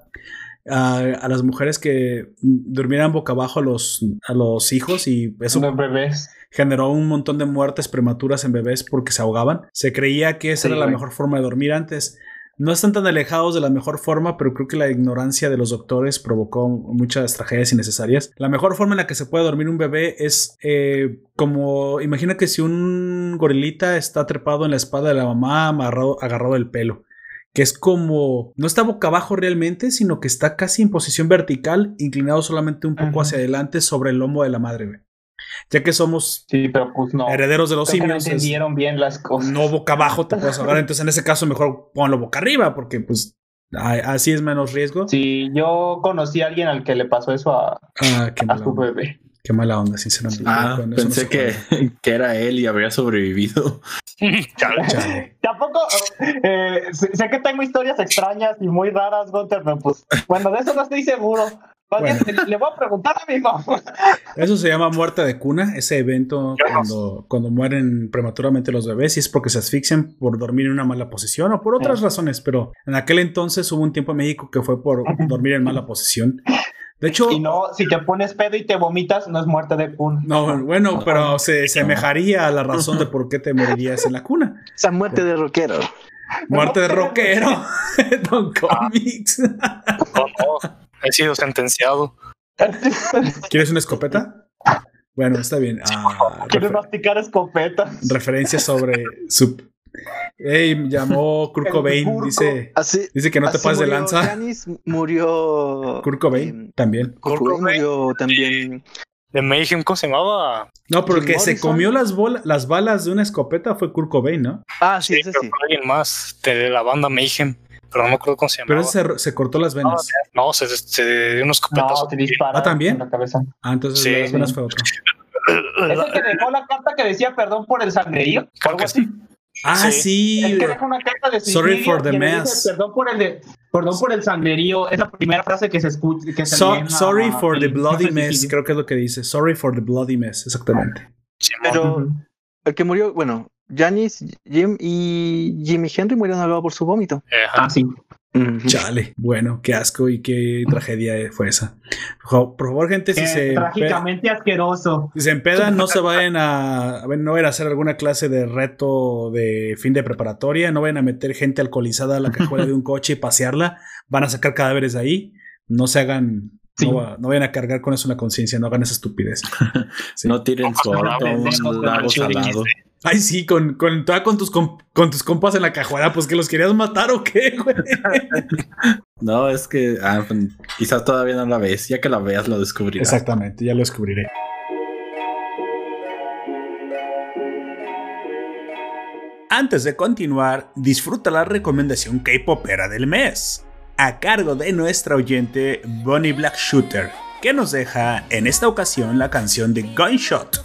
a, a las mujeres que durmieran boca abajo a los, a los hijos y eso Los bebés. generó un montón de muertes prematuras en bebés porque se ahogaban. Se creía que esa Sí, era la mejor forma de dormir antes. No están tan alejados de la mejor forma, pero creo que la ignorancia de los doctores provocó muchas tragedias innecesarias. La mejor forma en la que se puede dormir un bebé es eh, como, imagina que si un gorilita está trepado en la espalda de la mamá, amarrado, agarrado del pelo. Que es como, no está boca abajo realmente, sino que está casi en posición vertical, inclinado solamente un poco Ajá. hacia adelante sobre el lomo de la madre. Ya que somos Sí, pero pues no. herederos de los Creo que no simios. es- entendieron bien las cosas. no boca abajo te puedes ahogar. [laughs] Entonces, en ese caso, mejor ponlo boca arriba, porque pues así es menos riesgo. Sí, yo conocí a alguien al que le pasó eso a, Ah, qué a su bebé. qué mala onda, sinceramente. Ah, no pensé que, [laughs] que era él y habría sobrevivido. [laughs] Chale. Chale. Tampoco, eh, sé, sé que tengo historias extrañas y muy raras, Gunter, pero pues, bueno, de eso no estoy seguro. Le, voy a preguntar a mi mamá. Eso se llama muerte de cuna, ese evento cuando, cuando mueren prematuramente los bebés y es porque se asfixian por dormir en una mala posición o por otras razones, pero en aquel entonces hubo un tiempo en México que fue por dormir en mala posición. De hecho, Y no, si te pones pedo y te vomitas, no es muerte de cuna. no, bueno, pero se semejaría a la razón de por qué te morirías en la cuna. Esa muerte de rockero. Muerte de rockero. [laughs] Don Comics. [laughs] He sido sentenciado. [laughs] ¿Quieres una escopeta? Bueno, está bien. Ah, [laughs] Quieres masticar escopeta. referencia sobre su. Ey, llamó Kurt Cobain. Kurko. Dice, Así, dice que no te pases de lanza. Janis, murió. Kurt Cobain eh, también. Kurt Cobain murió también. De Mayhem, ¿cómo se llamaba? No, pero el que se comió las, las balas de una escopeta fue Kurt Cobain, ¿no? Ah, sí, Sí, ese pero sí. fue alguien más de la banda Mayhem. Pero no me acuerdo cómo se Pero llamaba. se, se cortó las venas. No, se, se dio unos No, copetazos. te dispara Ah, ¿también? en la cabeza. Ah, entonces Sí. las venas fue otro. [laughs] ¿Es el que dejó la carta que decía perdón por el sangrerío? Creo que sí. Ah, Sí. sí. El que deja una carta de Sorry for the mess. Perdón por el de, perdón por el sangrerío. Es la primera frase que se escucha. Que se So- sorry for the bloody mess, creo que es lo que dice. Sorry for the bloody mess, exactamente. Pero el que murió, bueno, Janis, Jim y Jimmy Henry murieron ahogados por su vómito. Eh, ajá. Ah, sí. Ujú. Chale, bueno, qué asco y qué tragedia fue esa. Por favor, gente, si Eh, se, trágicamente asqueroso. si se empedan, no se vayan a, a ver, no vayan a hacer alguna clase de reto de fin de preparatoria, no vayan a meter gente alcoholizada a la cajuela de un coche y pasearla, van a sacar cadáveres de ahí, no se hagan, Sí. no, no vayan a cargar con eso una conciencia, no hagan esa estupidez. [laughs] Sí. No tiren su auto a un lago salado. Ay, sí, con, con, todavía con tus, com- con tus compas en la cajuela, pues que los querías matar o qué, güey. [laughs] No, es que ah, pues, quizás todavía no la ves. Ya que la veas, lo descubrirás. Exactamente, ya lo descubriré. Antes de continuar, disfruta la recomendación K-Popera del mes, a cargo de nuestra oyente Bonnie Black Shooter, que nos deja en esta ocasión la canción de Gunshot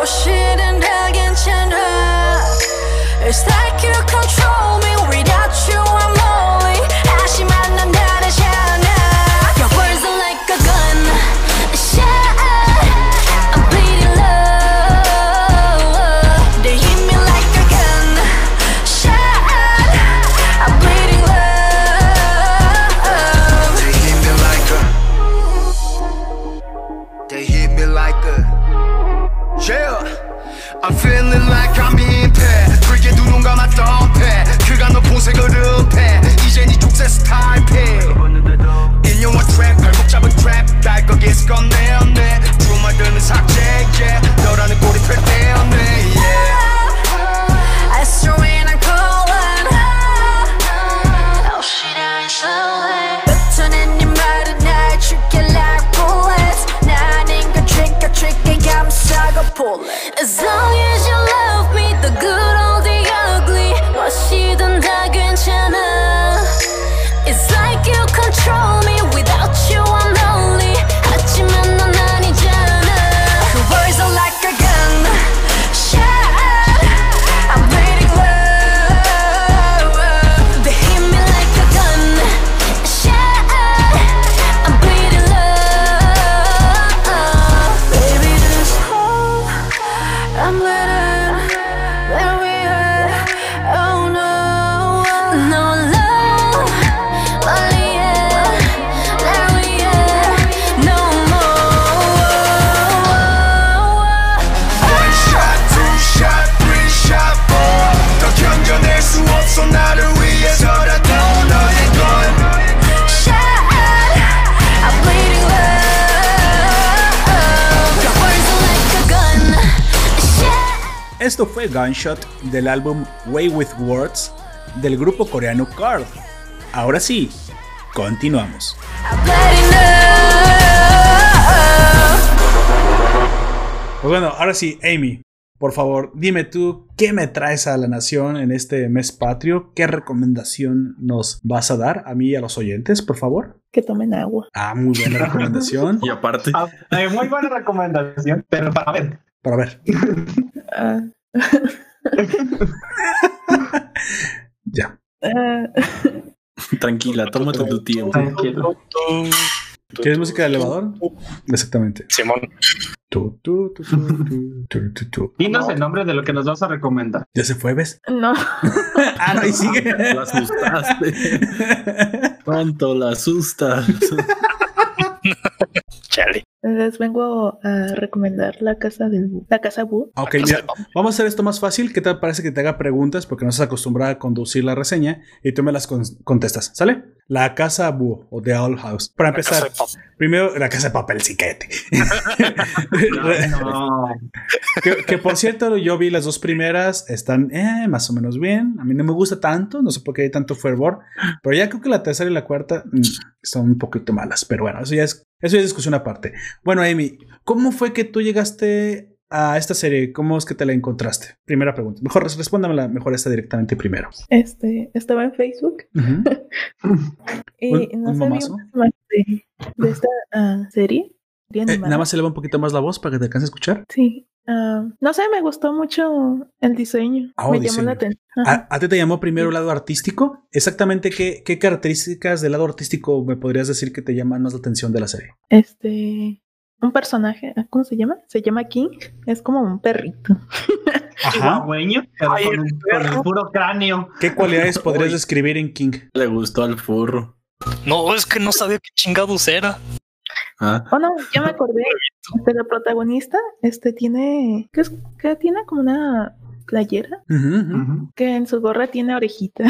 or the ugly 무엇이든 다 괜찮아 It's like you control me Without you 발목 잡은 트랩 날 거기서 꺼내었네 주말들은 삭제 yeah 너라는 꼬리표 때였네 yeah I swear I'm calling Oh shit I ain't slowly 뱉어낸 네 말은 날 죽게 like bullets 나는 그 trigger trigger 감싸고 pull it As long as you fue Gunshot del álbum Way with Words del grupo coreano Card. Ahora sí, continuamos. Pues bueno, ahora sí, Amy, por favor, dime tú, ¿qué me traes a la nación en este mes patrio? ¿Qué recomendación nos vas a dar a mí y a los oyentes, por favor? Que tomen agua. Ah, muy buena [laughs] recomendación. Y aparte, Ah, eh, muy buena recomendación, pero para ver. Para ver, [laughs] Ah, [laughs] ya. [laughs] tranquila, tómate tu tiempo. Tranquilo. ¿Quieres música de elevador? Exactamente. Simón. Tu, tu, tu. Dinos el nombre de lo que nos vas a recomendar. ¿Ya se fue, ves? no. [laughs] Ah, no, sigue. La asustaste. Tonto, la asustas. Chale. Les vengo a recomendar la casa del Bu- la casa Bu. Ok, mira, vamos a hacer esto más fácil. ¿Qué te parece que te haga preguntas? Porque no estás acostumbrada a conducir la reseña y tú me las con- contestas, ¿sale? La casa Búho o The Owl House. Para La casa empezar, de primero la casa de papel. [laughs] No, [laughs] que, que, por cierto, yo vi las dos primeras, están eh, más o menos bien. A mí no me gusta tanto, no sé por qué hay tanto fervor, pero ya creo que la tercera y la cuarta mm, son un poquito malas. Pero bueno, eso ya es, eso es discusión aparte. Bueno, Amy, ¿cómo fue que tú llegaste a esta serie? ¿Cómo es que te la encontraste? Primera pregunta. Mejor res- respóndamela mejor esta directamente primero. Este, estaba en Facebook [laughs] y ¿Un- no un sabía más de esta ah, serie. Serie Eh, nada más se eleva un poquito más la voz para que te alcance a escuchar. Sí. ah, no sé, me gustó mucho el diseño. Ah, oh, me diseño. llamó la atención. Ajá. ¿A, a ti te llamó primero el lado artístico? Exactamente, ¿qué, ¿qué características del lado artístico me podrías decir que te llaman más la atención de la serie? Este, un personaje, ah, ¿cómo se llama? Se llama King. Es como un perrito. [laughs] pero Ay, con, el un- con el perro. puro cráneo. ¿Qué cualidades [laughs] podrías describir en King? Le gustó al furro. No, es que no sabía qué chingados era. Ah, Oh, no, ya me acordé. [laughs] Este, la protagonista, este, tiene, ¿qué, es- qué tiene? Como una playera que en su gorra tiene [laughs] orejita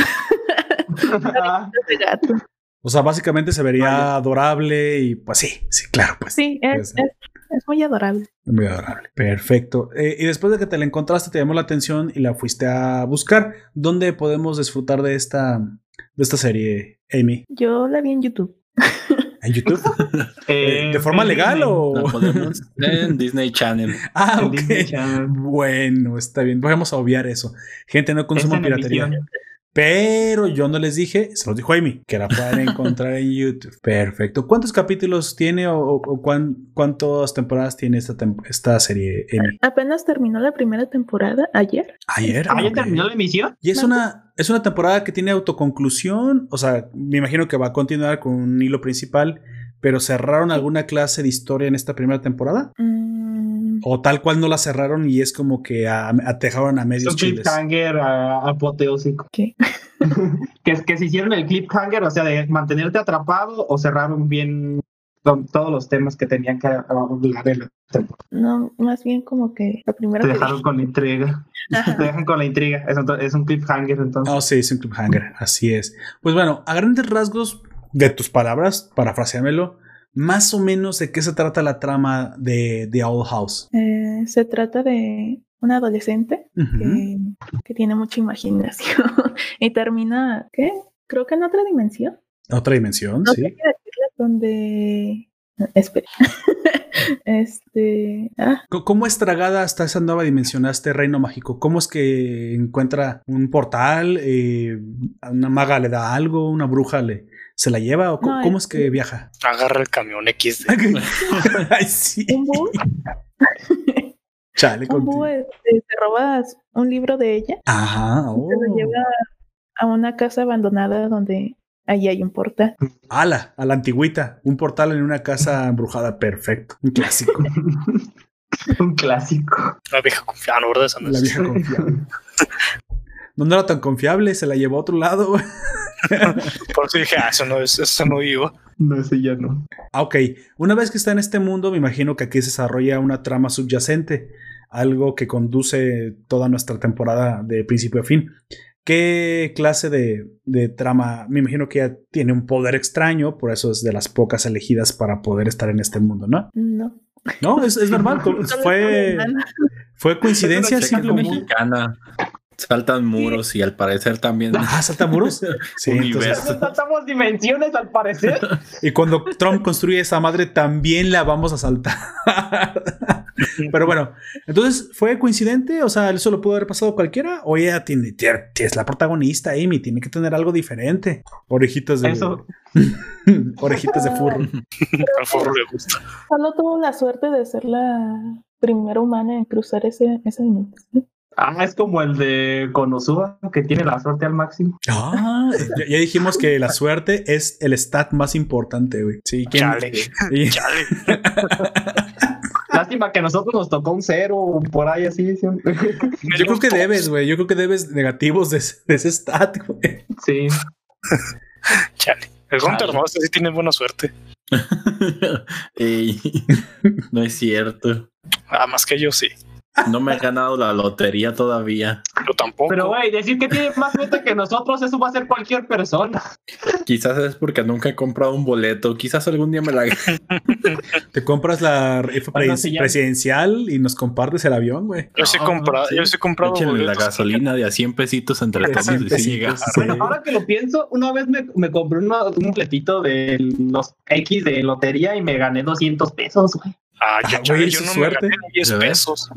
de gato. O sea, básicamente se vería adorable y pues sí, sí, claro, pues. Sí, es, es, es muy adorable. Muy adorable. Perfecto. Eh, y después de que te la encontraste, te llamó la atención y la fuiste a buscar. ¿Dónde podemos disfrutar de esta, de esta serie, Amy? Yo la vi en YouTube. [laughs] ¿En YouTube? [laughs] Eh, ¿De forma en legal Disney. o...? podemos en Disney Channel. [laughs] Ah, ok. Channel. Bueno, está bien. Vamos a obviar eso. Gente, no en piratería. emisión. Pero yo no les dije, se los dijo Amy, que la pueden [laughs] encontrar en YouTube. Perfecto. ¿Cuántos capítulos tiene o, o- o cuán- cuántas temporadas tiene esta, tem- esta serie, Amy? Apenas terminó la primera temporada ayer. Ayer. Ah, ¿ya ok. terminó la emisión? Y es una, es una temporada que tiene autoconclusión. O sea, me imagino que va a continuar con un hilo principal. Pero cerraron alguna clase de historia en esta primera temporada. Mm, O tal cual no la cerraron y es como que a, a- a medios un chiles. cliffhanger apoteósico. ¿Qué? [laughs] que, es que se hicieron el cliffhanger, o sea, de mantenerte atrapado o cerraron bien to- todos los temas que tenían que hablar. en la temporada. no, más bien como que la primera. Te dejaron con la intriga. Ajá. [laughs] Te dejan con la intriga. Es, un- es un cliffhanger, entonces. Oh, sí, es un cliffhanger. Así es. Pues bueno, a grandes rasgos de tus palabras, parafraseámelo, más o menos de qué se trata la trama de The Owl House. Eh, se trata de una adolescente que, que tiene mucha imaginación [laughs] y termina, ¿qué? Creo que en otra dimensión. Otra dimensión, No sí. donde... Espera. [laughs] este... Ah, ¿Cómo es tragada hasta esa nueva dimensión, a este reino mágico? ¿Cómo es que encuentra un portal? Eh, ¿A una maga le da algo? ¿Una bruja le se la lleva? ¿O No, cómo es es que viaja? Agarra el camión XD. [laughs] Ay, sí. un búho, [laughs] Chale, un este, te robas un libro de ella, Ajá. te lo oh. lleva a una casa abandonada donde ahí hay un portal. Ala, a la antigüita. Un portal en una casa embrujada. Perfecto. Un clásico. [laughs] Un clásico. La vieja confiada, ¿verdad? La vieja confiable. No, no era tan confiable, se la llevó a otro lado. [laughs] Por eso dije, ah, eso no es, eso no iba. No sé, ya no. Ah, ok. Una vez que está en este mundo, me imagino que aquí se desarrolla una trama subyacente, algo que conduce toda nuestra temporada de principio a fin. ¿Qué clase de, de trama? Me imagino que ella tiene un poder extraño, por eso es de las pocas elegidas para poder estar en este mundo, ¿no? No. No, es, es normal. [laughs] Fue, fue coincidencia mexicana. Saltan muros y al parecer también. Ah, saltamuros. [laughs] Sí, entonces, Universo. Saltamos dimensiones al parecer. y cuando Trump construye esa madre, también la vamos a saltar. [laughs] Pero bueno, entonces, ¿fue coincidente? O sea, ¿eso lo pudo haber pasado cualquiera? O ella tiene, tiene- es la protagonista, Amy, tiene que tener algo diferente. Orejitas de. Eso. [laughs] Orejitas de furro. Al forro le gusta. Solo tuvo la suerte de ser la primera humana en cruzar ese, esa dimensión. Ah, es como el de Konosuba, que tiene la suerte al máximo. Ah, ya, ya dijimos que la suerte es el stat más importante, güey. Sí, ¿quién- Chale. y- Chale. [laughs] Lástima que a nosotros nos tocó un cero por ahí así. ¿sí? [laughs] Yo creo que debes, güey. Yo creo que debes negativos de, ese- de ese stat, güey. Sí. Chale. El no, este sí tiene buena suerte. [laughs] Ey, no es cierto. Ah, más que yo sí. No me he ganado la lotería todavía. Yo tampoco. Pero, güey, decir que tiene más suerte que nosotros, eso va a ser cualquier persona. Quizás es porque nunca he comprado un boleto. Quizás algún día me la gane. Te compras la rifa Bueno, pres- sí, ya- presidencial y nos compartes el avión, güey. yo sí he No, comprado, sí. yo sí he comprado Échenle la gasolina de a 100 pesitos entre todos 100 y sí llega. Bueno, sí. ahora que lo pienso, una vez me, me compré uno- un boletito de los X de lotería y me gané 200 pesos, güey. Ah, yo, Ah, chale, güey, yo no suerte. me gané ni 10 ¿Ya ves? pesos.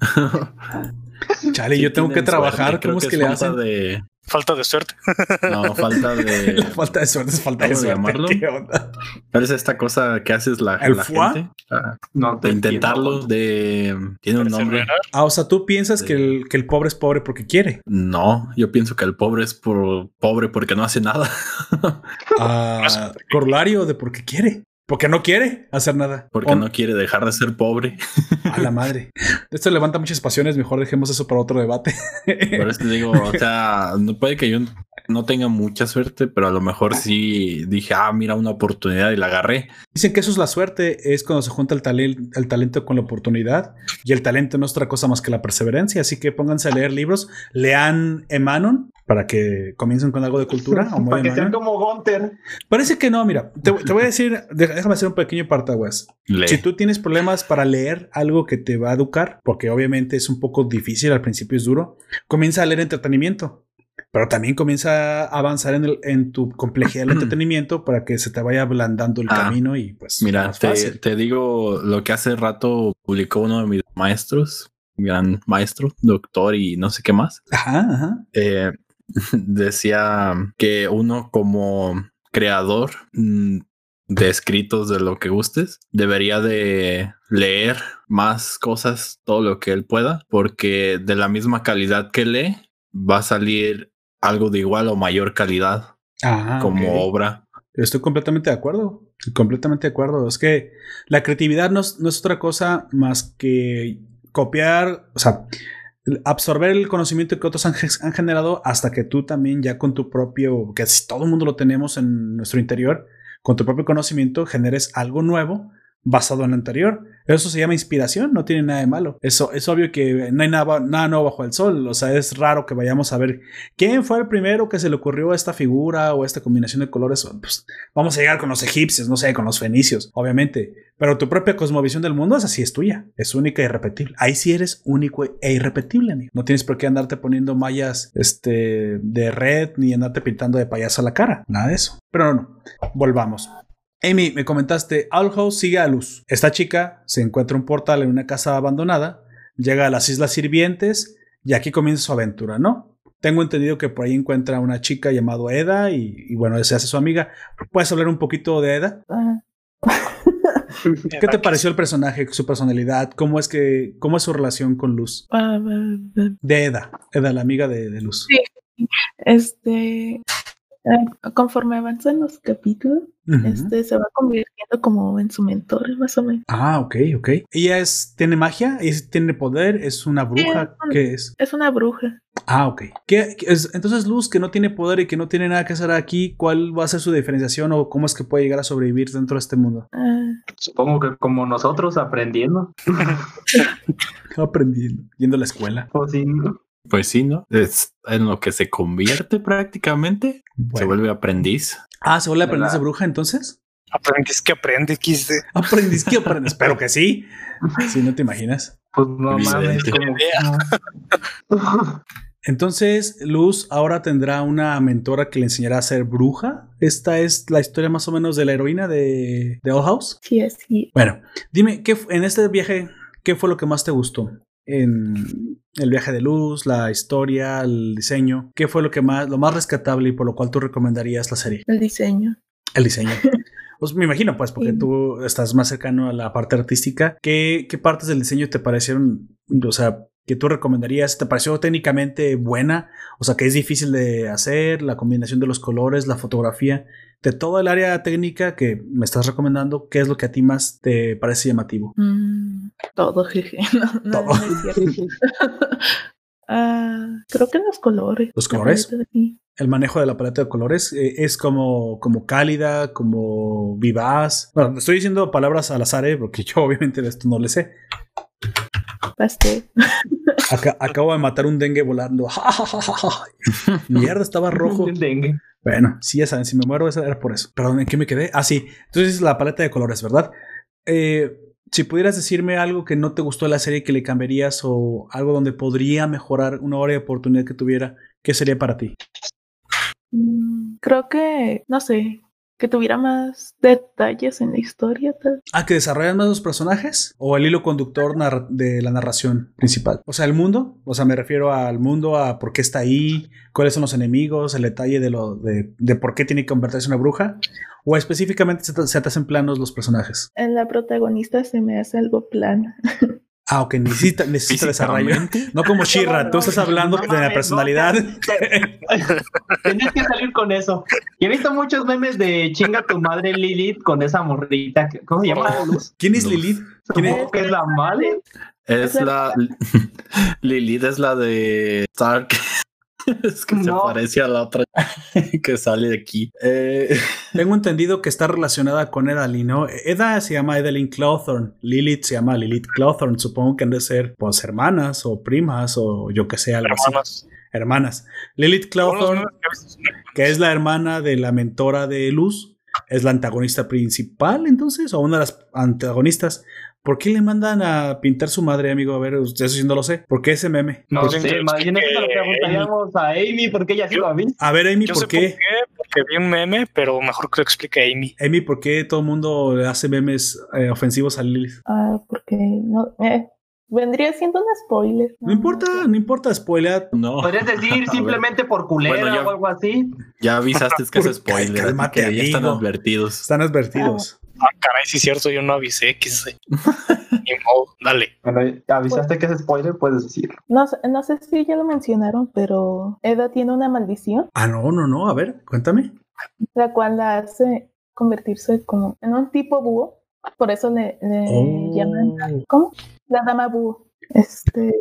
[laughs] Chale, Sí yo tengo que trabajar. suerte, ¿Cómo es que le falta hacen? De... Falta de suerte. No, falta de... La [laughs] falta de suerte es falta de ¿Cómo suerte. llamarlo? ¿Qué onda? ¿Cuál es esta cosa que haces la, ¿El la gente? Ah, No de intentarlo, de... Tiene un nombre. Ah, o sea, tú piensas que el, que el pobre es pobre porque quiere. No, yo pienso que el pobre es por pobre porque no hace nada. [laughs] Ah, corolario de porque quiere. Porque no quiere hacer nada. Porque O- no quiere dejar de ser pobre. A la madre. [laughs] Esto levanta muchas pasiones. Mejor dejemos eso para otro debate. Por eso te digo, o sea, no puede que yo no tenga mucha suerte, pero a lo mejor sí dije, ah, mira una oportunidad y la agarré. Dicen que eso es la suerte, es cuando se junta el, talen- el talento con la oportunidad. Y el talento no es otra cosa más que la perseverancia. Así que pónganse a leer libros. Lean Emanon para que comiencen con algo de cultura. o [laughs] Para que sean Emanon. como Gunter. Parece que no, mira. Te, te voy a decir, déjame hacer un pequeño partaguas. Si tú tienes problemas para leer algo que te va a educar, porque obviamente es un poco difícil, al principio es duro, comienza a leer entretenimiento. Pero también comienza a avanzar en, el- en tu complejidad del [clears throat] entretenimiento para que se te vaya ablandando el Ah, camino y pues Mira, más te, fácil. te digo lo que hace rato publicó uno de mis maestros, gran maestro, doctor y no sé qué más. Ajá, ajá. Eh, [laughs] decía que uno como creador mm, de escritos de lo que gustes debería de leer más cosas todo lo que él pueda porque de la misma calidad que lee va a salir algo de igual o mayor calidad Ah, como obra Estoy completamente de acuerdo. Completamente de acuerdo. Es que la creatividad no es, no es otra cosa más que copiar, o sea, absorber el conocimiento que otros han, ge- han generado hasta que tú también ya con tu propio, que si todo el mundo lo tenemos en nuestro interior, con tu propio conocimiento generes algo nuevo basado en lo anterior. Eso se llama inspiración, no tiene nada de malo. Eso es obvio que no hay nada, nuevo bajo el sol. O sea, es raro que vayamos a ver quién fue el primero que se le ocurrió esta figura o esta combinación de colores. Pues, vamos a llegar con los egipcios, no sé, con los fenicios, obviamente. Pero tu propia cosmovisión del mundo es así, es tuya. Es única e irrepetible. Ahí sí eres único e irrepetible, amigo. No tienes por qué andarte poniendo mallas este, de red ni andarte pintando de payaso la cara. Nada de eso. Pero no, volvamos. Amy, me comentaste, Owl House sigue a luz. Esta chica se encuentra un portal en una casa abandonada, llega a las Islas Sirvientes y aquí comienza su aventura, ¿no? Tengo entendido que por ahí encuentra a una chica llamada Eda y, y bueno, se hace su amiga. ¿Puedes hablar un poquito de Eda? Ah, ¿Qué te [laughs] pareció el personaje, su personalidad? ¿Cómo es que, cómo es su relación con Luz? ah, ah. De Eda, Eda, la amiga de, de Luz. Sí. Este, conforme avanzan los capítulos, este se va convirtiendo como en su mentor, más o menos. Ah, ok, ok. ¿Ella es, tiene magia? ¿Es, ¿Tiene poder? ¿Es una bruja? es un- ¿Qué es? Es una bruja. Ah, ok. ¿Qué, qué es- entonces, Luz, que no tiene poder y que no tiene nada que hacer aquí, ¿cuál va a ser su diferenciación o cómo es que puede llegar a sobrevivir dentro de este mundo? Ah, Supongo que como nosotros aprendiendo. [laughs] Aprendiendo, yendo a la escuela. O si no. Pues sí no es en lo que se convierte prácticamente se vuelve aprendiz Ah, ¿se vuelve aprendiz de bruja entonces? Aprendiz que aprende, XD. Aprendiz que aprendes. [laughs] Espero que sí. Si no te imaginas. Pues no mames, como. [laughs] Entonces, Luz ahora tendrá una mentora que le enseñará a ser bruja. Esta es la historia más o menos de la heroína de, de Old House. sí, así. Bueno, dime, ¿qué, en este viaje, ¿qué fue lo que más te gustó? En el viaje de luz, la historia, el diseño. ¿Qué fue lo que más, lo más rescatable y por lo cual tú recomendarías la serie? El diseño. El diseño. [laughs] Pues me imagino, pues, porque Sí. tú estás más cercano a la parte artística. ¿Qué, qué partes del diseño te parecieron, o sea, que tú recomendarías? ¿Te pareció técnicamente buena? O sea, que es difícil de hacer, la combinación de los colores, la fotografía, de todo el área técnica que me estás recomendando, ¿qué es lo que a ti más te parece llamativo? Mm, todo, [laughs] jeje. No, no, Todo. [laughs] [laughs] Ah, creo que los colores. ¿Los colores? el manejo de la paleta de colores? Eh, ¿Es como, como cálida, como vivaz? Bueno, estoy diciendo palabras al azar, ¿eh? porque yo obviamente de esto no le sé. Pastel. Acabo de matar un dengue volando. Mierda, estaba [laughs] rojo. Dengue. Bueno, sí, ya saben, si me muero era por eso. Perdón, ¿en qué me quedé? Ah, sí. Entonces la paleta de colores, ¿verdad? Eh, si pudieras decirme algo que no te gustó de la serie que le cambiarías o algo donde podría mejorar una hora de oportunidad que tuviera, ¿qué sería para ti? Mm, Creo que, no sé, que tuviera más detalles en la historia. tal. Ah, que desarrollan más los personajes o el hilo conductor de la narración principal. O sea, el mundo, o sea, me refiero al mundo, a por qué está ahí, cuáles son los enemigos, el detalle de lo de, de por qué tiene que convertirse en una bruja, o específicamente se te, se te hacen planos los personajes. En la protagonista se me hace algo plana. [laughs] Ah, ok, necesita, necesita desarrollo. No como Shira, tú estás hablando No de la personalidad. [laughs] Tenías que salir con eso. Y he visto muchos memes de chinga tu madre Lilith con esa morrita. que- ¿Cómo se llama? Luz? ¿Quién es No. Lilith? ¿Quién es? Que es la madre. Es Es la. Lilith es la de Stark. [laughs] Es que se No. parece a la otra [laughs] que sale de aquí. Eh, [laughs] Tengo entendido que está relacionada con Edalyn, ¿no? Eda se llama Edelyn Clawthorne, Lilith se llama Lilith Clawthorne. Supongo que han de ser, pues, hermanas o primas o yo que sé, algo así. Hermanas. Hermanas. Lilith Clawthorne, que es la hermana de la mentora de Luz, es la antagonista principal, entonces, o una de las antagonistas. ¿Por qué le mandan a pintar su madre, amigo? A ver, usted eso sí no lo sé. ¿Por qué ese meme? No sé, bien eso que lo preguntaríamos a Amy porque ella sí lo ha visto. A ver, Amy, Yo ¿por sé qué? por qué, porque vi un meme, pero mejor que lo explique Amy. Amy, ¿por qué todo el mundo le hace memes eh, ofensivos a Lilith? Ah, porque no, eh, vendría siendo un spoiler. No importa, no importa, spoiler. no. Podrías [laughs] A decir simplemente por culera Bueno, ya- o algo así. Ya avisaste que es [laughs] spoiler. cálmate, que ya están advertidos. Están advertidos. Ah, caray, sí es cierto, yo no avisé, qué sé. [laughs] Ni modo, dale. Bueno, avisaste que es spoiler, puedes decirlo. No, sé- no sé si ya lo mencionaron, pero Eda tiene una maldición, Ah, no, no, no. A ver, cuéntame. la cual la hace convertirse como en un tipo búho. Por eso le, le Oh. llaman, ¿cómo? La dama búho. Este,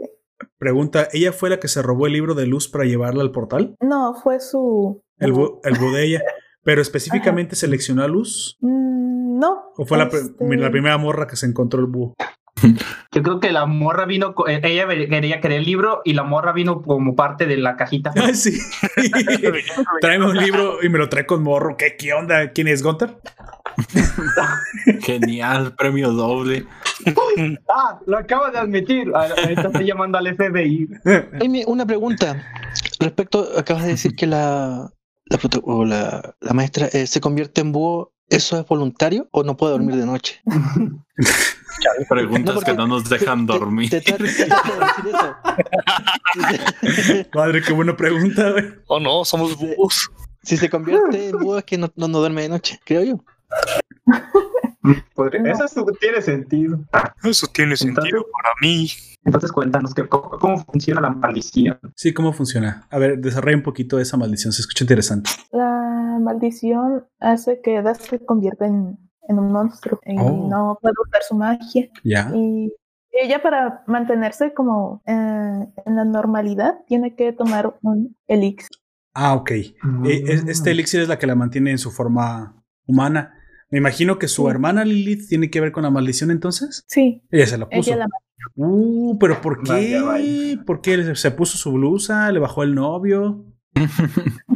Pregunta, ¿ella fue la que se robó el libro de luz para llevarla al portal? no, fue su... El, bu- [laughs] el bu de ella. Pero específicamente seleccionó a luz. Mm, no. ¿O fue este, la primera morra que se encontró el búho? [laughs] Yo creo que la morra vino, eh, ella quería querer el libro y la morra vino como parte de la cajita. [laughs] Ah, sí. [laughs] Tráeme un libro y me lo trae con morro. ¿Qué, qué onda? ¿Quién es Gunter? Genial, premio doble. Ah, lo acabo de admitir. Ah, Ahorita estoy llamando al FBI. Amy, una pregunta. Respecto, acabas de decir que la, la, prota- o la, la maestra eh, se convierte en búho. ¿Eso es voluntario o no puede dormir de noche? Preguntas No, que no nos dejan Te- dormir. te te decir eso. [laughs] Madre, qué buena pregunta, güey. Oh no, somos búhos. Si se convierte en búho es que no, no, no duerme de noche, creo yo. Podría- Eso es- tiene sentido. Eso tiene sentido para mí. Entonces cuéntanos que, cómo, cómo funciona la maldición. Sí, ¿cómo funciona? A ver, desarrolla un poquito esa maldición. Se escucha interesante. La maldición hace que Eda se convierta en, en un monstruo y Oh. no puede usar su magia. Ya. Y ella para mantenerse como eh, en la normalidad tiene que tomar un elixir. Ah, ok. Eh, es- este elixir es la que la mantiene en su forma humana. Me imagino que su Sí. hermana Lilith tiene que ver con la maldición entonces. Sí, Ella se la puso. ella la Uh, pero ¿por qué? Vaya, vaya. ¿Por qué se puso su blusa? ¿Le bajó el novio? [laughs]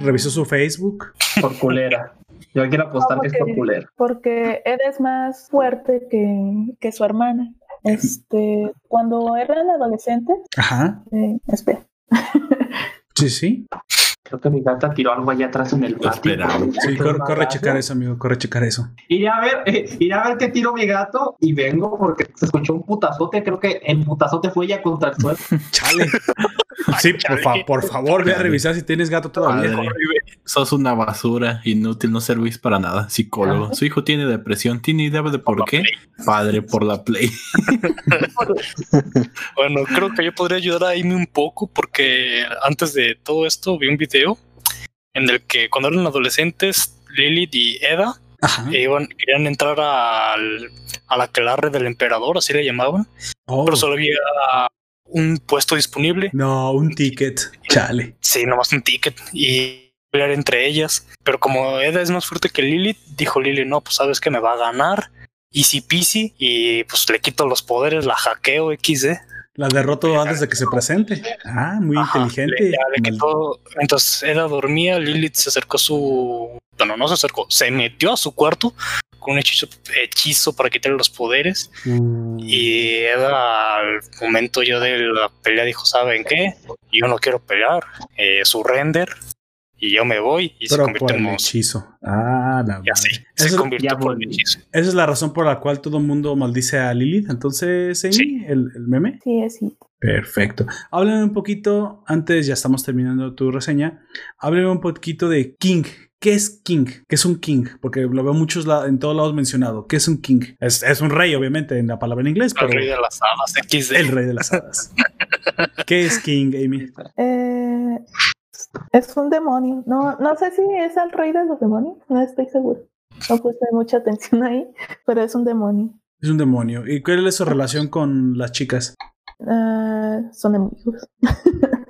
¿Revisó su Facebook? Por culera. Yo quiero apostar que es por culera. porque Eda es más fuerte que, que su hermana. Este, cuando eran adolescentes, Ajá. eh, espera, [laughs] Sí, sí. Creo que mi gata tiró algo allá atrás en el patio. Sí, corre, corre a checar eso, amigo. Corre a checar eso. Iré a ver, eh, iré a ver qué tiró mi gato y vengo porque se escuchó un putazote. Creo que el putazote fue ya contra el suelo. [laughs] Chale. Sí, por, fa- por favor, ve a revisar si tienes gato todavía. Padre, sos una basura, inútil, no servís para nada. Psicólogo. Su hijo tiene depresión. ¿Tiene idea de por qué? Padre, por la play. [laughs] Bueno, creo que yo podría ayudar a Amy un poco porque antes de todo esto vi un video en el que cuando eran adolescentes, Lilith y Eda eh, iban, querían entrar al, a la aquelarre del emperador, así le llamaban, Oh, pero solo había un puesto disponible. No, un ticket. Chale. Sí, nomás un ticket y pelear entre ellas. Pero como Eda es más fuerte que Lilith, dijo Lily, no, pues sabes que me va a ganar. Easy peasy y pues le quito los poderes, la hackeo XD. La derroto antes de que se presente. Ah, muy Ajá, inteligente. le- ya le Mal- quitó- Entonces Eda dormía, Lilith se acercó a su... Bueno, no se acercó, se metió a su cuarto con un hechizo, hechizo para quitarle los poderes. Uh, Y Eda al momento yo de la pelea dijo, ¿saben qué? Yo no quiero pelear, eh, surrender y yo me voy y se pero convirtió en monstruo. hechizo. Ah, la Y así, se Eso- convirtió ya por el hechizo. Esa es la razón por la cual todo el mundo maldice a Lilith. Entonces, Amy, Sí. el, el meme. Sí, así. Perfecto. Háblame un poquito, antes ya estamos terminando tu reseña, háblame un poquito de King. ¿Qué es King? ¿Qué es un King? Porque lo veo muchos en todos lados mencionado. ¿Qué es un King? Es, es un rey, obviamente, en la palabra en inglés, El pero rey de las hadas XD. el rey de las hadas. [laughs] ¿Qué es King, Amy? Eh, es un demonio. No, no sé si es el rey de los demonios. No estoy seguro. No puse mucha atención ahí, pero es un demonio. Es un demonio. ¿Y cuál es su relación con las chicas? Ah, son amigos. [laughs]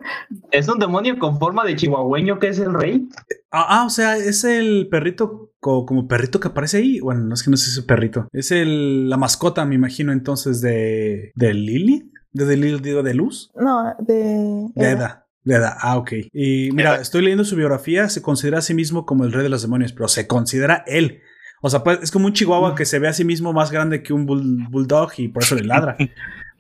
Es un demonio con forma de chihuahueño que es el rey. Ah, ah, o sea, es el perrito co- como perrito que aparece ahí. Bueno, no es que no sé si es perrito. Es el, la mascota, me imagino, entonces, de, de Lily. De, de Lily, digo, de Luz. No, de. De Eda. De Eda. Ah, ok. Y mira, estoy leyendo su biografía. Se considera a sí mismo como el rey de los demonios, pero se considera él. O sea, pues, es como un chihuahua que se ve a sí mismo más grande que un bull- bulldog y por eso le ladra. [laughs]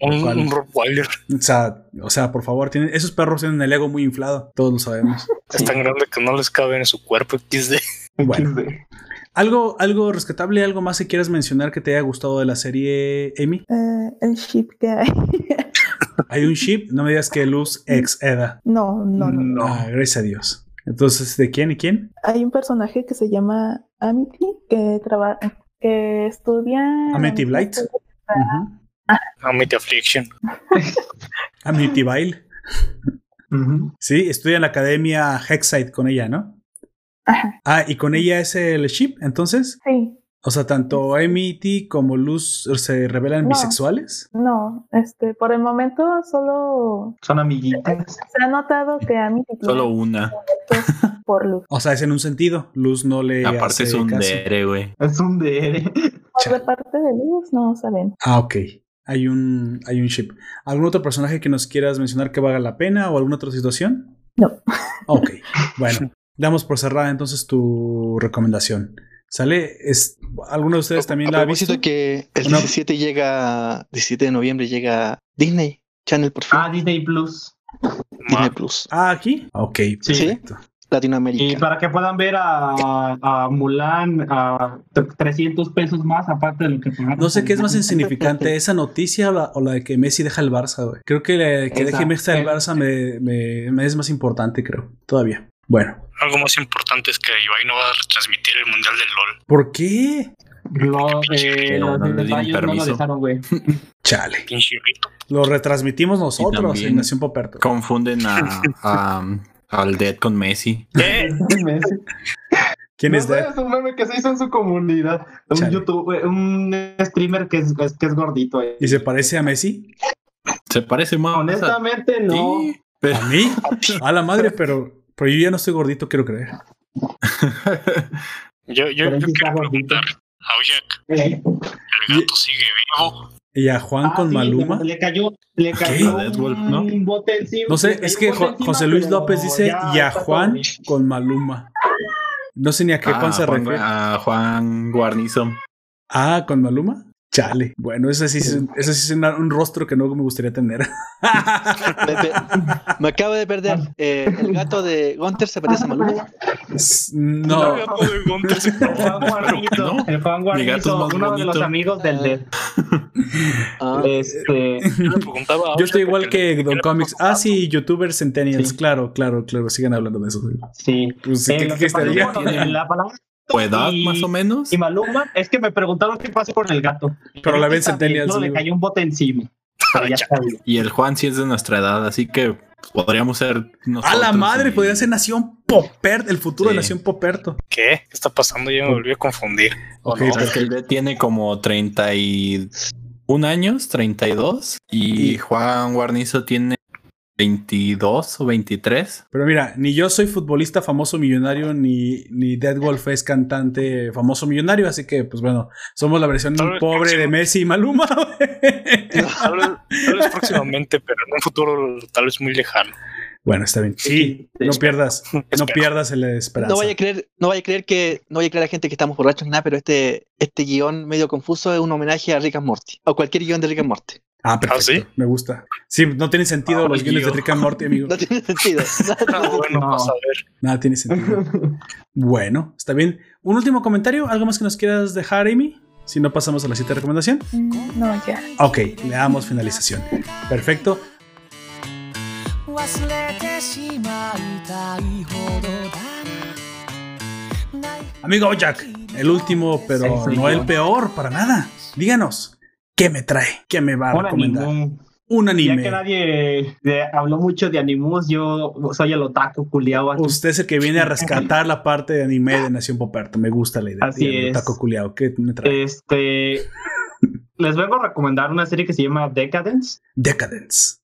Un, ¿Cuál? un Rottweiler. O sea, o sea, por favor, tienen, esos perros tienen el ego muy inflado. Todos lo sabemos. [laughs] Es tan grande que no les cabe en su cuerpo XD. Bueno. ¿Algo, algo rescatable, algo más que quieras mencionar que te haya gustado de la serie, Amy? eh, el ship que [laughs] hay. Un ship, no me digas que Luz ex Eda. no, no, no. Ah, gracias a Dios. Entonces, ¿de quién y quién? Hay un personaje que se llama Amity que trabaja, que estudia. Amityville. Ujú. Amity Affliction. [laughs] Amityville. Ujú. Sí, estudia en la academia Hexite con ella, ¿no? Ajá, Ah, y con ella es el ship, entonces. sí. O sea, tanto Amity como Luz se revelan No. bisexuales. No, este, por el momento solo Son amiguitas. se ha notado que Amity Solo una. por Luz. O sea, es en un sentido. Luz no le. Aparte hace es un caso. dere, güey. Es un DR. Por de parte de Luz no saben. Ah, ok. Hay un, hay un ship. ¿Algún otro personaje que nos quieras mencionar que valga la pena o alguna otra situación? No. Ok. Bueno, damos por cerrada entonces tu recomendación. ¿Sale? ¿Es, ¿Alguno de ustedes también a la ha visto? que el Una- 17 llega, 17 de noviembre llega Disney Channel por fin, Ah, Disney Plus. Disney Ma- Plus, Ah, aquí. Ok, Sí. perfecto. Y Latinoamérica. para que puedan ver a, a Mulan a t- 300 pesos más, aparte de lo que pagaron. No sé qué es más insignificante, [laughs] esa noticia o la, o la de que Messi deja el Barça, güey. Creo que, la- que deje. Messi el Barça me, me- me es más importante, creo. Todavía. Bueno. Algo más importante es que Ibai no va a retransmitir el Mundial del LOL. ¿Por qué? Lo, eh, No, los no le de dieron Bayern no lo permiso. dejaron, güey. [laughs] Chale. Lo retransmitimos nosotros en Nación Poperto. Confunden a, a- al Dead con Messi. [laughs] ¿Qué? ¿Quién No es sé, de? Es un meme que se hizo en su comunidad. Un Chale. YouTube, un streamer que es, es- que es gordito. eh. ¿Y se parece a Messi? Se parece más. Honestamente, no. Sí, pero- ¿A mí? [laughs] A la madre, pero, pero yo ya no estoy gordito, quiero creer. [laughs] Yo, yo, yo quiero preguntar a Oyak, Eh, ¿el gato sigue vivo? ¿Y a Juan ah, con sí, Maluma? Le cayó, le cayó A Deadwolf, ¿no? un bote encima. No sé, es un que bote Jo- encima, José Luis López dice ya y a Juan con Maluma. No sé ni a qué Ah, Juan se refiere. a Juan Guarnizo. Ah, con Maluma. Chale. Bueno, ese sí es, ese sí es una- un rostro que no me gustaría tener. Me, me- me acabo de perder. Eh, el gato de Gunter se parece a Maluma. no. El gato de Gunter se- El Juan Guarnizo, no. el Juan más uno de los amigos del Dead. Ah, Este, Yo a estoy igual que le- Don Comics. Ah, sí, youtubers centennials. Sí. Claro, claro, claro. Sigan hablando de eso. güey. sí. Pues, Eh, ¿qué- qué que pasó estaría? la palabra ¿Tu edad, Y- más o menos? y Maluma es que me preguntaron qué pasó con el gato. Pero la ven Está bien, Centennials, No, le cayó un bote encima. Y el Juan sí es de nuestra edad, así que podríamos ser A la madre, y- podría ser Nación Poperto, el futuro de. Nación Poperto. ¿Qué? ¿Qué está pasando? Ya me volví a confundir. ¿O Ok, no? Es que el Dead tiene como 31 31 años, 32. Y Y- Juan Guarnizo tiene 22 o 23. Pero mira, ni yo soy futbolista famoso millonario, ni, ni Dead Wolf es cantante famoso millonario, así que, pues bueno, somos la versión Tal pobre de. Messi y Maluma. Tal vez, tal vez próximamente, pero en un futuro tal vez muy lejano. bueno, está bien. Sí, Sí, no pierdas, no pierdas la esperanza. No vaya a creer, no vaya a creer que, no vaya a creer a gente que estamos borrachos ni nada, pero este, este guion medio confuso es un homenaje a Rick and Morty. O cualquier guion de Rick and Morty. Ah, ¿Ah perfecto. Me gusta. Sí, no tiene sentido ah, los guiones de Rick and Morty, amigo. [laughs] no tiene sentido. Nada, [laughs] no, no. Vas a. Nada tiene sentido. bueno, está bien. Un último comentario, algo más que nos quieras dejar, Amy. Si no pasamos a la siguiente recomendación. Mm, no, ya. Ok, le damos finalización. Perfecto. Amigo Jack, el último, pero no el peor para nada. Díganos, ¿qué me trae? ¿Qué me va a Un recomendar? anime. Un Ya anime. que nadie de- habló mucho de animus, yo soy el otaku culiao aquí. Usted es el que viene a [laughs] rescatar la parte de anime de Nación Poperto. Me gusta la idea. Así es. Taco culiao, ¿qué me trae? Este. les vengo a recomendar una serie que se llama Decadence. Decadence.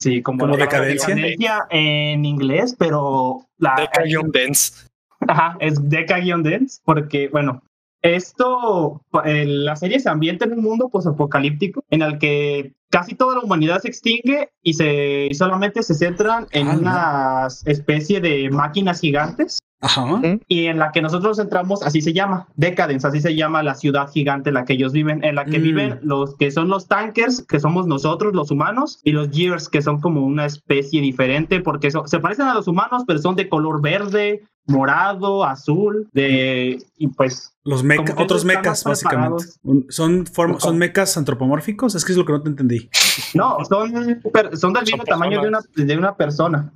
Sí, como, ¿Como la- decadencia? decadencia en inglés, pero la Deca Young Dance. Ajá, es Deca-Dance, porque, bueno, esto, eh, la serie se ambienta en un mundo posapocalíptico en el que casi toda la humanidad se extingue y, se, y solamente se centran en Ah, no. una especie de máquinas gigantes Ajá. y en la que nosotros nos centramos, así se llama, Decadence, así se llama la ciudad gigante en la que ellos viven, en la que Mm. viven los que son los tankers, que somos nosotros los humanos, y los years, que son como una especie diferente, porque son- se parecen a los humanos, pero son de color verde, morado, azul, de, y pues Los meca, otros mecas, básicamente. ¿Son, form-. ¿Son mecas antropomórficos? Es que es lo que no te entendí. no, son, son del mismo tamaño de una, de una persona.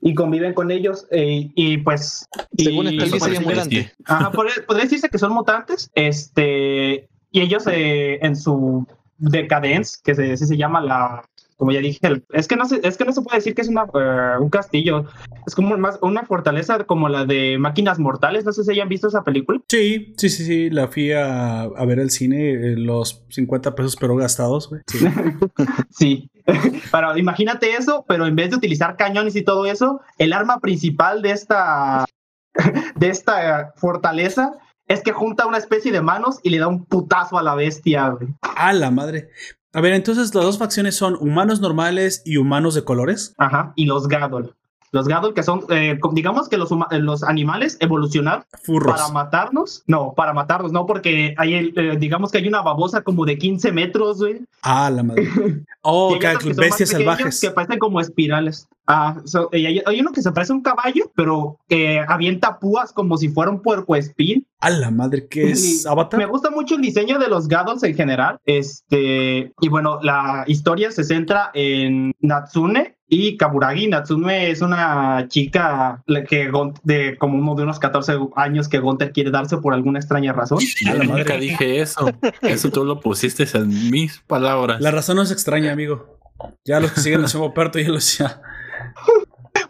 Y conviven con ellos, eh, y pues. Según y- pues, sería mutante. Ajá, podría, podría decirse que son mutantes. Este, y ellos eh, en su decadence, que se, así se llama la. Como ya dije, el- es que no se, es que no se puede decir que es una, eh, un castillo. Es como más una fortaleza como la de máquinas mortales. No sé si hayan visto esa película. Sí, sí, sí, sí. La fui a, a ver el cine, eh, los 50 pesos pero gastados, güey. Sí. [laughs] Sí. [laughs] Pero imagínate eso, pero en vez de utilizar cañones y todo eso, el arma principal de esta, [laughs] de esta fortaleza es que junta una especie de manos y le da un putazo a la bestia. güey. A la madre. A ver, entonces las dos facciones son humanos normales y humanos de colores. Ajá. Y los Gadol. Los Gadol que son, eh, digamos que los, eh, los animales evolucionaron Furros. para matarnos. No, para matarnos, no, porque hay, el, eh, digamos que hay una babosa como de 15 metros, güey. Ah, la madre. [laughs] Oh, Y hay ca- otros que bestias salvajes. Que parecen como espirales. Ah, so- y hay, hay uno que se parece a un caballo, pero que avienta púas como si fuera un puercoespín. A la madre, ¿qué es Y Avatar? Me gusta mucho el diseño de los Gaddles en general. Este, y bueno, la historia se centra en Natsune y Kaburagi. Natsune es una chica que de como uno de unos 14 años que Gunter quiere darse por alguna extraña razón. Yo madre. nunca dije eso. Eso tú lo pusiste en mis palabras. La razón no es extraña, amigo. Ya los que siguen a Sumo Perto ya lo decía.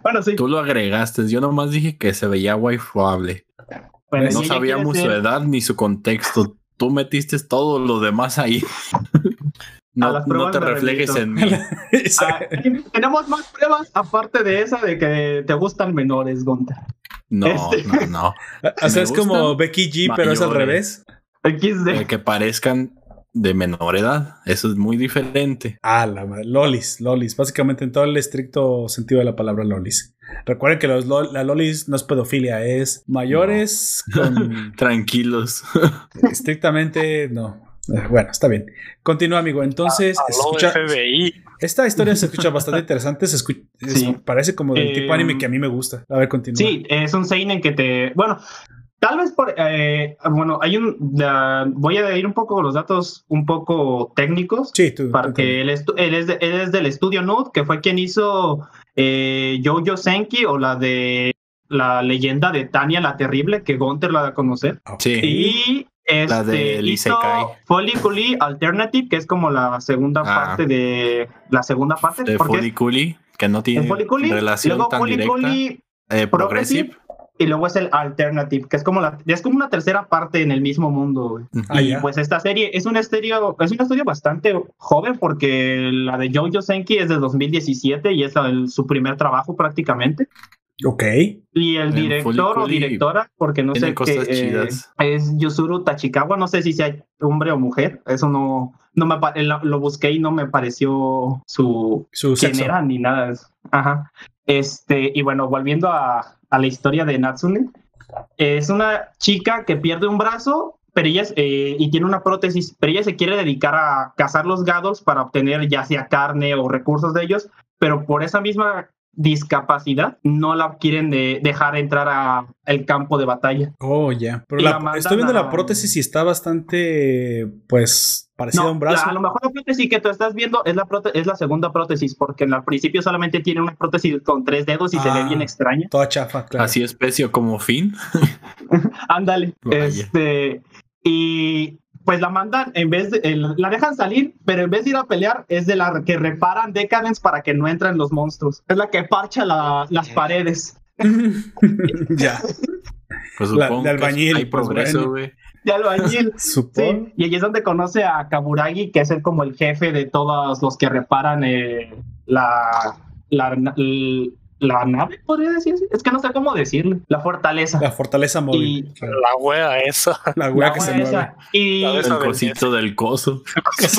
Bueno, sí. Tú lo agregaste. Yo nomás dije que se veía waifuable. Bueno, No sabíamos su ser- edad ni su contexto. Tú metiste todo lo demás ahí. [laughs] No, no te reflejes remito. en mí. [laughs] Ah, tenemos más pruebas aparte de esa de que te gustan menores, Gunter. No, Este- no, no. [laughs] o sea, es como Becky G, pero es al revés. XD. Eh, que parezcan de menor edad. Eso es muy diferente. Ah, la madre. Lolis, lolis. Básicamente en todo el estricto sentido de la palabra lolis. Recuerden que los lo- la lolis no es pedofilia, es mayores con [laughs] Tranquilos. estrictamente no. Eh, Bueno, está bien. Continúa, amigo. Entonces, Aló, escucha, FBI. esta historia se escucha bastante interesante. Se escu- es- Sí. parece como del Eh, tipo anime que a mí me gusta. A ver, continúa. Sí, es un seinen que te. Bueno, tal vez por. eh, bueno, hay un. la- voy a ir un poco con los datos un poco técnicos. Sí, tú. Para tú- que él, estu- él es de- él es del estudio Nude, que fue quien hizo eh, Jojo Senki o la de la leyenda de Tania la Terrible, que Gunter la da a conocer. Ok. Sí. Y este, La hizo Isekai. Folliculi Alternative, que es como la segunda Ah. parte de. La segunda parte. De Foliculi, que no en tiene Folliculi, relación luego tan directa. Folliculi Eh, progressive. y luego es el Alternative, que es como la, es como una tercera parte en el mismo mundo. Ah, y ya. pues esta serie es un estudio, es un estudio bastante joven porque la de Jojo Senki es de 2017 y es el- su primer trabajo prácticamente. Ok. Y el director o directora, porque no sé qué, cosas eh, chidas. es Yusuru Tachikawa, no sé si sea hombre o mujer, eso no, no me lo, lo busqué y no me pareció su Su quién sexo. era ni nada. Ajá. Este, y bueno, volviendo a, a la historia de Natsune, es una chica que pierde un brazo, pero ella eh, y tiene una prótesis, pero ella se quiere dedicar a cazar los gados para obtener ya sea carne o recursos de ellos, pero por esa misma discapacidad no la quieren de- dejar entrar a el campo de batalla. Oh, ya. Pero la- estoy viendo a- la prótesis y está bastante, pues, parecida a un brazo. la- a lo mejor la prótesis que tú estás viendo es la, es la segunda prótesis, porque en el principio solamente tiene una prótesis con tres dedos y se ve Ah. bien extraña. Toda chafa, claro. Así especio como fin. [laughs] Ándale. Este, y pues la mandan, en vez de, el- la dejan salir, pero en vez de ir a pelear, es de la que reparan Decadence para que no entren los monstruos. Es la que parcha la- las paredes. [laughs] ya. Pues La- supongo de que albañil, hay pues, progreso, güey. De albañil. [laughs] Supongo. Sí, y allí es donde conoce a Kaburagi, que es el, como el jefe de todos los que reparan eh, la, la nave, podría decirse. Es que no sé cómo decirle. La fortaleza. La fortaleza móvil. Y-. La wea esa. La wea La que se mueve. esa. Y, [laughs] El cosito del coso.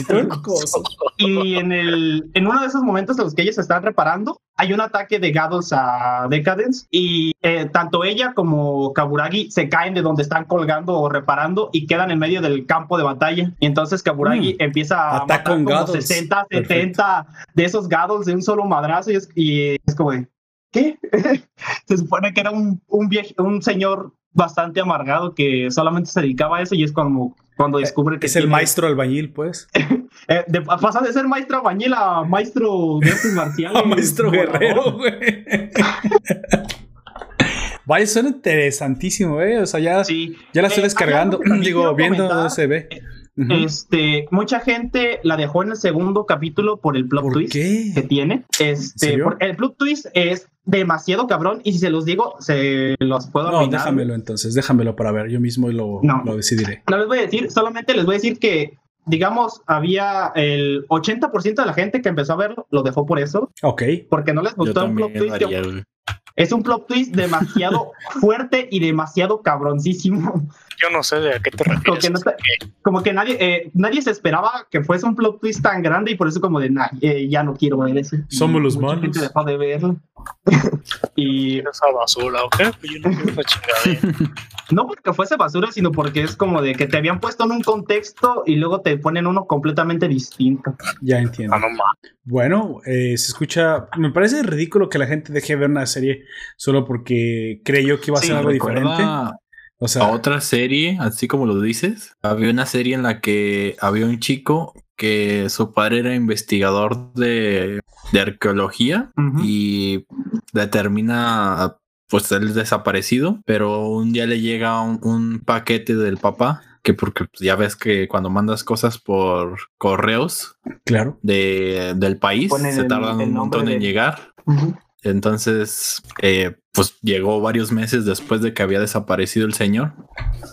El coso. y en, el, en uno de esos momentos en los que ellos se están reparando, hay un ataque de Gados a Decadence y eh, tanto ella como Kaburagi se caen de donde están colgando o reparando y quedan en medio del campo de batalla. Y entonces Kaburagi Mm. empieza a Ataca matar con como Gados. 60, Perfecto. 70 de esos Gados de un solo madrazo y es, y es como de, ¿qué? [laughs] se supone que era un, un, viej- un señor bastante amargado que solamente se dedicaba a eso y es como cuando descubre que Es el tiene- maestro albañil, pues. [laughs] eh, de- pasa de ser maestro albañil a maestro de artes marciales. [laughs] A maestro guerrero, güey. Vaya, suena interesantísimo, ¿eh? O sea, ya, Sí. ya la estoy Eh, descargando. Digo, viendo se ve. Este, mucha gente la dejó en el segundo capítulo por el plot ¿Por twist qué? que tiene. Este, por- el plot twist es demasiado cabrón y si se los digo, se los puedo No, arruinar. déjamelo entonces, déjamelo para ver. Yo mismo lo, No. lo decidiré. No les voy a decir, solamente les voy a decir que, digamos, había el 80% de la gente que empezó a verlo, lo dejó por eso, Ok. porque no les gustó un plot twist. es un plot twist demasiado [laughs] fuerte y demasiado cabroncísimo. Yo no sé de a qué te Como refieres. que, no está- como que nadie, eh, nadie se esperaba que fuese un plot twist tan grande y por eso como de, nah, eh, ya no quiero ver ese. Somos Y los malos. gente dejó de verlo. [laughs] y Esa basura, ¿ok? Pues yo no quiero esa chingadera. [laughs] no porque fuese basura, sino porque es como de que te habían puesto en un contexto y luego te ponen uno completamente distinto. Ya entiendo. Ah, no. Bueno, eh, se escucha. Me parece ridículo que la gente deje de ver una serie solo porque creyó que iba a Sí, ser algo Recuerda diferente. O A sea, otra serie, así como lo dices, había una serie en la que había un chico que su padre era investigador de, de arqueología y determina pues él desaparecido, pero un día le llega un, un paquete del papá, que porque pues, ya ves que cuando mandas cosas por correos claro. de, del país Ponen se tardan el un montón en llegar. Entonces, eh, pues llegó varios meses después de que había desaparecido el señor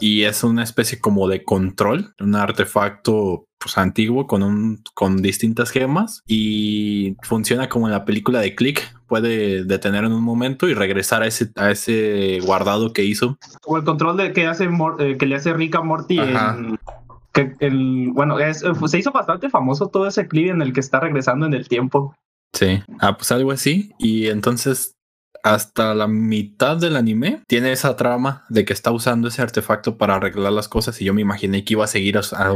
y es una especie como de control, un artefacto pues antiguo con un con distintas gemas y funciona como en la película de Click, puede detener en un momento y regresar a ese a ese guardado que hizo. O el control de que hace eh, que le hace Rick a Morty Ajá. en- que el, bueno, es- se hizo bastante famoso todo ese clip en el que está regresando en el tiempo. Sí, ah, pues algo así. Y entonces, hasta la mitad del anime, tiene esa trama de que está usando ese artefacto para arreglar las cosas. Y yo me imaginé que iba a seguir a, a-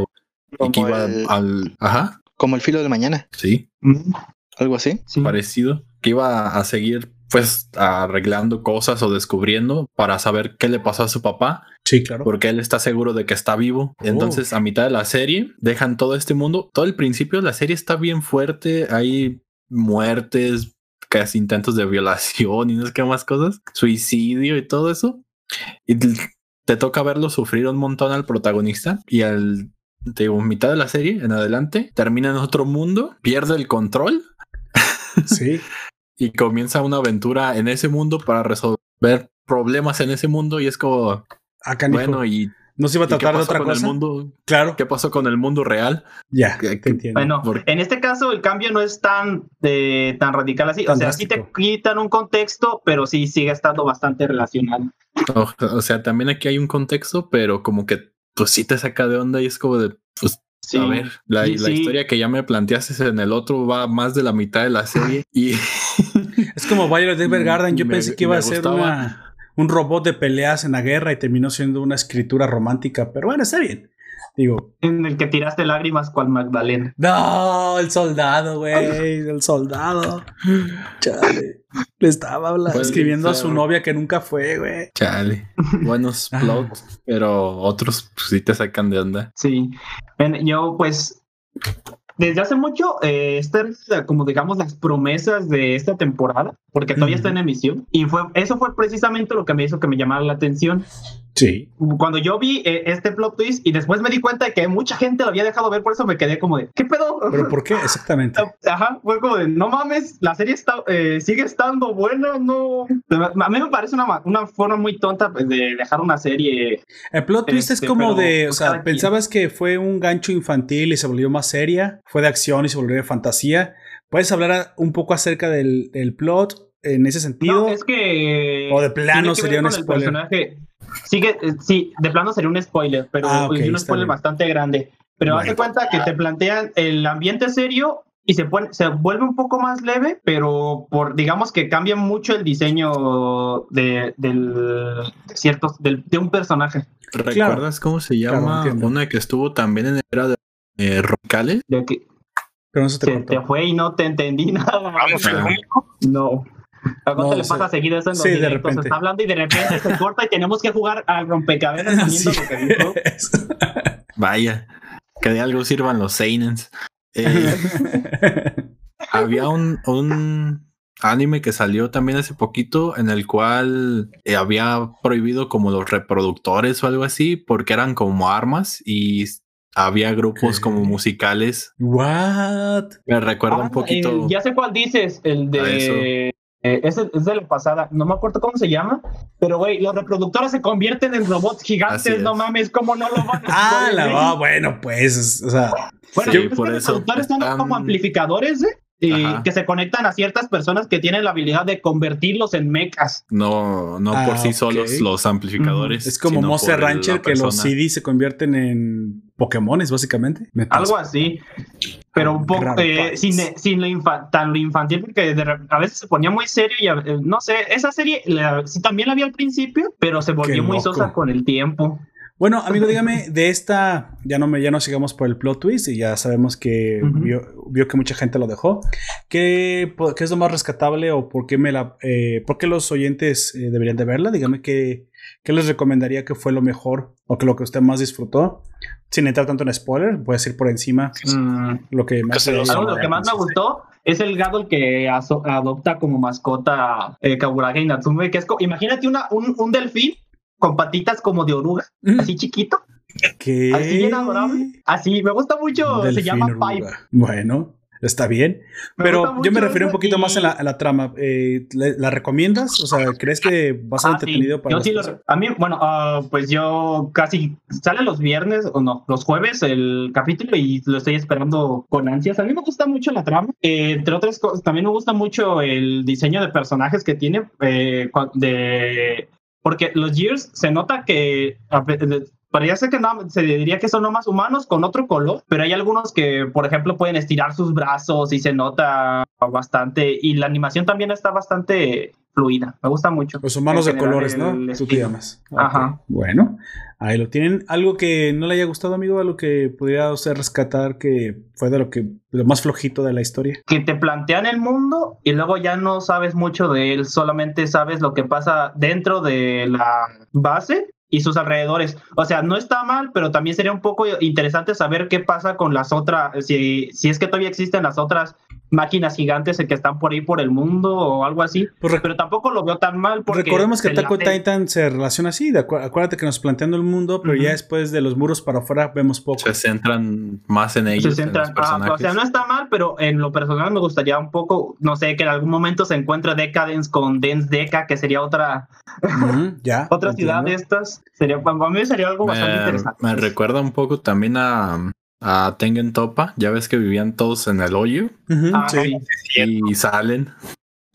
y que Como iba el- al. Ajá, Como el filo del mañana, sí, Mm, algo así. sí. parecido. Que iba a seguir, pues, arreglando cosas o descubriendo para saber qué le pasó a su papá. Sí, claro. Porque él está seguro de que está vivo. Entonces, a mitad de la serie, dejan todo este mundo. Todo el principio de la serie está bien fuerte. Hay muertes, casi intentos de violación y no sé qué más cosas. Suicidio y todo eso. Y te- toca verlo sufrir un montón al protagonista. Y al te digo, mitad de la serie en adelante, termina en otro mundo, pierde el control [laughs] Sí. y comienza una aventura en ese mundo para resolver problemas en ese mundo y es como, Acá bueno, ¿y, ¿no se iba a qué tratar de otra con cosa? el mundo? Claro, ¿Qué pasó con el mundo real? ya, Que- te entiendo. Bueno, en este caso el cambio no es tan, eh, tan radical así. Tan o sea, sí te quitan un contexto, pero sí sigue estando bastante relacionado. O, o sea, también aquí hay un contexto, pero como que pues sí te saca de onda y es como de, pues Sí. a ver, la, Sí, la sí. historia que ya me planteaste en el otro va más de la mitad de la serie y [laughs] Es como Violet Evergarden. [laughs] Yo Me- pensé que iba a ser gustaba. una, un robot de peleas en la guerra y terminó siendo una escritura romántica. Pero bueno, está bien. Digo, En el que tiraste lágrimas cual Magdalena. no, el soldado, güey, [laughs] el soldado. Chale. Le estaba habla- Pues, escribiendo a su novia que nunca fue, güey. chale, buenos plots, pero otros pues, sí te sacan de onda. Sí. Yo pues desde hace mucho, eh, esta era como digamos las promesas de esta temporada, porque todavía está en emisión, y fue eso fue precisamente lo que me hizo que me llamara la atención. Sí. Cuando yo vi eh, este plot twist y después me di cuenta de que mucha gente lo había dejado ver, por eso me quedé como de, ¿qué pedo? ¿Pero por qué? Exactamente. [laughs] Ajá, fue como de, no mames, la serie está, eh, sigue estando buena, no. A mí me parece una, ma- una forma muy tonta pues, de dejar una serie. El plot twist es Este, como de, o pues, sea, quien. pensabas que fue un gancho infantil y se volvió más seria, fue de acción y se volvió de fantasía. ¿Puedes hablar un poco acerca del, del plot en ese sentido? No, es que. O de plano sería un spoiler. personaje. Sigue, eh, sí, de plano sería un spoiler, pero Ah, ok, y un spoiler bastante grande. Pero Bueno. hace cuenta que te plantean el ambiente serio y se, pone, se vuelve un poco más leve, pero por digamos que cambia mucho el diseño de, del, de ciertos, del- de un personaje. ¿Recuerdas cómo se Claro, llama entiendo. una que estuvo también en era de eh, Rocales? De que Pero no se te se te fue y no te entendí [laughs] nada. Vamos, cómico. No. ¿A cuánto No, le pasa seguido eso en los Sí, de repente. Está hablando y de repente se corta y tenemos que jugar al rompecabezas [laughs] Sí. lo que dijo. [laughs] Vaya, que de algo sirvan los Seinens. Eh, [laughs] había un, un anime que salió también hace poquito en el cual eh, había prohibido como los reproductores o algo así porque eran como armas y había grupos como musicales. What? Me recuerda Ah, un poquito. el- ya sé cuál dices, el A eso. de. Eh, es, es de la pasada, no me acuerdo cómo se llama, pero güey, los reproductores se convierten en robots gigantes, es. no mames, ¿cómo no lo van a Ah, la va, bueno, pues, es- o sea, Bueno, Sí, es que por los eso reproductores son están- como amplificadores, ¿eh? Y Ajá. que se conectan a ciertas personas que tienen la habilidad de convertirlos en mechas. No, no Ah, por sí ok. solos los amplificadores. es como Monster Rancher que los. CDs se convierten en Pokémones, básicamente. Me Algo así. Pero un poco eh, pues. sin, sin lo infa- tan lo infantil, porque de re- a veces se ponía muy serio y a- eh, no sé, esa serie la- sí también la vi al principio, pero se volvió muy sosa con el tiempo. Bueno, amigo, dígame, de esta, ya no me, ya no sigamos por el plot twist y ya sabemos que vio, vio que mucha gente lo dejó. ¿Qué, qué es lo más rescatable o por qué me la, eh, por qué los oyentes eh, deberían de verla? Dígame qué, qué les recomendaría que fue lo mejor o que lo que usted más disfrutó. Sin entrar tanto en spoiler, puedes ir por encima Mm, lo que más los- algo lo que más me gustó es el gato el que adopta como mascota eh, Kaburagi Natsume, que es co- imagínate una, un, un delfín con patitas como de oruga, Mm. así chiquito, ¿Qué? así bien adorable. Así, me gusta mucho, se llama oruga. Pipe. Bueno, está bien. Me Pero yo me refería un poquito y- más a la, a la trama. Eh, ¿la, la recomiendas? O sea, ¿crees que va a ser Ah, sí. entretenido para Yo sí lo- a mí, bueno, ah, pues yo casi sale los viernes o no, los jueves el capítulo y lo estoy esperando con ansias. A mí me gusta mucho la trama. Eh, entre otras cosas, también me gusta mucho el diseño de personajes que tiene. eh, de porque los Years se nota que parece que no, se diría que son nomás humanos con otro color, pero hay algunos que, por ejemplo, pueden estirar sus brazos y se nota bastante. Y la animación también está bastante fluida. Me gusta mucho. Los humanos de colores, ¿no? Tú te llamas. Ajá. Bueno, ahí lo tienen. ¿Algo que no le haya gustado, amigo? ¿Algo que pudiera usted rescatar que fue de lo que lo más flojito de la historia? que te plantean el mundo y luego ya no sabes mucho de él, solamente sabes lo que pasa dentro de la base y sus alrededores. O sea, no está mal, pero también sería un poco interesante saber qué pasa con las otras, si, si es que todavía existen las otras máquinas gigantes que están por ahí por el mundo o algo así. Pues pero tampoco lo veo tan mal porque Recordemos que Attack on Titan se relaciona así. de acu- acuérdate que nos planteando el mundo, pero ya después de los muros para afuera vemos poco. Se centran más en ellos, se en centra- los ah, o sea, no está mal, pero en lo personal me gustaría un poco, no sé, que en algún momento se encuentre Decadence con Dance Deca, que sería otra, ya. [laughs] otra entiendo. ciudad de estas. Sería, para mí sería algo bastante interesante. me recuerda un poco también a, a Tengen Topa. Ya ves que vivían todos en el hoyo Ujú, Ah, sí. sí, y salen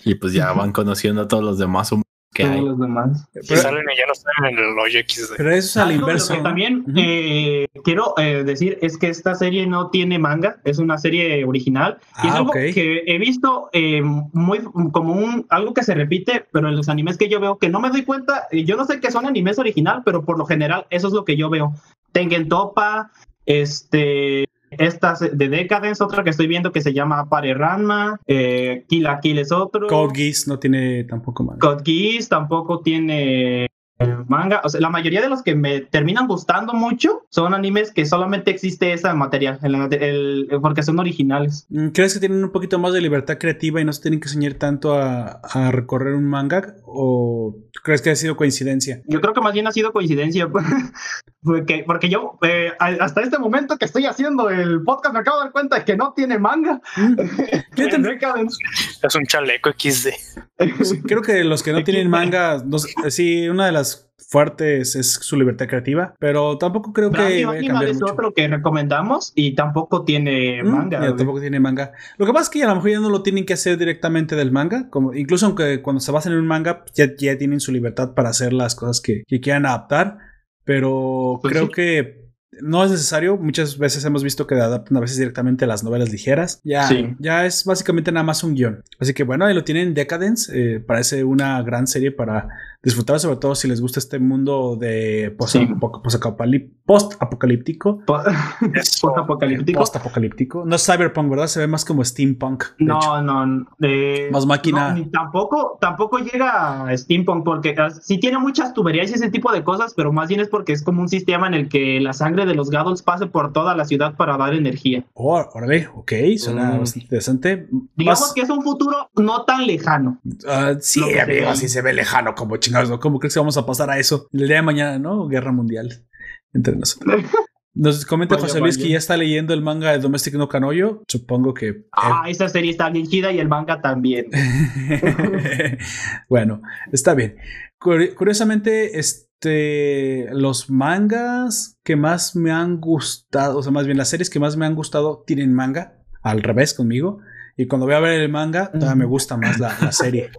y pues ya van conociendo a todos los demás humanos que todos hay. los demás. Si Pero- salen y ya no están en el hoyo. Pero eso es al inverso. Lo que también eh, quiero eh, decir es que esta serie no tiene manga, es una serie original. y es Ah, algo ok. que he visto eh, muy como un algo que se repite, pero en los animes que yo veo, que no me doy cuenta, y yo no sé que son animes original, pero por lo general eso es lo que yo veo. Tengen Topa, este. Estas de Decadence, otra que estoy viendo que se llama Pare Ranma, eh, Kill la Kill es otro. Code Geass no tiene tampoco manga. Code Geass tampoco tiene eh, manga. O sea, la mayoría de los que me terminan gustando mucho son animes que solamente existe esa material, el- el- porque son originales. Mm, ¿Crees que tienen un poquito más de libertad creativa y no se tienen que ceñir tanto a, a recorrer un manga? ¿O crees que ha sido coincidencia? Yo creo que más bien ha sido coincidencia, [laughs] porque, porque yo eh, hasta este momento que estoy haciendo el podcast me acabo de dar cuenta de que no tiene manga. Mm, [laughs] te- Decadence. Es un chaleco XD. [laughs] creo que los que no tienen manga, no sé, sí, una de las fuertes es su libertad creativa, pero tampoco creo que vaya a Animal cambiar es mucho. otro que recomendamos y tampoco tiene Mm, manga. ya tampoco tiene manga. Lo que pasa es que a lo mejor ya no lo tienen que hacer directamente del manga. Como, incluso aunque cuando se basan en un manga, ya, ya tienen su libertad para hacer las cosas que, que quieran adaptar. Pero Pues creo sí. que no es necesario. Muchas veces hemos visto que adaptan a veces directamente las novelas ligeras. Ya, Sí. ya es básicamente nada más un guion. Así que bueno, ahí lo tienen Decadence. eh, parece una gran serie para disfrutar, sobre todo si les gusta este mundo de post- Sí. post-apocalí- post-apocalíptico. Post-apocalíptico. Post-apocalíptico. No es cyberpunk, ¿verdad? Se ve más como steampunk. de hecho. No, no, eh, Más máquina. no, ni tampoco, tampoco llega a steampunk porque ah, sí tiene muchas tuberías y ese tipo de cosas, pero más bien es porque es como un sistema en el que la sangre de los gados pase por toda la ciudad para dar energía. Oh, órale, ok, suena Mm. bastante interesante. Digamos Más- que es un futuro no tan lejano. ah, sí, amigo, así se ve lejano, como ¿no? ¿Cómo crees que vamos a pasar a eso el día de mañana, no? Guerra mundial entre nosotros. [laughs] Nos comenta José Luis que ya está leyendo el manga de Domestic no Canoyo. Supongo que. Ah, esa serie está bien chida y el manga también. [laughs] [laughs] bueno, está bien. Curi- Curiosamente, este, los mangas que más me han gustado, o sea, más bien las series que más me han gustado tienen manga, al revés conmigo. Y cuando voy a ver el manga, todavía me gusta más la, la serie.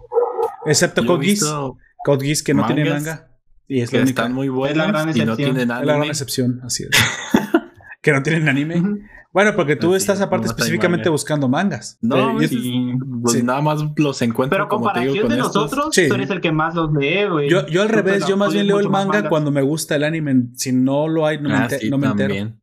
Excepto Geass, visto Code Geass que no tiene mangas manga. Y es que la única. están muy gran buenas y no tienen es la gran anime. excepción, así es. [laughs] que no tienen anime. Bueno, porque tú Así estás es, aparte específicamente manga. buscando mangas. No, Eh, y- Sí. Pues Sí. nada más los encuentro Pero te digo comparación con de estos. nosotros, Sí. tú eres el que más los lee, güey. Yo, yo al revés, yo más bien leo el manga cuando me gusta el anime. Si no lo hay, no, me, Ah, enter- sí, no me entero.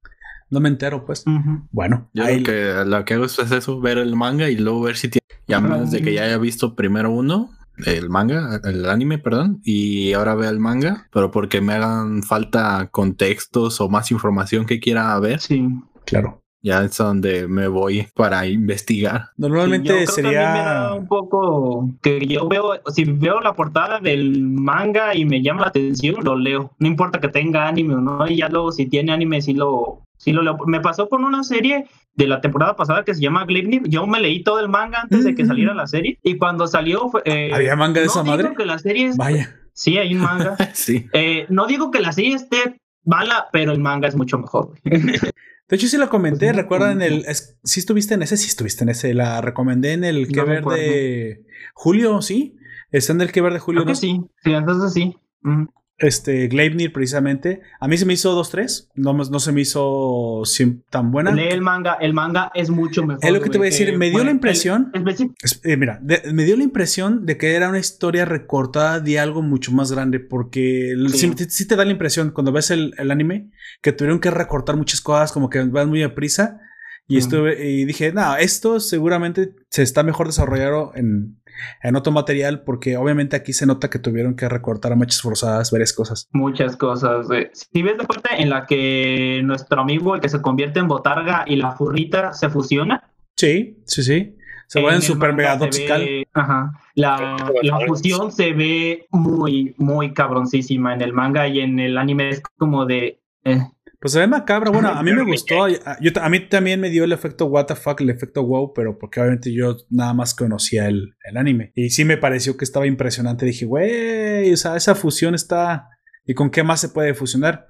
No me entero, pues. Bueno, Yo ahí- lo que, lo que hago es eso, ver el manga y luego ver si tiene... Y a menos de que ya haya visto primero uno, el manga, el anime, perdón, y ahora vea el manga, pero porque me hagan falta contextos o más información que quiera ver, Sí. claro. ya es donde me voy para investigar. [laughs] Normalmente Yo creo que a mí me da sería. un poco que yo veo, si veo la portada del manga y me llama la atención, lo leo. No importa que tenga anime o no, y ya luego si tiene anime, sí lo, sí lo. Me pasó con una serie de la temporada pasada que se llama Gleipnir. Yo me leí todo el manga antes de que Mm. saliera la serie, y cuando salió fue, eh, ¿Había manga de no esa digo madre? que la serie es- Vaya. Sí, hay un manga. [laughs] sí. Eh, no digo que la serie esté mala, pero el manga es mucho mejor. [laughs] De hecho, sí lo comenté. Pues no, ¿Recuerdan pues no. el. es- sí estuviste en ese? Sí estuviste en ese. La recomendé en el que No ver de Julio, ¿sí? Está en el que ver de Julio. Creo que ¿no? sí, sí, entonces sí. Mm. Este, Gleipnir, precisamente. A mí se me hizo 2-3. No, no se me hizo tan buena. Lee el manga, el manga es mucho mejor. Es lo que te voy a decir, me dio bueno, la impresión- el- Es- eh, mira, de- me dio la impresión de que era una historia recortada de algo mucho más grande, porque el- Sí. sí, sí te da la impresión cuando ves el, el anime que tuvieron que recortar muchas cosas, como que van muy a prisa. Y estuve y dije, no, esto seguramente se está mejor desarrollado en, en otro material porque obviamente aquí se nota que tuvieron que recortar a mechas forzadas varias cosas. Muchas cosas. eh. Si ves la parte en la que nuestro amigo, el que se convierte en botarga y la furrita se fusiona. Sí, sí, sí. Se vuelven en el super mega toxical. ve- ajá. La, la fusión se ve muy, muy cabroncísima en el manga y en el anime es como de. eh, Pues se ve macabro. Bueno, a mí me gustó. Yo- a mí también me dio el efecto what the fuck, el efecto wow, pero porque obviamente yo nada más conocía el, el anime. Y sí me pareció que estaba impresionante. Dije, güey, o sea, esa fusión está... ¿Y con qué más se puede fusionar?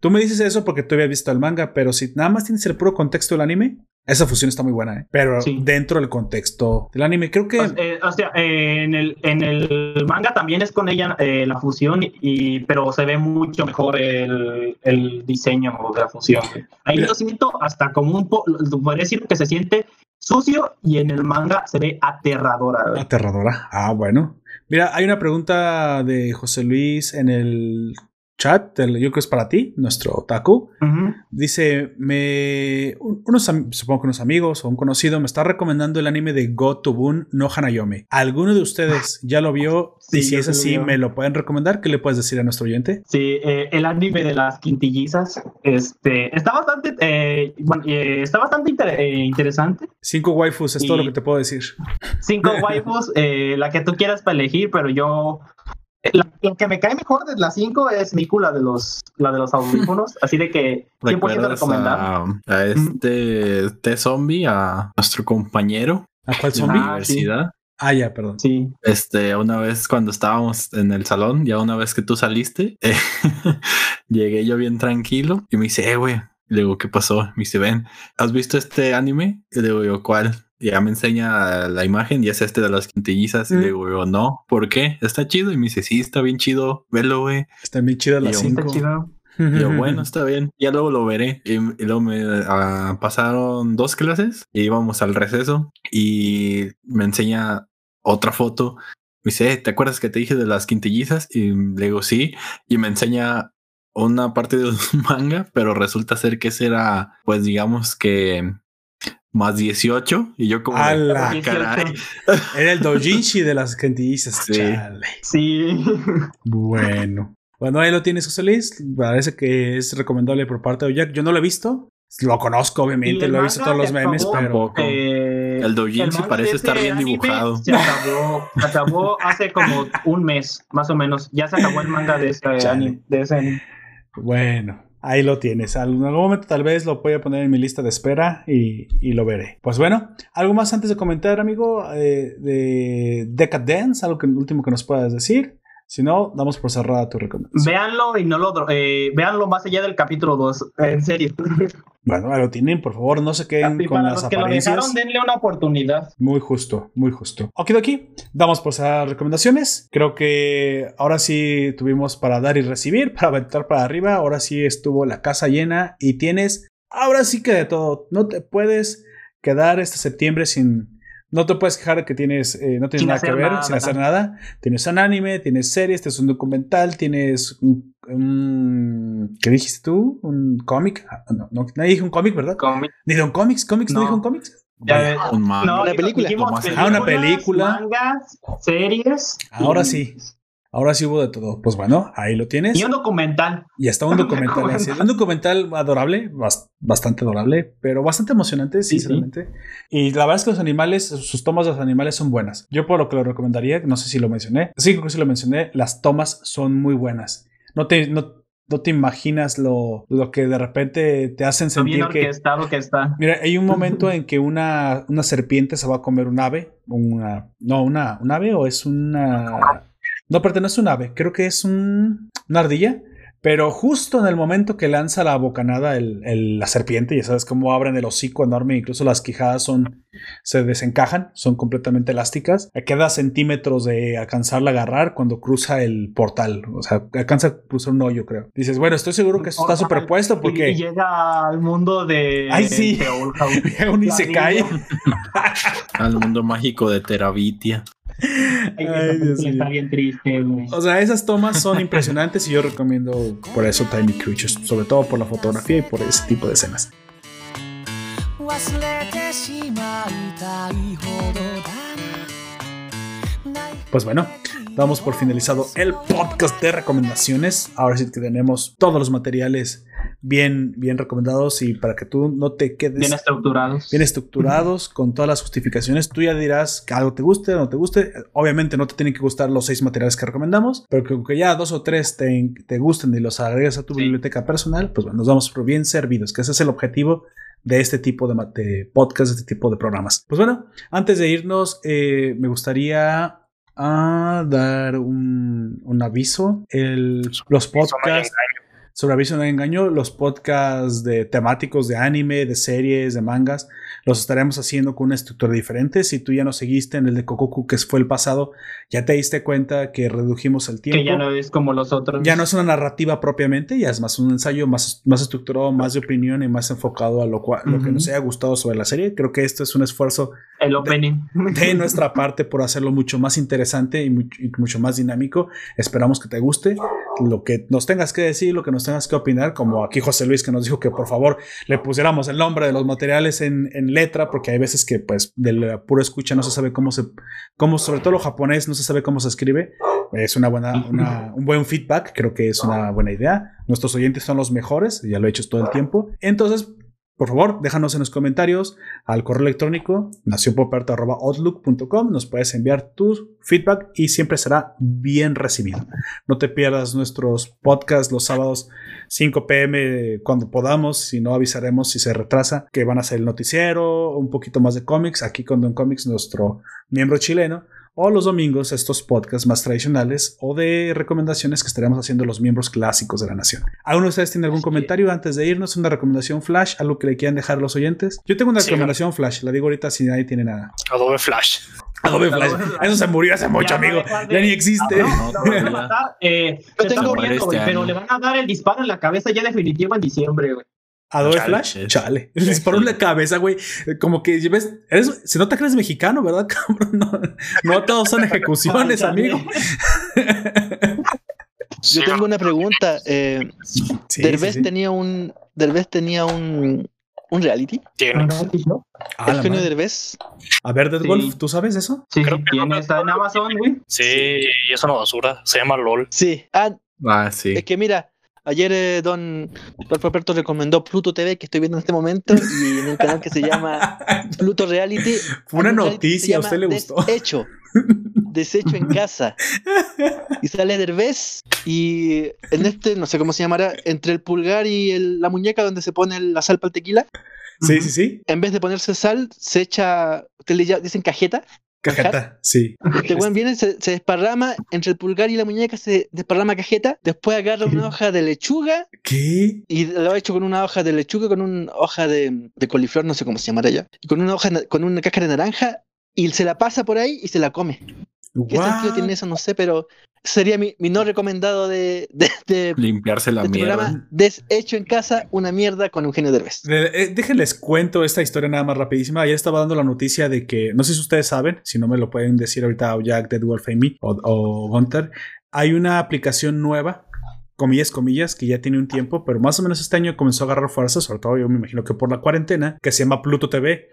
Tú me dices eso porque tú habías visto el manga, pero si nada más tienes el puro contexto del anime, esa fusión está muy buena, ¿eh? Pero Sí. dentro del contexto del anime, creo que... O, eh, o sea, eh, en, el, en el manga también es con ella eh, la fusión, y, pero se ve mucho mejor el, el diseño de la fusión. Ahí lo siento hasta como un poco, podría decir que se siente sucio y en el manga se ve aterradora. Aterradora. Ah, bueno. Mira, hay una pregunta de José Luis en el chat, yo creo que es para ti, nuestro otaku. Dice, me un- unos supongo que unos amigos o un conocido me está recomendando el anime de Go no Hanayome. ¿Alguno de ustedes ya lo vio? [laughs] Sí, y si es así. ¿me lo pueden recomendar? ¿Qué le puedes decir a nuestro oyente? Sí, eh, el anime de las quintillizas este, está bastante, eh, bueno, eh, está bastante inter- interesante. Cinco waifus, es todo lo que te puedo decir. Cinco [laughs] waifus, la que tú quieras para elegir, pero yo. Eh, La, la que me cae mejor de las cinco es Miku, la de los, la de los audífonos. así de que 100% [laughs] ¿Recuerdas recomendar. a, a este T-Zombie, a nuestro compañero ¿A cuál zombie? la Ah, universidad? Ah, ya, perdón. Sí. Este, una vez cuando estábamos en el salón, ya una vez que tú saliste, [laughs] eh, llegué yo bien tranquilo y me dice, eh, güey. Le digo, ¿qué pasó? Me dice, ven, ¿has visto este anime? Y le digo, yo, ¿cuál? Y ya me enseña la imagen y es este de las quintillizas. Y le digo, yo, no, ¿por qué? ¿Está chido? Y me dice, sí, está bien chido, velo, güey. Están bien chidas las Y yo, Está chido. Y yo, bueno, está bien. Ya luego lo veré. Y, y luego me ah, pasaron dos clases y íbamos al receso y me enseña otra foto. Me dice, "Eh, ¿te acuerdas que te dije de las quintillizas? Y le digo, sí. Y me enseña una parte de un [laughs] manga, pero resulta ser que ese era, pues digamos que más 18. Y yo como, de, ¡Ala! "Ah, caray. Era el doujinshi de las gentillizas. [laughs] Sí. Chale. Sí. Bueno. Bueno, ahí lo tienes, José Luis. Parece que es recomendable por parte de Jack. Yo no lo he visto. Lo conozco, obviamente. el Lo he visto todos los memes, acabó, pero. Tampoco. Eh, El doujinshi manga parece estar bien dibujado. Se acabó, se acabó hace como un mes, más o menos. Ya se acabó el manga de ese Chale. anime. De ese anime. Bueno, ahí lo tienes. En algún momento tal vez lo voy a poner en mi lista de espera y, lo veré. Pues bueno, algo más antes de comentar, amigo, eh, de Decadence, algo que último que nos puedas decir. Si no, damos por cerrada tu recomendación. Véanlo y no lo. Eh, véanlo más allá del capítulo 2. En serio. Bueno, lo tienen, por favor, no se queden con para las los que lo dejaron, denle una oportunidad. Muy justo, muy justo. Ok, aquí damos por cerrar recomendaciones. Creo que ahora sí tuvimos para dar y recibir, para aventar para arriba. Ahora sí estuvo la casa llena y tienes, ahora sí que de todo. No te puedes quedar este septiembre sin. No te puedes quejar de que tienes, eh, no tienes Sin nada que ver, nada, sin hacer ¿verdad? nada. Tienes un anime, tienes series, tienes un documental, tienes un. un- ¿Qué dijiste tú? ¿Un cómic? Ah, No, no, nadie dijo un cómic, ¿verdad? Cómic. ¿Ni un cómics? ¿Cómics? ¿No, No. dijo un cómics? Ya Vaya. ves. Un manga. No, Una película. Ah, una película. Mangas, series. Ahora y- sí. Ahora sí hubo de todo. Pues bueno, ahí lo tienes. Y un documental. Y hasta un [laughs] documental. así. Un documental adorable, bas- bastante adorable, pero bastante emocionante, Sí, sinceramente. Y la verdad es que los animales, sus tomas de los animales son buenas. Yo por lo que lo recomendaría, no sé si lo mencioné. Sí, creo que sí lo mencioné. Las tomas son muy buenas. No te, no, no te imaginas lo, lo que de repente te hacen Lo bien sentir que. orquestado que está. Mira, hay un momento [laughs] en que una, una serpiente se va a comer un ave. Una, no, una, un ave o es una. No, pero no es un ave, creo que es un, una ardilla. Pero justo en el momento que lanza la bocanada el, el- la serpiente, ya sabes cómo abren el hocico enorme, incluso las quijadas son, se desencajan, son completamente elásticas. Queda centímetros de alcanzarla a agarrar cuando cruza el portal. O sea, alcanza a cruzar un hoyo, creo. Dices, bueno, estoy seguro que esto está superpuesto Y, y porque llega al mundo de. Ay, sí. de House. un isekai. Al mundo mágico de Terabitia. Está bien triste. O sea, esas tomas son impresionantes y yo recomiendo por eso Tiny Creatures, sobre todo por la fotografía y por ese tipo de escenas. Pues bueno, damos por finalizado el podcast de recomendaciones. Ahora sí que tenemos todos los materiales bien, bien recomendados y para que tú no te quedes Bien estructurados. bien estructurados, con todas las justificaciones. Tú ya dirás que algo te guste o no te guste. Obviamente no te tienen que gustar los seis materiales que recomendamos, pero que, que ya dos o tres te, te gusten y los agregues a tu Sí. biblioteca personal, pues bueno, nos vamos por bien servidos, que ese es el objetivo de este tipo de, de podcast, de este tipo de programas. Pues bueno, antes de irnos, eh, me gustaría ah, dar un, un aviso. El, los podcasts sobre aviso no hay engaño, los podcasts de temáticos de anime, de series, de mangas, los estaremos haciendo con una estructura diferente. Si tú ya nos seguiste en el de Kokoku, que fue el pasado, ya te diste cuenta que redujimos el tiempo. Que ya no es como los otros. Ya no es una narrativa propiamente, ya es más un ensayo más, más estructurado, más de opinión y más enfocado a lo, cual, lo que nos haya gustado sobre la serie. Creo que esto es un esfuerzo El opening. de nuestra parte por hacerlo mucho más interesante y mucho, y mucho más dinámico. Esperamos que te guste lo que nos tengas que decir, lo que nos tengas que opinar, como aquí José Luis que nos dijo que por favor le pusiéramos el nombre de los materiales en, en letra, porque hay veces que pues de la pura escucha no se sabe cómo se, cómo sobre todo lo japonés no se sabe cómo se escribe. Es una buena, una- un buen feedback, creo que es una buena idea. Nuestros oyentes son los mejores, ya lo he hecho todo el tiempo. Entonces, por favor, déjanos en los comentarios al correo electrónico nacionpoperto.outlook.com. Nos puedes enviar tu feedback y siempre será bien recibido. No te pierdas nuestros podcasts los sábados 5 pm cuando podamos. Si no, avisaremos si se retrasa que van a ser el noticiero, un poquito más de cómics. Aquí con Don Comics, nuestro miembro chileno. O los domingos estos podcasts más tradicionales o de recomendaciones que estaremos haciendo los miembros clásicos de la nación. ¿Alguno de ustedes tiene algún comentario antes de irnos? ¿Una recomendación flash? ¿Algo que le quieran dejar a los oyentes? Yo tengo una Sí, recomendación flash. La digo ahorita si nadie tiene nada. Adobe Flash. Adobe Flash. Eso se murió hace mucho, Ya, amigo. ya, Ya ni existe. No, lo van a matar. Eh, Yo tengo- muriendo, güey, Este pero le van a dar el disparo en la cabeza ya definitivo en diciembre, güey. Adobe Chale. Flash. Chale. [laughs] Le disparó en la cabeza, güey. Como que ves, eres- se nota que eres mexicano, ¿verdad, [laughs] cabrón? No, no todos son [laughs] ejecuciones, amigo. Yo tengo una pregunta. Eh, Sí, Derbez sí, sí. tenía un. Derbez tenía un. Un reality. Tiene. Ah, la el genio. Derbez. A ver, Dead Sí. Wolf, ¿tú sabes eso? Sí, Creo que tiene, no. está en Amazon, güey. Sí, y es una basura. Se llama LOL. Sí. Ah, Ah, sí. es que mira. Ayer eh, Don Roberto recomendó Pluto TV, que estoy viendo en este momento, y en un canal que se llama [laughs] Pluto Reality. Fue una noticia, a usted le gustó. Desecho. Desecho en casa. Y sale Derbez y en este, no sé cómo se llamará, entre el pulgar y el- la muñeca donde se pone la sal para el tequila, Sí, sí, sí. en vez de ponerse sal, se echa, ustedes le dicen cajeta. Cajeta, sí. Este weón viene, se, se desparrama entre el pulgar y la muñeca, se desparrama cajeta, después agarra una [laughs] hoja de lechuga ¿Qué? y lo ha hecho con una hoja de lechuga, con una hoja de, de coliflor, no sé cómo se llamará ya, y con una hoja, con una cáscara de naranja y se la pasa por ahí y se la come. ¿Qué sentido tiene eso? No sé, pero sería mi, mi no recomendado de, de, de- Limpiarse la de mierda. programa. Deshecho en casa, una mierda con Eugenio Derbez. Eh, eh, déjenles cuento esta historia nada más rapidísima. Ayer estaba dando la noticia de que, no sé si ustedes saben, si no me lo pueden decir ahorita o Jack, Dead Wolf, Amy o, o Gunter, hay una aplicación nueva, comillas, comillas, que ya tiene un tiempo, pero más o menos este año comenzó a agarrar fuerza, sobre todo yo me imagino que por la cuarentena, que se llama Pluto TV.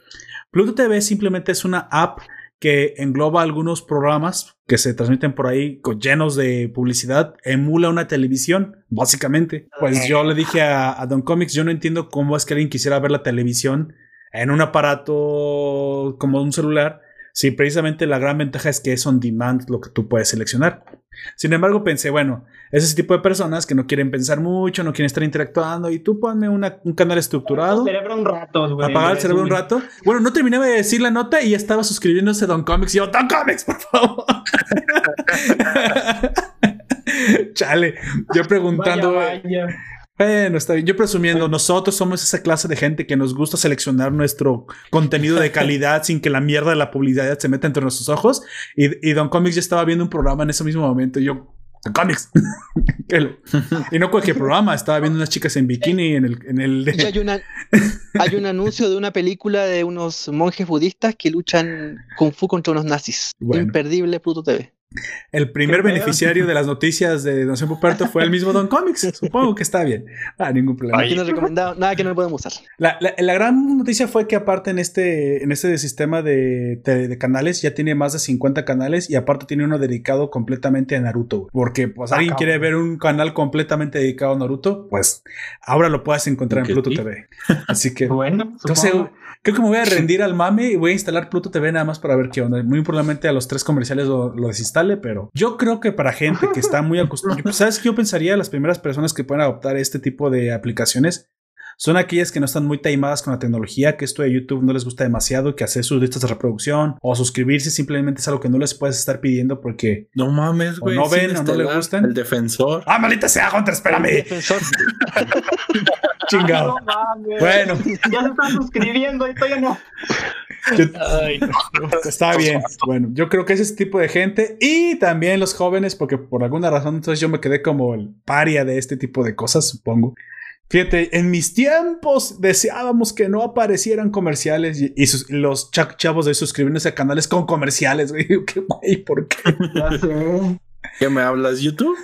Pluto TV simplemente es una app que engloba algunos programas que se transmiten por ahí con- llenos de publicidad, emula una televisión, básicamente. Pues yo le dije a, a Don Comics, yo no entiendo cómo es que alguien quisiera ver la televisión en un aparato como un celular, si precisamente la gran ventaja es que es on demand lo que tú puedes seleccionar. Sin embargo, pensé, bueno, es ese tipo de personas que no quieren pensar mucho, no quieren estar interactuando, y tú ponme una- un canal estructurado. Cerebro un rato, güey. Apagar el cerebro un rato. Bueno, no terminé de decir la nota y ya estaba suscribiéndose a Don Comics. Y yo, Don Comics, por favor. [laughs] Chale, yo preguntando. Vaya, vaya. Bueno, está bien. Yo presumiendo, nosotros somos esa clase de gente que nos gusta seleccionar nuestro contenido de calidad sin que la mierda de la publicidad se meta entre nuestros ojos. Y, y Don Comics ya estaba viendo un programa en ese mismo momento. Y yo, Don Comics. [laughs] Y no cualquier programa, estaba viendo unas chicas en bikini en el, en el hay, una, hay un anuncio de una película de unos monjes budistas que luchan kung fu contra unos nazis. Bueno. Imperdible Pluto TV. El primer beneficiario de las noticias de Nación Puperto fue el mismo Don Comics. [laughs] Supongo que está bien. Ah, ningún problema. Aquí no es recomendado, nada que no podemos usar. La, la- la gran noticia fue que aparte en este, en este sistema de, de- de canales ya tiene más de 50 canales y aparte tiene uno dedicado completamente a Naruto. Porque pues Ah, alguien quiere ver un canal completamente dedicado a Naruto, pues ahora lo puedes encontrar en Pluto sí. TV. Así que [laughs] Bueno, entonces supongo. Creo que me voy a rendir al mame y voy a instalar Pluto TV nada más para ver qué onda. Muy probablemente a los tres comerciales lo, lo desinstale, pero yo creo que para gente que está muy acostumbrada, ¿sabes qué yo pensaría? Las primeras personas que pueden adoptar este tipo de aplicaciones son aquellas que no están muy taimadas con la tecnología, que esto de YouTube no les gusta demasiado, que hacer sus listas de reproducción o suscribirse simplemente es algo que no les puedes estar pidiendo porque... No mames, güey. no ven o no le Estelar, gustan. El defensor. ¡Ah, maldita sea, Hunter! Espérame, Defensor. [laughs] chingado. No mames. Bueno, Ya se están suscribiendo y todavía no. yo- Ay, no. Está bien. Bueno, yo creo que es ese tipo de gente y también los jóvenes, porque por alguna razón entonces yo me quedé como el paria de este tipo de cosas, supongo. Fíjate, en mis tiempos deseábamos que no aparecieran comerciales y, y sus- los cha- chavos de suscribirse a canales con comerciales, güey. [laughs] ¿Qué güey? ¿Por qué? Ya sé. ¿Qué me hablas, YouTube?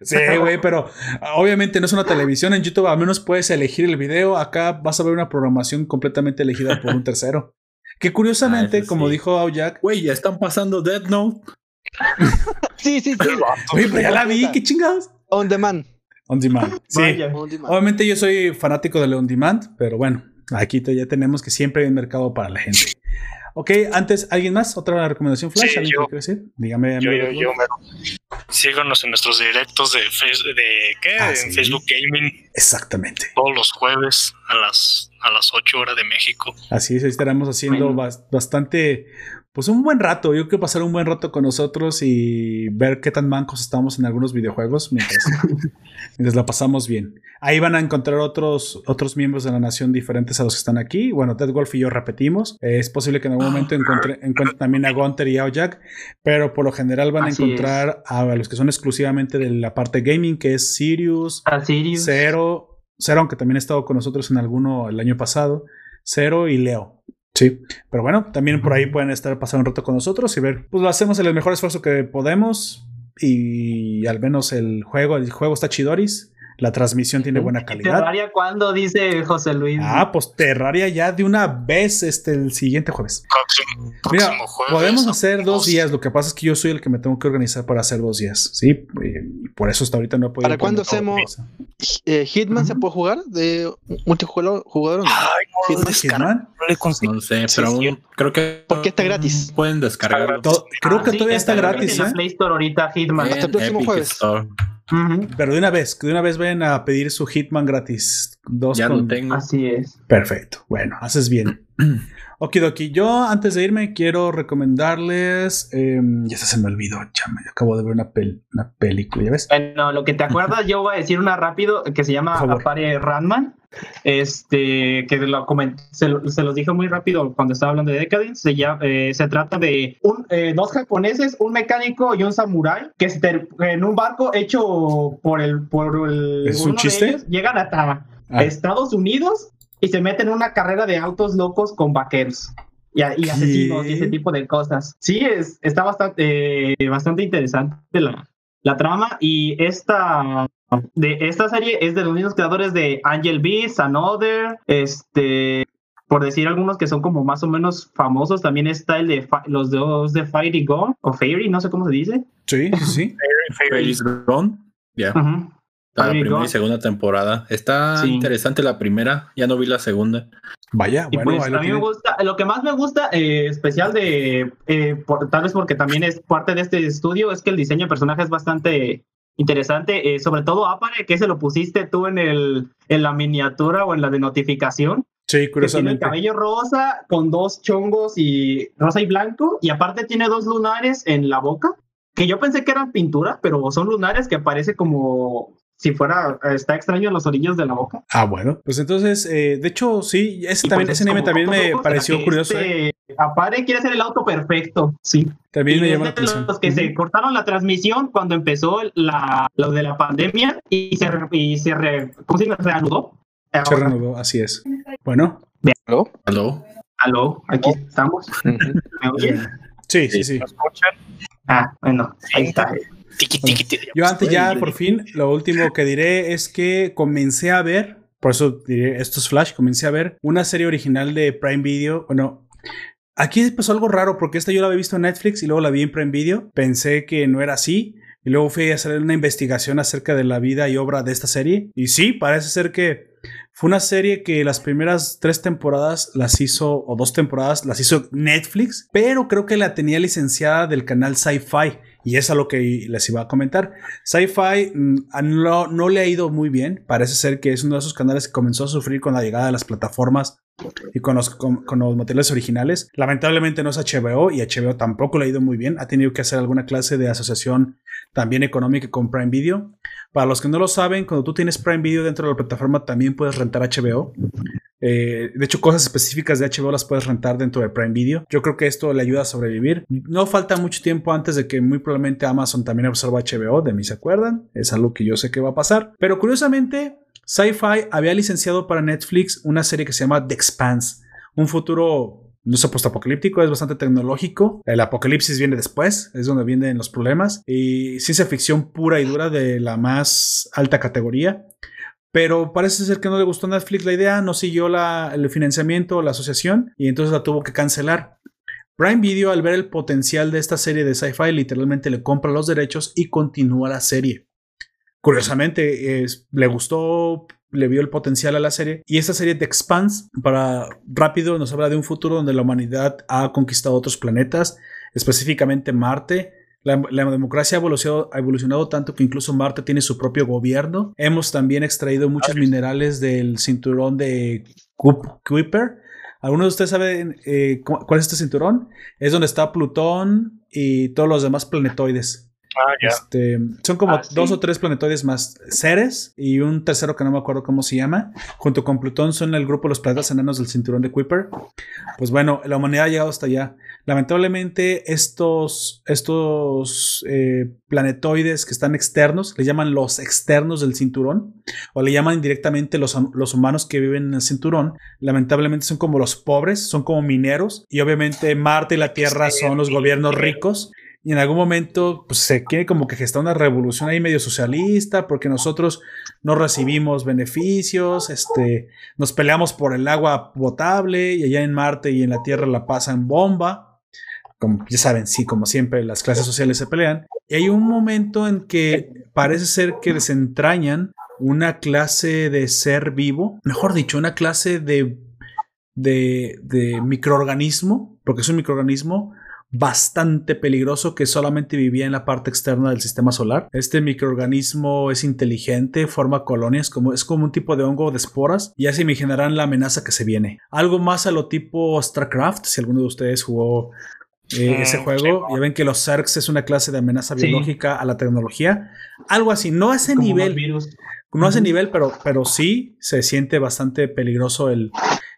Sí, güey, pero obviamente no es una televisión. En YouTube al menos puedes elegir el video. Acá vas a ver una programación completamente elegida por un tercero. Que curiosamente, Ah, como dijo Aoyak, Güey, ya están pasando Dead Note. Sí, sí, sí. oye, pero ya la vi, qué chingados. On demand. On demand. Sí. Vaya. On demand. Obviamente yo soy fanático del on demand, pero bueno, aquí ya tenemos que siempre hay un mercado para la gente. Ok, antes, ¿alguien más? ¿Otra recomendación flash? Sí, ¿Alguien yo. quiere decir? Dígame. Yo. Síganos en nuestros directos de, de ¿qué? Ah, en sí. Facebook Gaming Exactamente. todos los jueves a las a las 8 horas de México. Así es, estaremos haciendo Bueno. bastante, pues un buen rato. Yo creo que pasar un buen rato con nosotros y ver qué tan mancos estamos en algunos videojuegos mientras, [laughs] mientras la pasamos bien. Ahí van a encontrar otros, otros miembros de la nación diferentes a los que están aquí. Bueno, Ted Wolf y yo repetimos. Eh, es posible que en algún momento encuentre, encuentren también a Gunter y a Jack, pero por lo general van a encontrar a los que son exclusivamente de la parte gaming, que es Sirius, A Sirius. Cero, Cero, aunque también ha estado con nosotros en alguno el año pasado. Cero y Leo. Sí, pero bueno, también por ahí pueden estar pasando un rato con nosotros y ver, pues lo hacemos el mejor esfuerzo que podemos y al menos el juego, el juego está chidoris, la transmisión tiene buena calidad. Terraria cuando dice José Luis. Ah, pues Terraria ya de una vez este el siguiente jueves. Próximo, Mira, próximo jueves. podemos hacer dos dos. días, lo que pasa es que yo soy el que me tengo que organizar para hacer dos días, ¿sí? Y por eso hasta ahorita no he podido. ¿Para cuándo hacemos- Eh, Hitman se puede jugar de multijugador no? Ay, no, Hitman. no le conseguí. No sé, pero sí. aún creo que. Porque está gratis. Pueden descargarlo. To- Creo Ah, que sí, todavía está gratis, En ¿eh? Play Store ahorita, Hitman. Hasta el próximo Epic jueves. Store. Pero de una vez, que de una vez vayan a pedir su Hitman gratis. Dos Ya con- lo tengo. Así es. Perfecto. Bueno, haces bien. [clears throat] Okidoki, yo antes de irme quiero recomendarles. em, ya se me olvidó, chama. Yo acabo de ver una, pel- una película, ¿ya ves? Bueno, lo que te acuerdas, yo voy a decir una rápido que se llama. Apare Ranman. Este, que lo se, lo- se los dije muy rápido cuando estaba hablando de Decadence. Se, llama- eh, se trata de un, eh, dos japoneses, un mecánico y un samurái, que en un barco hecho por el. Por el ¿Es un de chiste? ellos, llegan hasta Ah. Estados Unidos y se meten en una carrera de autos locos con vaqueros. Y, a- y asesinos y ese tipo de cosas. Sí, es, está bastante, eh, bastante interesante la, la trama y esta de esta serie es de los mismos creadores de Angel Beats, Another, este por decir algunos que son como más o menos famosos, también está el de los dos de Fairy Gone o Fairy, no sé cómo se dice. Sí, sí, sí. Fairies Gone. Ya. Ujú. Está la primera y segunda temporada. Está Sí. interesante la primera. Ya no vi la segunda. Vaya, Y bueno, pues a mí me gusta, lo que más me gusta, eh, especial de, eh, por- tal vez porque también es parte de este estudio, es que el diseño de personaje es bastante interesante, eh, sobre todo Apare, que se lo pusiste tú en, el, en la miniatura o en la de notificación, Sí, que tiene el curiosamente. cabello rosa con dos chongos y rosa y blanco, y aparte tiene dos lunares en la boca, que yo pensé que eran pintura, pero son lunares que parece como si fuera, está extraño en los orillos de la boca. Ah, bueno. Pues entonces, eh, de hecho, sí, ese, también, pues ese anime también me pareció curioso. ¿eh? este Apare quiere hacer el auto perfecto, sí. También Y me es llama la de atención. los que se cortaron la transmisión cuando empezó la, lo de la pandemia y se, y se re- ¿cómo se reanudó. Se reanudó, así es. Bueno, ¿Aló? ¿Aló? Aló, aquí estamos. ¿Me oyen? sí, sí, sí. ¿Me escuchan? Ah, bueno, ahí está. Tiki, tiki, tiki. Yo antes ya, por fin, lo último que diré es que comencé a ver, por eso diré, esto es Flash, comencé a ver una serie original de Prime Video, bueno, aquí pasó algo raro porque esta yo la había visto en Netflix y luego la vi en Prime Video, pensé que no era así. Y luego fui a hacer una investigación acerca de la vida y obra de esta serie. Y sí, parece ser que fue una serie que las primeras tres temporadas las hizo, o dos temporadas las hizo Netflix, pero creo que la tenía licenciada del canal Sci-Fi. Y es a lo que les iba a comentar. Sci-Fi mm, no, le ha ido muy bien. Parece ser que es uno de esos canales que comenzó a sufrir con la llegada de las plataformas y con los, con los materiales originales. Lamentablemente no es HBO y HBO tampoco le ha ido muy bien. Ha tenido que hacer alguna clase de asociación también económica con Prime Video. Para los que no lo saben, cuando tú tienes Prime Video dentro de la plataforma también puedes rentar HBO. Eh, de hecho, cosas específicas de HBO las puedes rentar dentro de Prime Video. Yo creo que esto le ayuda a sobrevivir. No falta mucho tiempo antes de que muy probablemente Amazon también absorba HBO, de mí se acuerdan. Es algo que yo sé que va a pasar. Pero curiosamente, Sci-Fi había licenciado para Netflix una serie que se llama The Expanse. Un futuro no es postapocalíptico, es bastante tecnológico. El apocalipsis viene después, es donde vienen los problemas. Y ciencia ficción pura y dura de la más alta categoría. Pero parece ser que no le gustó a Netflix la idea, no siguió la, el financiamiento, la asociación, y entonces la tuvo que cancelar. Prime Video, al ver el potencial de esta serie de sci-fi, literalmente le compra los derechos y continúa la serie. Curiosamente, es- le gustó, le vio el potencial a la serie. Y esta serie de Expanse, para rápido, nos habla de un futuro donde la humanidad ha conquistado otros planetas, específicamente Marte. La, la democracia ha evolucionado, ha evolucionado tanto que incluso Marte tiene su propio gobierno. Hemos también extraído muchos minerales del cinturón de Kuip- Kuiper. ¿Alguno de ustedes saben eh, cu- cuál es este cinturón? Es donde está Plutón y todos los demás planetoides. Ah, ya. Este, son como Ah, sí. dos o tres planetoides más Ceres y un tercero que no me acuerdo cómo se llama. Junto con Plutón son el grupo de los planetas enanos del cinturón de Kuiper. Pues bueno, la humanidad ha llegado hasta allá. Lamentablemente, estos, estos eh, planetoides que están externos, le llaman los externos del cinturón, o le llaman indirectamente los, los humanos que viven en el cinturón. Lamentablemente son como los pobres, son como mineros, y obviamente Marte y la Tierra son los gobiernos ricos. Y en algún momento pues, se quiere como que gestar una revolución ahí medio socialista, porque nosotros no recibimos beneficios, este, nos peleamos por el agua potable y allá en Marte y en la Tierra la pasan bomba. Como ya saben, sí, como siempre, las clases sociales se pelean. Y hay un momento en que parece ser que desentrañan una clase de ser vivo, mejor dicho, una clase de, de, de microorganismo, porque es un microorganismo bastante peligroso que solamente vivía en la parte externa del sistema solar. Este microorganismo es inteligente, forma colonias, como, es como un tipo de hongo de esporas, y así me imaginarán la amenaza que se viene. Algo más a lo tipo StarCraft, si alguno de ustedes jugó eh, Mm, ese juego, ya ven que los Zergs es una clase de amenaza Sí. biológica a la tecnología. Algo así, no a ese Como nivel, virus. no a ese nivel, pero, pero sí se siente bastante peligroso el,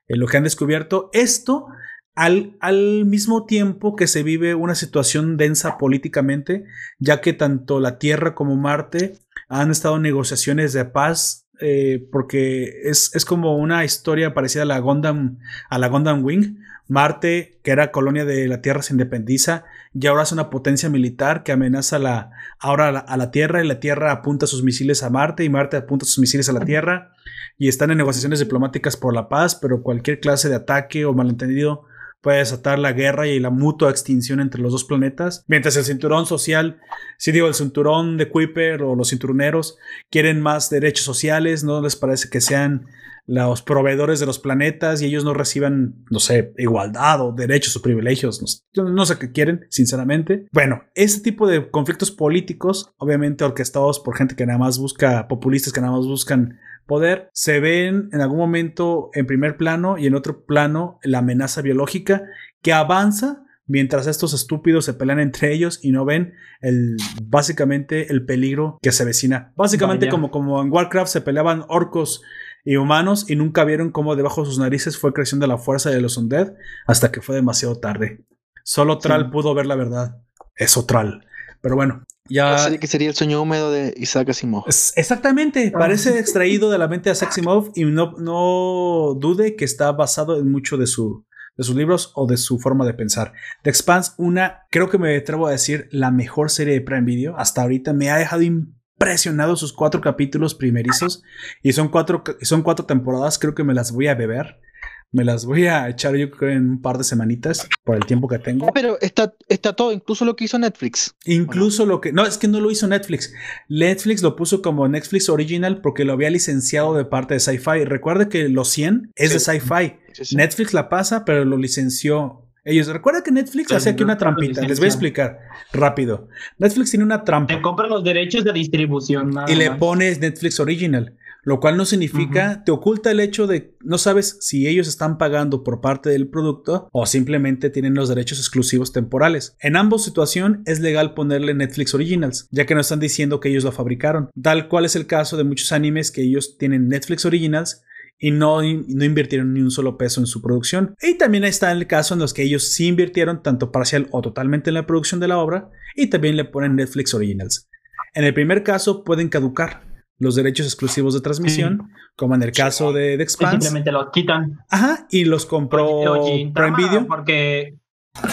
el lo que han descubierto. Esto al, al mismo tiempo que se vive una situación densa políticamente, ya que tanto la Tierra como Marte han estado en negociaciones de paz, eh, porque es, es como una historia parecida a la Gundam, a la Gundam Wing. Marte, que era colonia de la Tierra, se independiza y ahora es una potencia militar que amenaza la, ahora a la, a la Tierra y la Tierra apunta sus misiles a Marte y Marte apunta sus misiles a la Tierra y están en negociaciones diplomáticas por la paz, pero cualquier clase de ataque o malentendido puede desatar la guerra y la mutua extinción entre los dos planetas. Mientras el cinturón social, si digo el cinturón de Kuiper o los cinturoneros, quieren más derechos sociales, no les parece que sean los proveedores de los planetas y ellos no reciban, no sé, igualdad o derechos o privilegios. No, no sé qué quieren, sinceramente. Bueno, este tipo de conflictos políticos, obviamente orquestados por gente que nada más busca, populistas que nada más buscan poder, se ven en algún momento en primer plano y en otro plano la amenaza biológica que avanza mientras estos estúpidos se pelean entre ellos y no ven el básicamente el peligro que se avecina. Básicamente Vaya. como, como en Warcraft se peleaban orcos y humanos y nunca vieron cómo debajo de sus narices fue creciendo la fuerza de los undead hasta que fue demasiado tarde. Solo Tral Sí. pudo ver la verdad. Eso Tral. Pero bueno, ya La serie que sería el sueño húmedo de Isaac Asimov. es- Exactamente, parece [laughs] extraído de la mente de Saximov y no, no dude que está basado en mucho de su, de sus libros o de su forma de pensar. The Expanse, una, creo que me atrevo a decir, la mejor serie de Prime Video. Hasta ahorita me ha dejado impresionado sus cuatro capítulos primerizos. Y son cuatro, son cuatro temporadas, creo que me las voy a beber. Me las voy a echar yo creo en un par de semanitas por el tiempo que tengo. Pero está, está todo, incluso lo que hizo Netflix. Incluso lo que. No, es que no lo hizo Netflix. Netflix lo puso como Netflix Original porque lo había licenciado de parte de Sci-Fi. Recuerde que los 100 es de Sci-Fi. Sí, sí. Netflix la pasa, pero lo licenció. Ellos, recuerda que Netflix hace aquí una trampita. Les voy a explicar rápido. Netflix tiene una trampa Te compran los derechos de distribución. nada y le más. pones Netflix Original, lo cual no significa, te oculta el hecho de no sabes si ellos están pagando por parte del producto o simplemente tienen los derechos exclusivos temporales. En ambos situación es legal ponerle Netflix Originals, ya que no están diciendo que ellos lo fabricaron, tal cual es el caso de muchos animes que ellos tienen Netflix Originals y no, no invirtieron ni un solo peso en su producción. Y también está el caso en los que ellos sí invirtieron tanto parcial o totalmente en la producción de la obra y también le ponen Netflix Originals. En el primer caso pueden caducar los derechos exclusivos de transmisión, como en el caso de The Expanse. simplemente los quitan. Ajá, y los compró Prime Video. Porque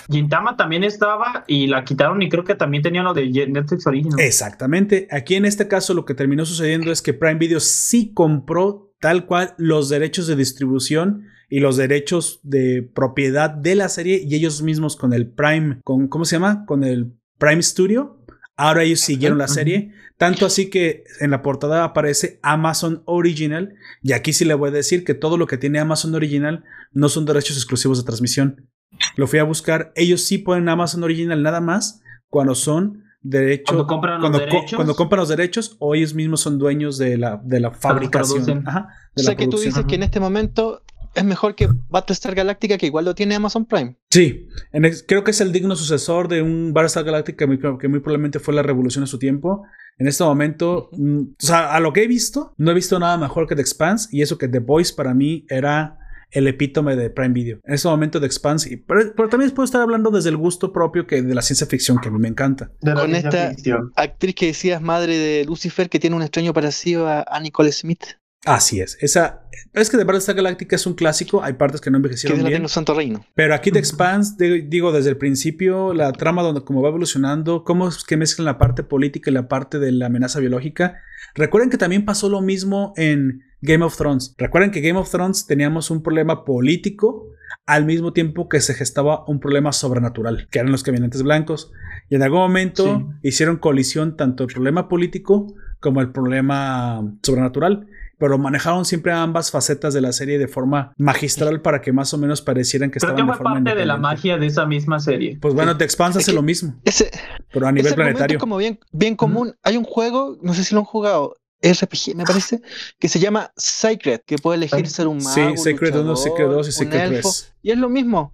Gintama también estaba y la quitaron y creo que también tenía lo de Netflix Original. Exactamente. Aquí en este caso lo que terminó sucediendo es que Prime Video sí compró tal cual los derechos de distribución y los derechos de propiedad de la serie y ellos mismos con el Prime, con ¿cómo se llama? Con el Prime Studio. Ahora ellos siguieron la serie, tanto así que en la portada aparece Amazon Original y aquí sí le voy a decir que todo lo que tiene Amazon Original no son derechos exclusivos de transmisión. Lo fui a buscar, ellos sí ponen Amazon Original nada más cuando son derechos Cuando compran los cuando, co- derechos. cuando compran los derechos o ellos mismos son dueños de la, de la fabricación. producen. Ajá, O de sea la que tú dices que en este momento es mejor que Battlestar Galactica, que igual lo tiene Amazon Prime. Sí, en creo que es el digno sucesor de un Battlestar Galactica que muy, que muy probablemente fue la revolución en su tiempo. En este momento, mm, o sea, a lo que he visto, no he visto nada mejor que The Expanse y eso que The Voice para mí era el epítome de Prime Video. En este momento The Expanse, y- pero, pero también puedo estar hablando desde el gusto propio que de la ciencia ficción que a mí me encanta. De con esta- ficción. Actriz que decías madre de Lucifer, que tiene un extraño parecido a, a Nicole Smith, Así es. Esa, es que The Battlestar Galactica es un clásico, hay partes que no que envejecieron de la bien. Tengo Santo Reino. Pero aquí The Expanse, de- digo, desde el principio, la trama donde cómo va evolucionando, cómo es que mezclan la parte política y la parte de la amenaza biológica. Recuerden que también pasó lo mismo en Game of Thrones. Recuerden que Game of Thrones teníamos un problema político al mismo tiempo que se gestaba un problema sobrenatural, que eran los caminantes blancos. Y en algún momento hicieron colisión tanto el problema político como el problema sobrenatural pero manejaron siempre ambas facetas de la serie de forma magistral para que más o menos parecieran que Creo estaban que de fue forma parte de la magia de esa misma serie. Pues bueno, The Expanse Es hace lo mismo, Ese, pero a nivel planetario. es como bien, bien común. Hay un juego, no sé si lo han jugado, RPG me parece, que se llama Sacred, que puede elegir ser un mago, Sí, un Sacred 1, luchador, Sacred 2 y Sacred elfo, 3. Y es lo mismo.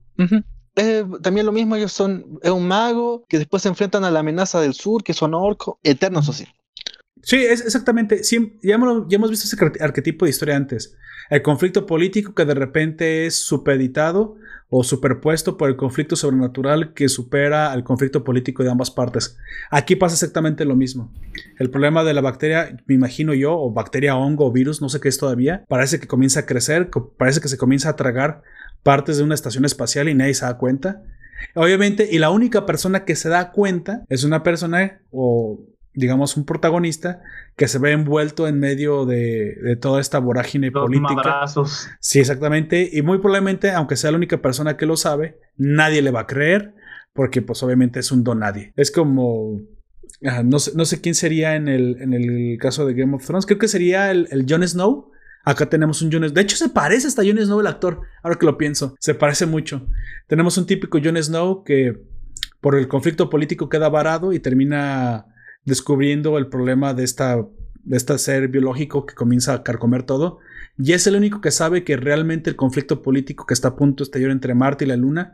También lo mismo, ellos son es un mago que después se enfrentan a la amenaza del sur, que son orcos, eternos, o sí. Sí, es exactamente. Ya, hemos, ya hemos visto ese arquet- arquetipo de historia antes. El conflicto político que de repente es supeditado o superpuesto por el conflicto sobrenatural que supera al conflicto político de ambas partes. Aquí pasa exactamente lo mismo. El problema de la bacteria, me imagino yo, o bacteria, hongo o virus, no sé qué es todavía, parece que comienza a crecer, parece que se comienza a tragar partes de una estación espacial y nadie se da cuenta. Obviamente, y la única persona que se da cuenta es una persona o digamos un protagonista que se ve envuelto en medio de, de toda esta vorágine Los política. madrazos. Sí, exactamente. Y muy probablemente, aunque sea la única persona que lo sabe, nadie le va a creer porque pues obviamente es un don nadie. Es como... ah, no, sé, no sé quién sería en el, en el caso de Game of Thrones. Creo que sería el, el Jon Snow. Acá tenemos un Jon Snow. De hecho, se parece hasta Jon Snow el actor. Ahora que lo pienso. Se parece mucho. Tenemos un típico Jon Snow que por el conflicto político queda varado y termina descubriendo el problema de esta, de este ser biológico que comienza a carcomer todo. Y es el único que sabe que realmente el conflicto político que está a punto de estallar entre Marte y la Luna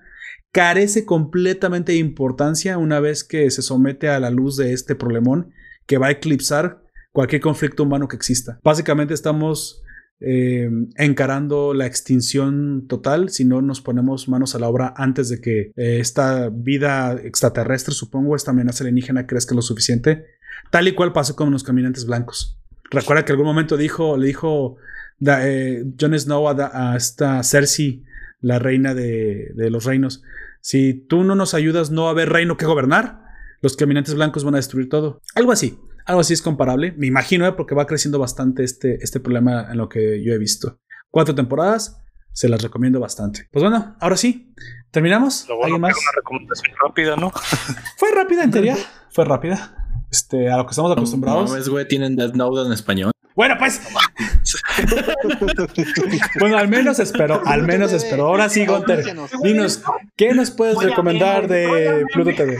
carece completamente de importancia una vez que se somete a la luz de este problemón que va a eclipsar cualquier conflicto humano que exista. Básicamente estamos eh, encarando la extinción total si no nos ponemos manos a la obra antes de que eh, esta vida extraterrestre, supongo, esta amenaza alienígena crezca lo suficiente, tal y cual pasó con los caminantes blancos. Recuerda que algún momento dijo, le dijo da, eh, Jon Snow a, esta Cersei, la reina de, de los reinos. Si tú no nos ayudas, no va a haber reino que gobernar. Los caminantes blancos van a destruir todo. Algo así. Algo así es comparable. Me imagino, ¿eh? porque va creciendo bastante este, este problema en lo que yo he visto. Cuatro temporadas. Se las recomiendo bastante. Pues bueno, ahora sí. ¿Terminamos? Lo bueno ¿Alguien que más? una recomendación rápida, ¿no? [laughs] Fue rápida, en teoría. Fue rápida. Este, a lo que estamos acostumbrados. No, es güey, tienen Death Note en español. Bueno, pues. [laughs] bueno, al menos espero, al menos espero. Ahora sí, Gunter, dinos, ¿qué nos puedes recomendar de. Pluto TV?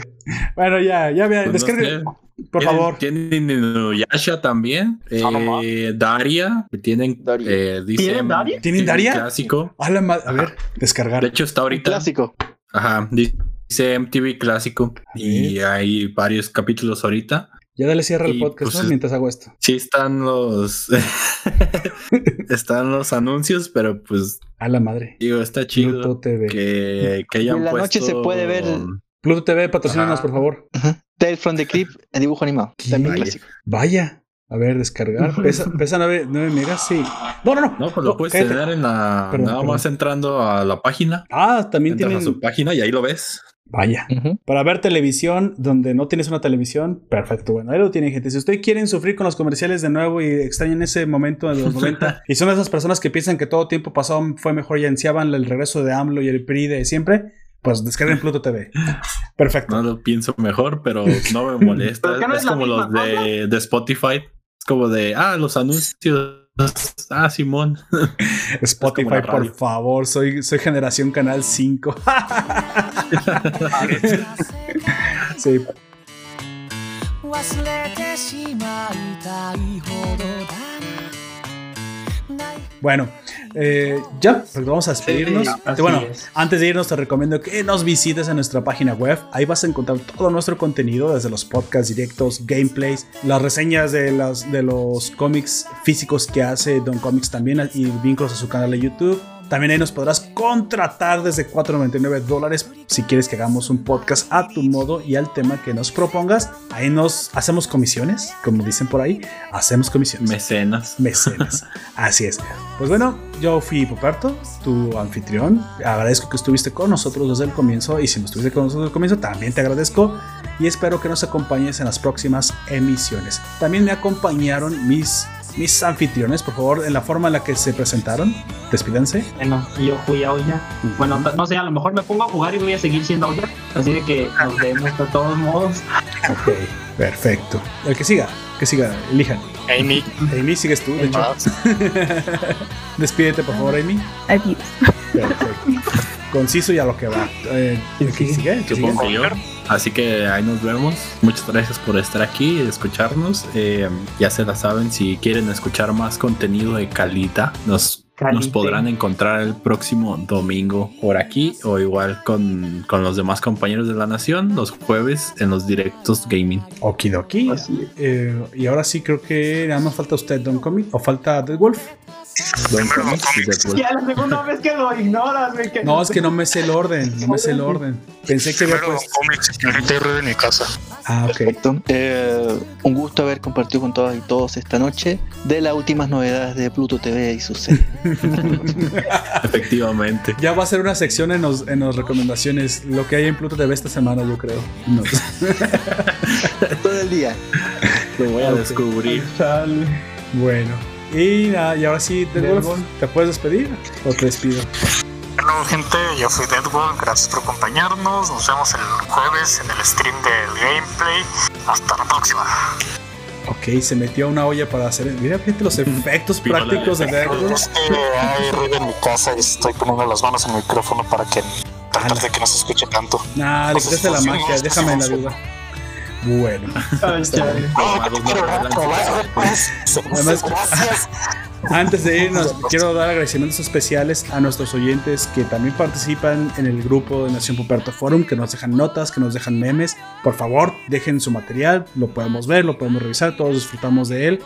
Bueno, ya, ya vean, descarguen. Por Tienen- favor. Tienen Inuyasha también. Ah, no eh, Daria. Tienen. Daria. eh, ¿Tienen Daria? ¿Tienen sí, Daria? Clásico. A la a ver, De descargar. hecho, está ahorita. clásico. Ajá. Dice MTV clásico. Y hay varios capítulos ahorita. Ya dale cierre al podcast, pues, Mientras hago esto. Sí están los. [laughs] están los anuncios, pero pues A la madre. digo, está chido. Que, que hayan En la noche se puede ver- Pluto TV, patrocínanos, por favor. Tale from the Crypt en dibujo animado. También Vaya. clásico. Vaya. A ver, descargar. [laughs] Pesa, pesa 9, megas, sí. No, no, no. No, pues lo puedes cállate. tener en la. Perdón, nada perdón. más entrando a la página. Ah, también Entras tienen. a su página y ahí lo ves. Vaya. Para ver televisión donde no tienes una televisión, perfecto. Bueno, ahí lo tienen, gente. Si ustedes quieren sufrir con los comerciales de nuevo y extrañan ese momento de los 90 [laughs] y son esas personas que piensan que todo tiempo pasado fue mejor y ansiaban el regreso de AMLO y el PRI de siempre, pues descarguen Pluto TV. [laughs] Perfecto. No lo pienso mejor, pero [laughs] no me molesta. Pero que no es es la como misma los de, de Spotify. Es como de, ah, los anuncios. Ah, Simón. [laughs] Spotify, como la por radio. favor. Soy, soy generación Canal 5. sí. 忘れてしまいたいほどだなない Bueno, eh, ya, pues vamos a despedirnos. Sí, bueno, es. antes de irnos te recomiendo que nos visites en nuestra página web. Ahí vas a encontrar todo nuestro contenido, desde los podcasts directos, gameplays, las reseñas de, las, de los cómics físicos que hace Don Comics también y vínculos a su canal de YouTube. También ahí nos podrás contratar desde 4.99 dólares si quieres que hagamos un podcast a tu modo y al tema que nos propongas. Ahí nos hacemos comisiones, como dicen por ahí, hacemos comisiones Mecenas. mecenas. [laughs] Así es. Pues bueno, yo fui Poperto, tu anfitrión. Agradezco que estuviste con nosotros desde el comienzo y si no estuviste con nosotros desde el comienzo, también te agradezco y espero que nos acompañes en las próximas emisiones. También me acompañaron mis, mis anfitriones, por favor, en la forma en la que se presentaron. Despídense. Bueno, yo fui a Oya. Bueno, no sé, a lo mejor me pongo a jugar y voy a seguir siendo Oya. Así de que nos vemos de todos modos. Ok, perfecto. El que siga, que siga, elijan. Amy, Amy, sigues tú, de hecho. [laughs] Despídete, por favor, Amy. Adiós. Perfecto. Conciso y a lo que va. Eh. Así que ahí nos vemos. Muchas gracias por estar aquí y escucharnos. Eh, ya se la saben, si quieren escuchar más contenido de calidad, nos, nos podrán encontrar el próximo domingo por aquí o igual con, con los demás compañeros de la nación los jueves en los directos gaming. Okidoki. Eh, y ahora sí creo que nada más falta usted, Don Comic, o falta Dead Wolf. Don Comics y Deadpool. Ya la segunda vez que lo ignoras, güey. que- No, es que no me sé el orden, no me sé el [laughs] orden. Pensé que había cómics y ahorita ruido en mi casa. Ah, ok. Perfecto. Eh, un gusto haber compartido con todas y todos esta noche de las últimas novedades de Pluto TV y sus series. [laughs] Efectivamente. Ya va a ser una sección en los, en las recomendaciones, lo que hay en Pluto TV esta semana, yo creo. No. [laughs] Todo el día. Lo voy a descubrir. Chale. Bueno. Y nada, y ahora sí, Dead Wolf, ¿te puedes despedir o te despido? Bueno, gente, yo fui Deadwall, gracias por acompañarnos. Nos vemos el jueves en el stream del gameplay. Hasta la próxima. Ok, se metió a una olla para hacer. Mira, fíjate los efectos prácticos de Dead Wolf. Es que hay ruido en mi casa y estoy poniendo las manos en el micrófono para que tratar de que no se escuche tanto. Nah, le quitaste la magia, déjame en la duda. Bueno. Antes de irnos, quiero dar agradecimientos especiales a nuestros oyentes que también participan en el grupo de Nación Puperto Forum, que nos dejan notas, que nos dejan memes. Por favor, dejen su material, lo podemos ver, lo podemos revisar, todos disfrutamos de él.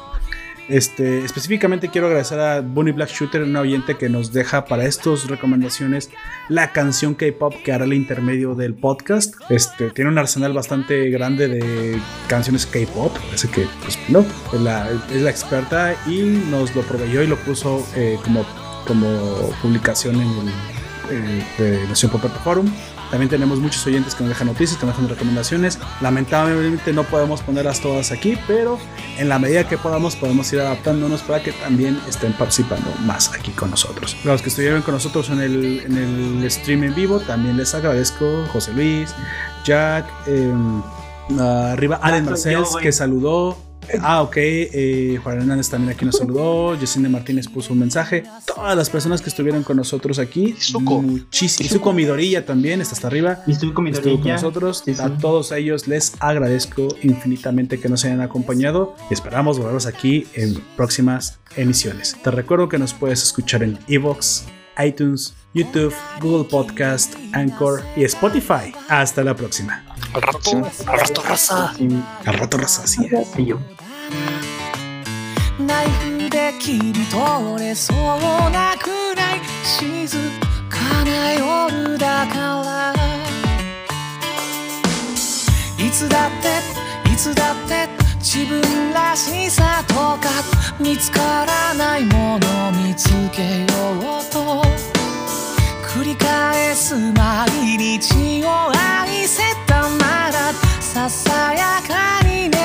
Este, específicamente quiero agradecer a Bunny Black Shooter, un oyente que nos deja para estas recomendaciones la canción K-pop que hará el intermedio del podcast. Este, tiene un arsenal bastante grande de canciones K-pop, así que, pues, no, es la, experta y nos lo proveyó y lo puso eh, como, como publicación en el, eh, de Nación Pop Forum. También tenemos muchos oyentes que nos dejan noticias, que nos dejan recomendaciones. Lamentablemente no podemos ponerlas todas aquí, pero en la medida que podamos podemos ir adaptándonos para que también estén participando más aquí con nosotros. Los que estuvieron con nosotros en el, en el stream en vivo, también les agradezco. José Luis, Jack, eh, arriba Allen Marcels que saludó. Ah, ok. eh, Juan Hernández también aquí nos saludó. Yesenia Martínez puso un mensaje. Todas las personas que estuvieron con nosotros aquí. Izuko. Muchísimo. Izuko Midorilla también está hasta arriba. Y estuve con mi Estuvo con nosotros. Sí, sí. A todos ellos les agradezco infinitamente que nos hayan acompañado y esperamos volverlos aquí en próximas emisiones. Te recuerdo que nos puedes escuchar en Evox, iTunes, YouTube, Google Podcast, Anchor y Spotify. Hasta la próxima. Al rato, al rato, raza. Al rato, raza. Y yo. ナイフで切り取れそうなくらい静かな夜だからいつだっていつだって自分らしさとか見つからないもの見つけようと繰り返す毎日を愛せたならささやかにね。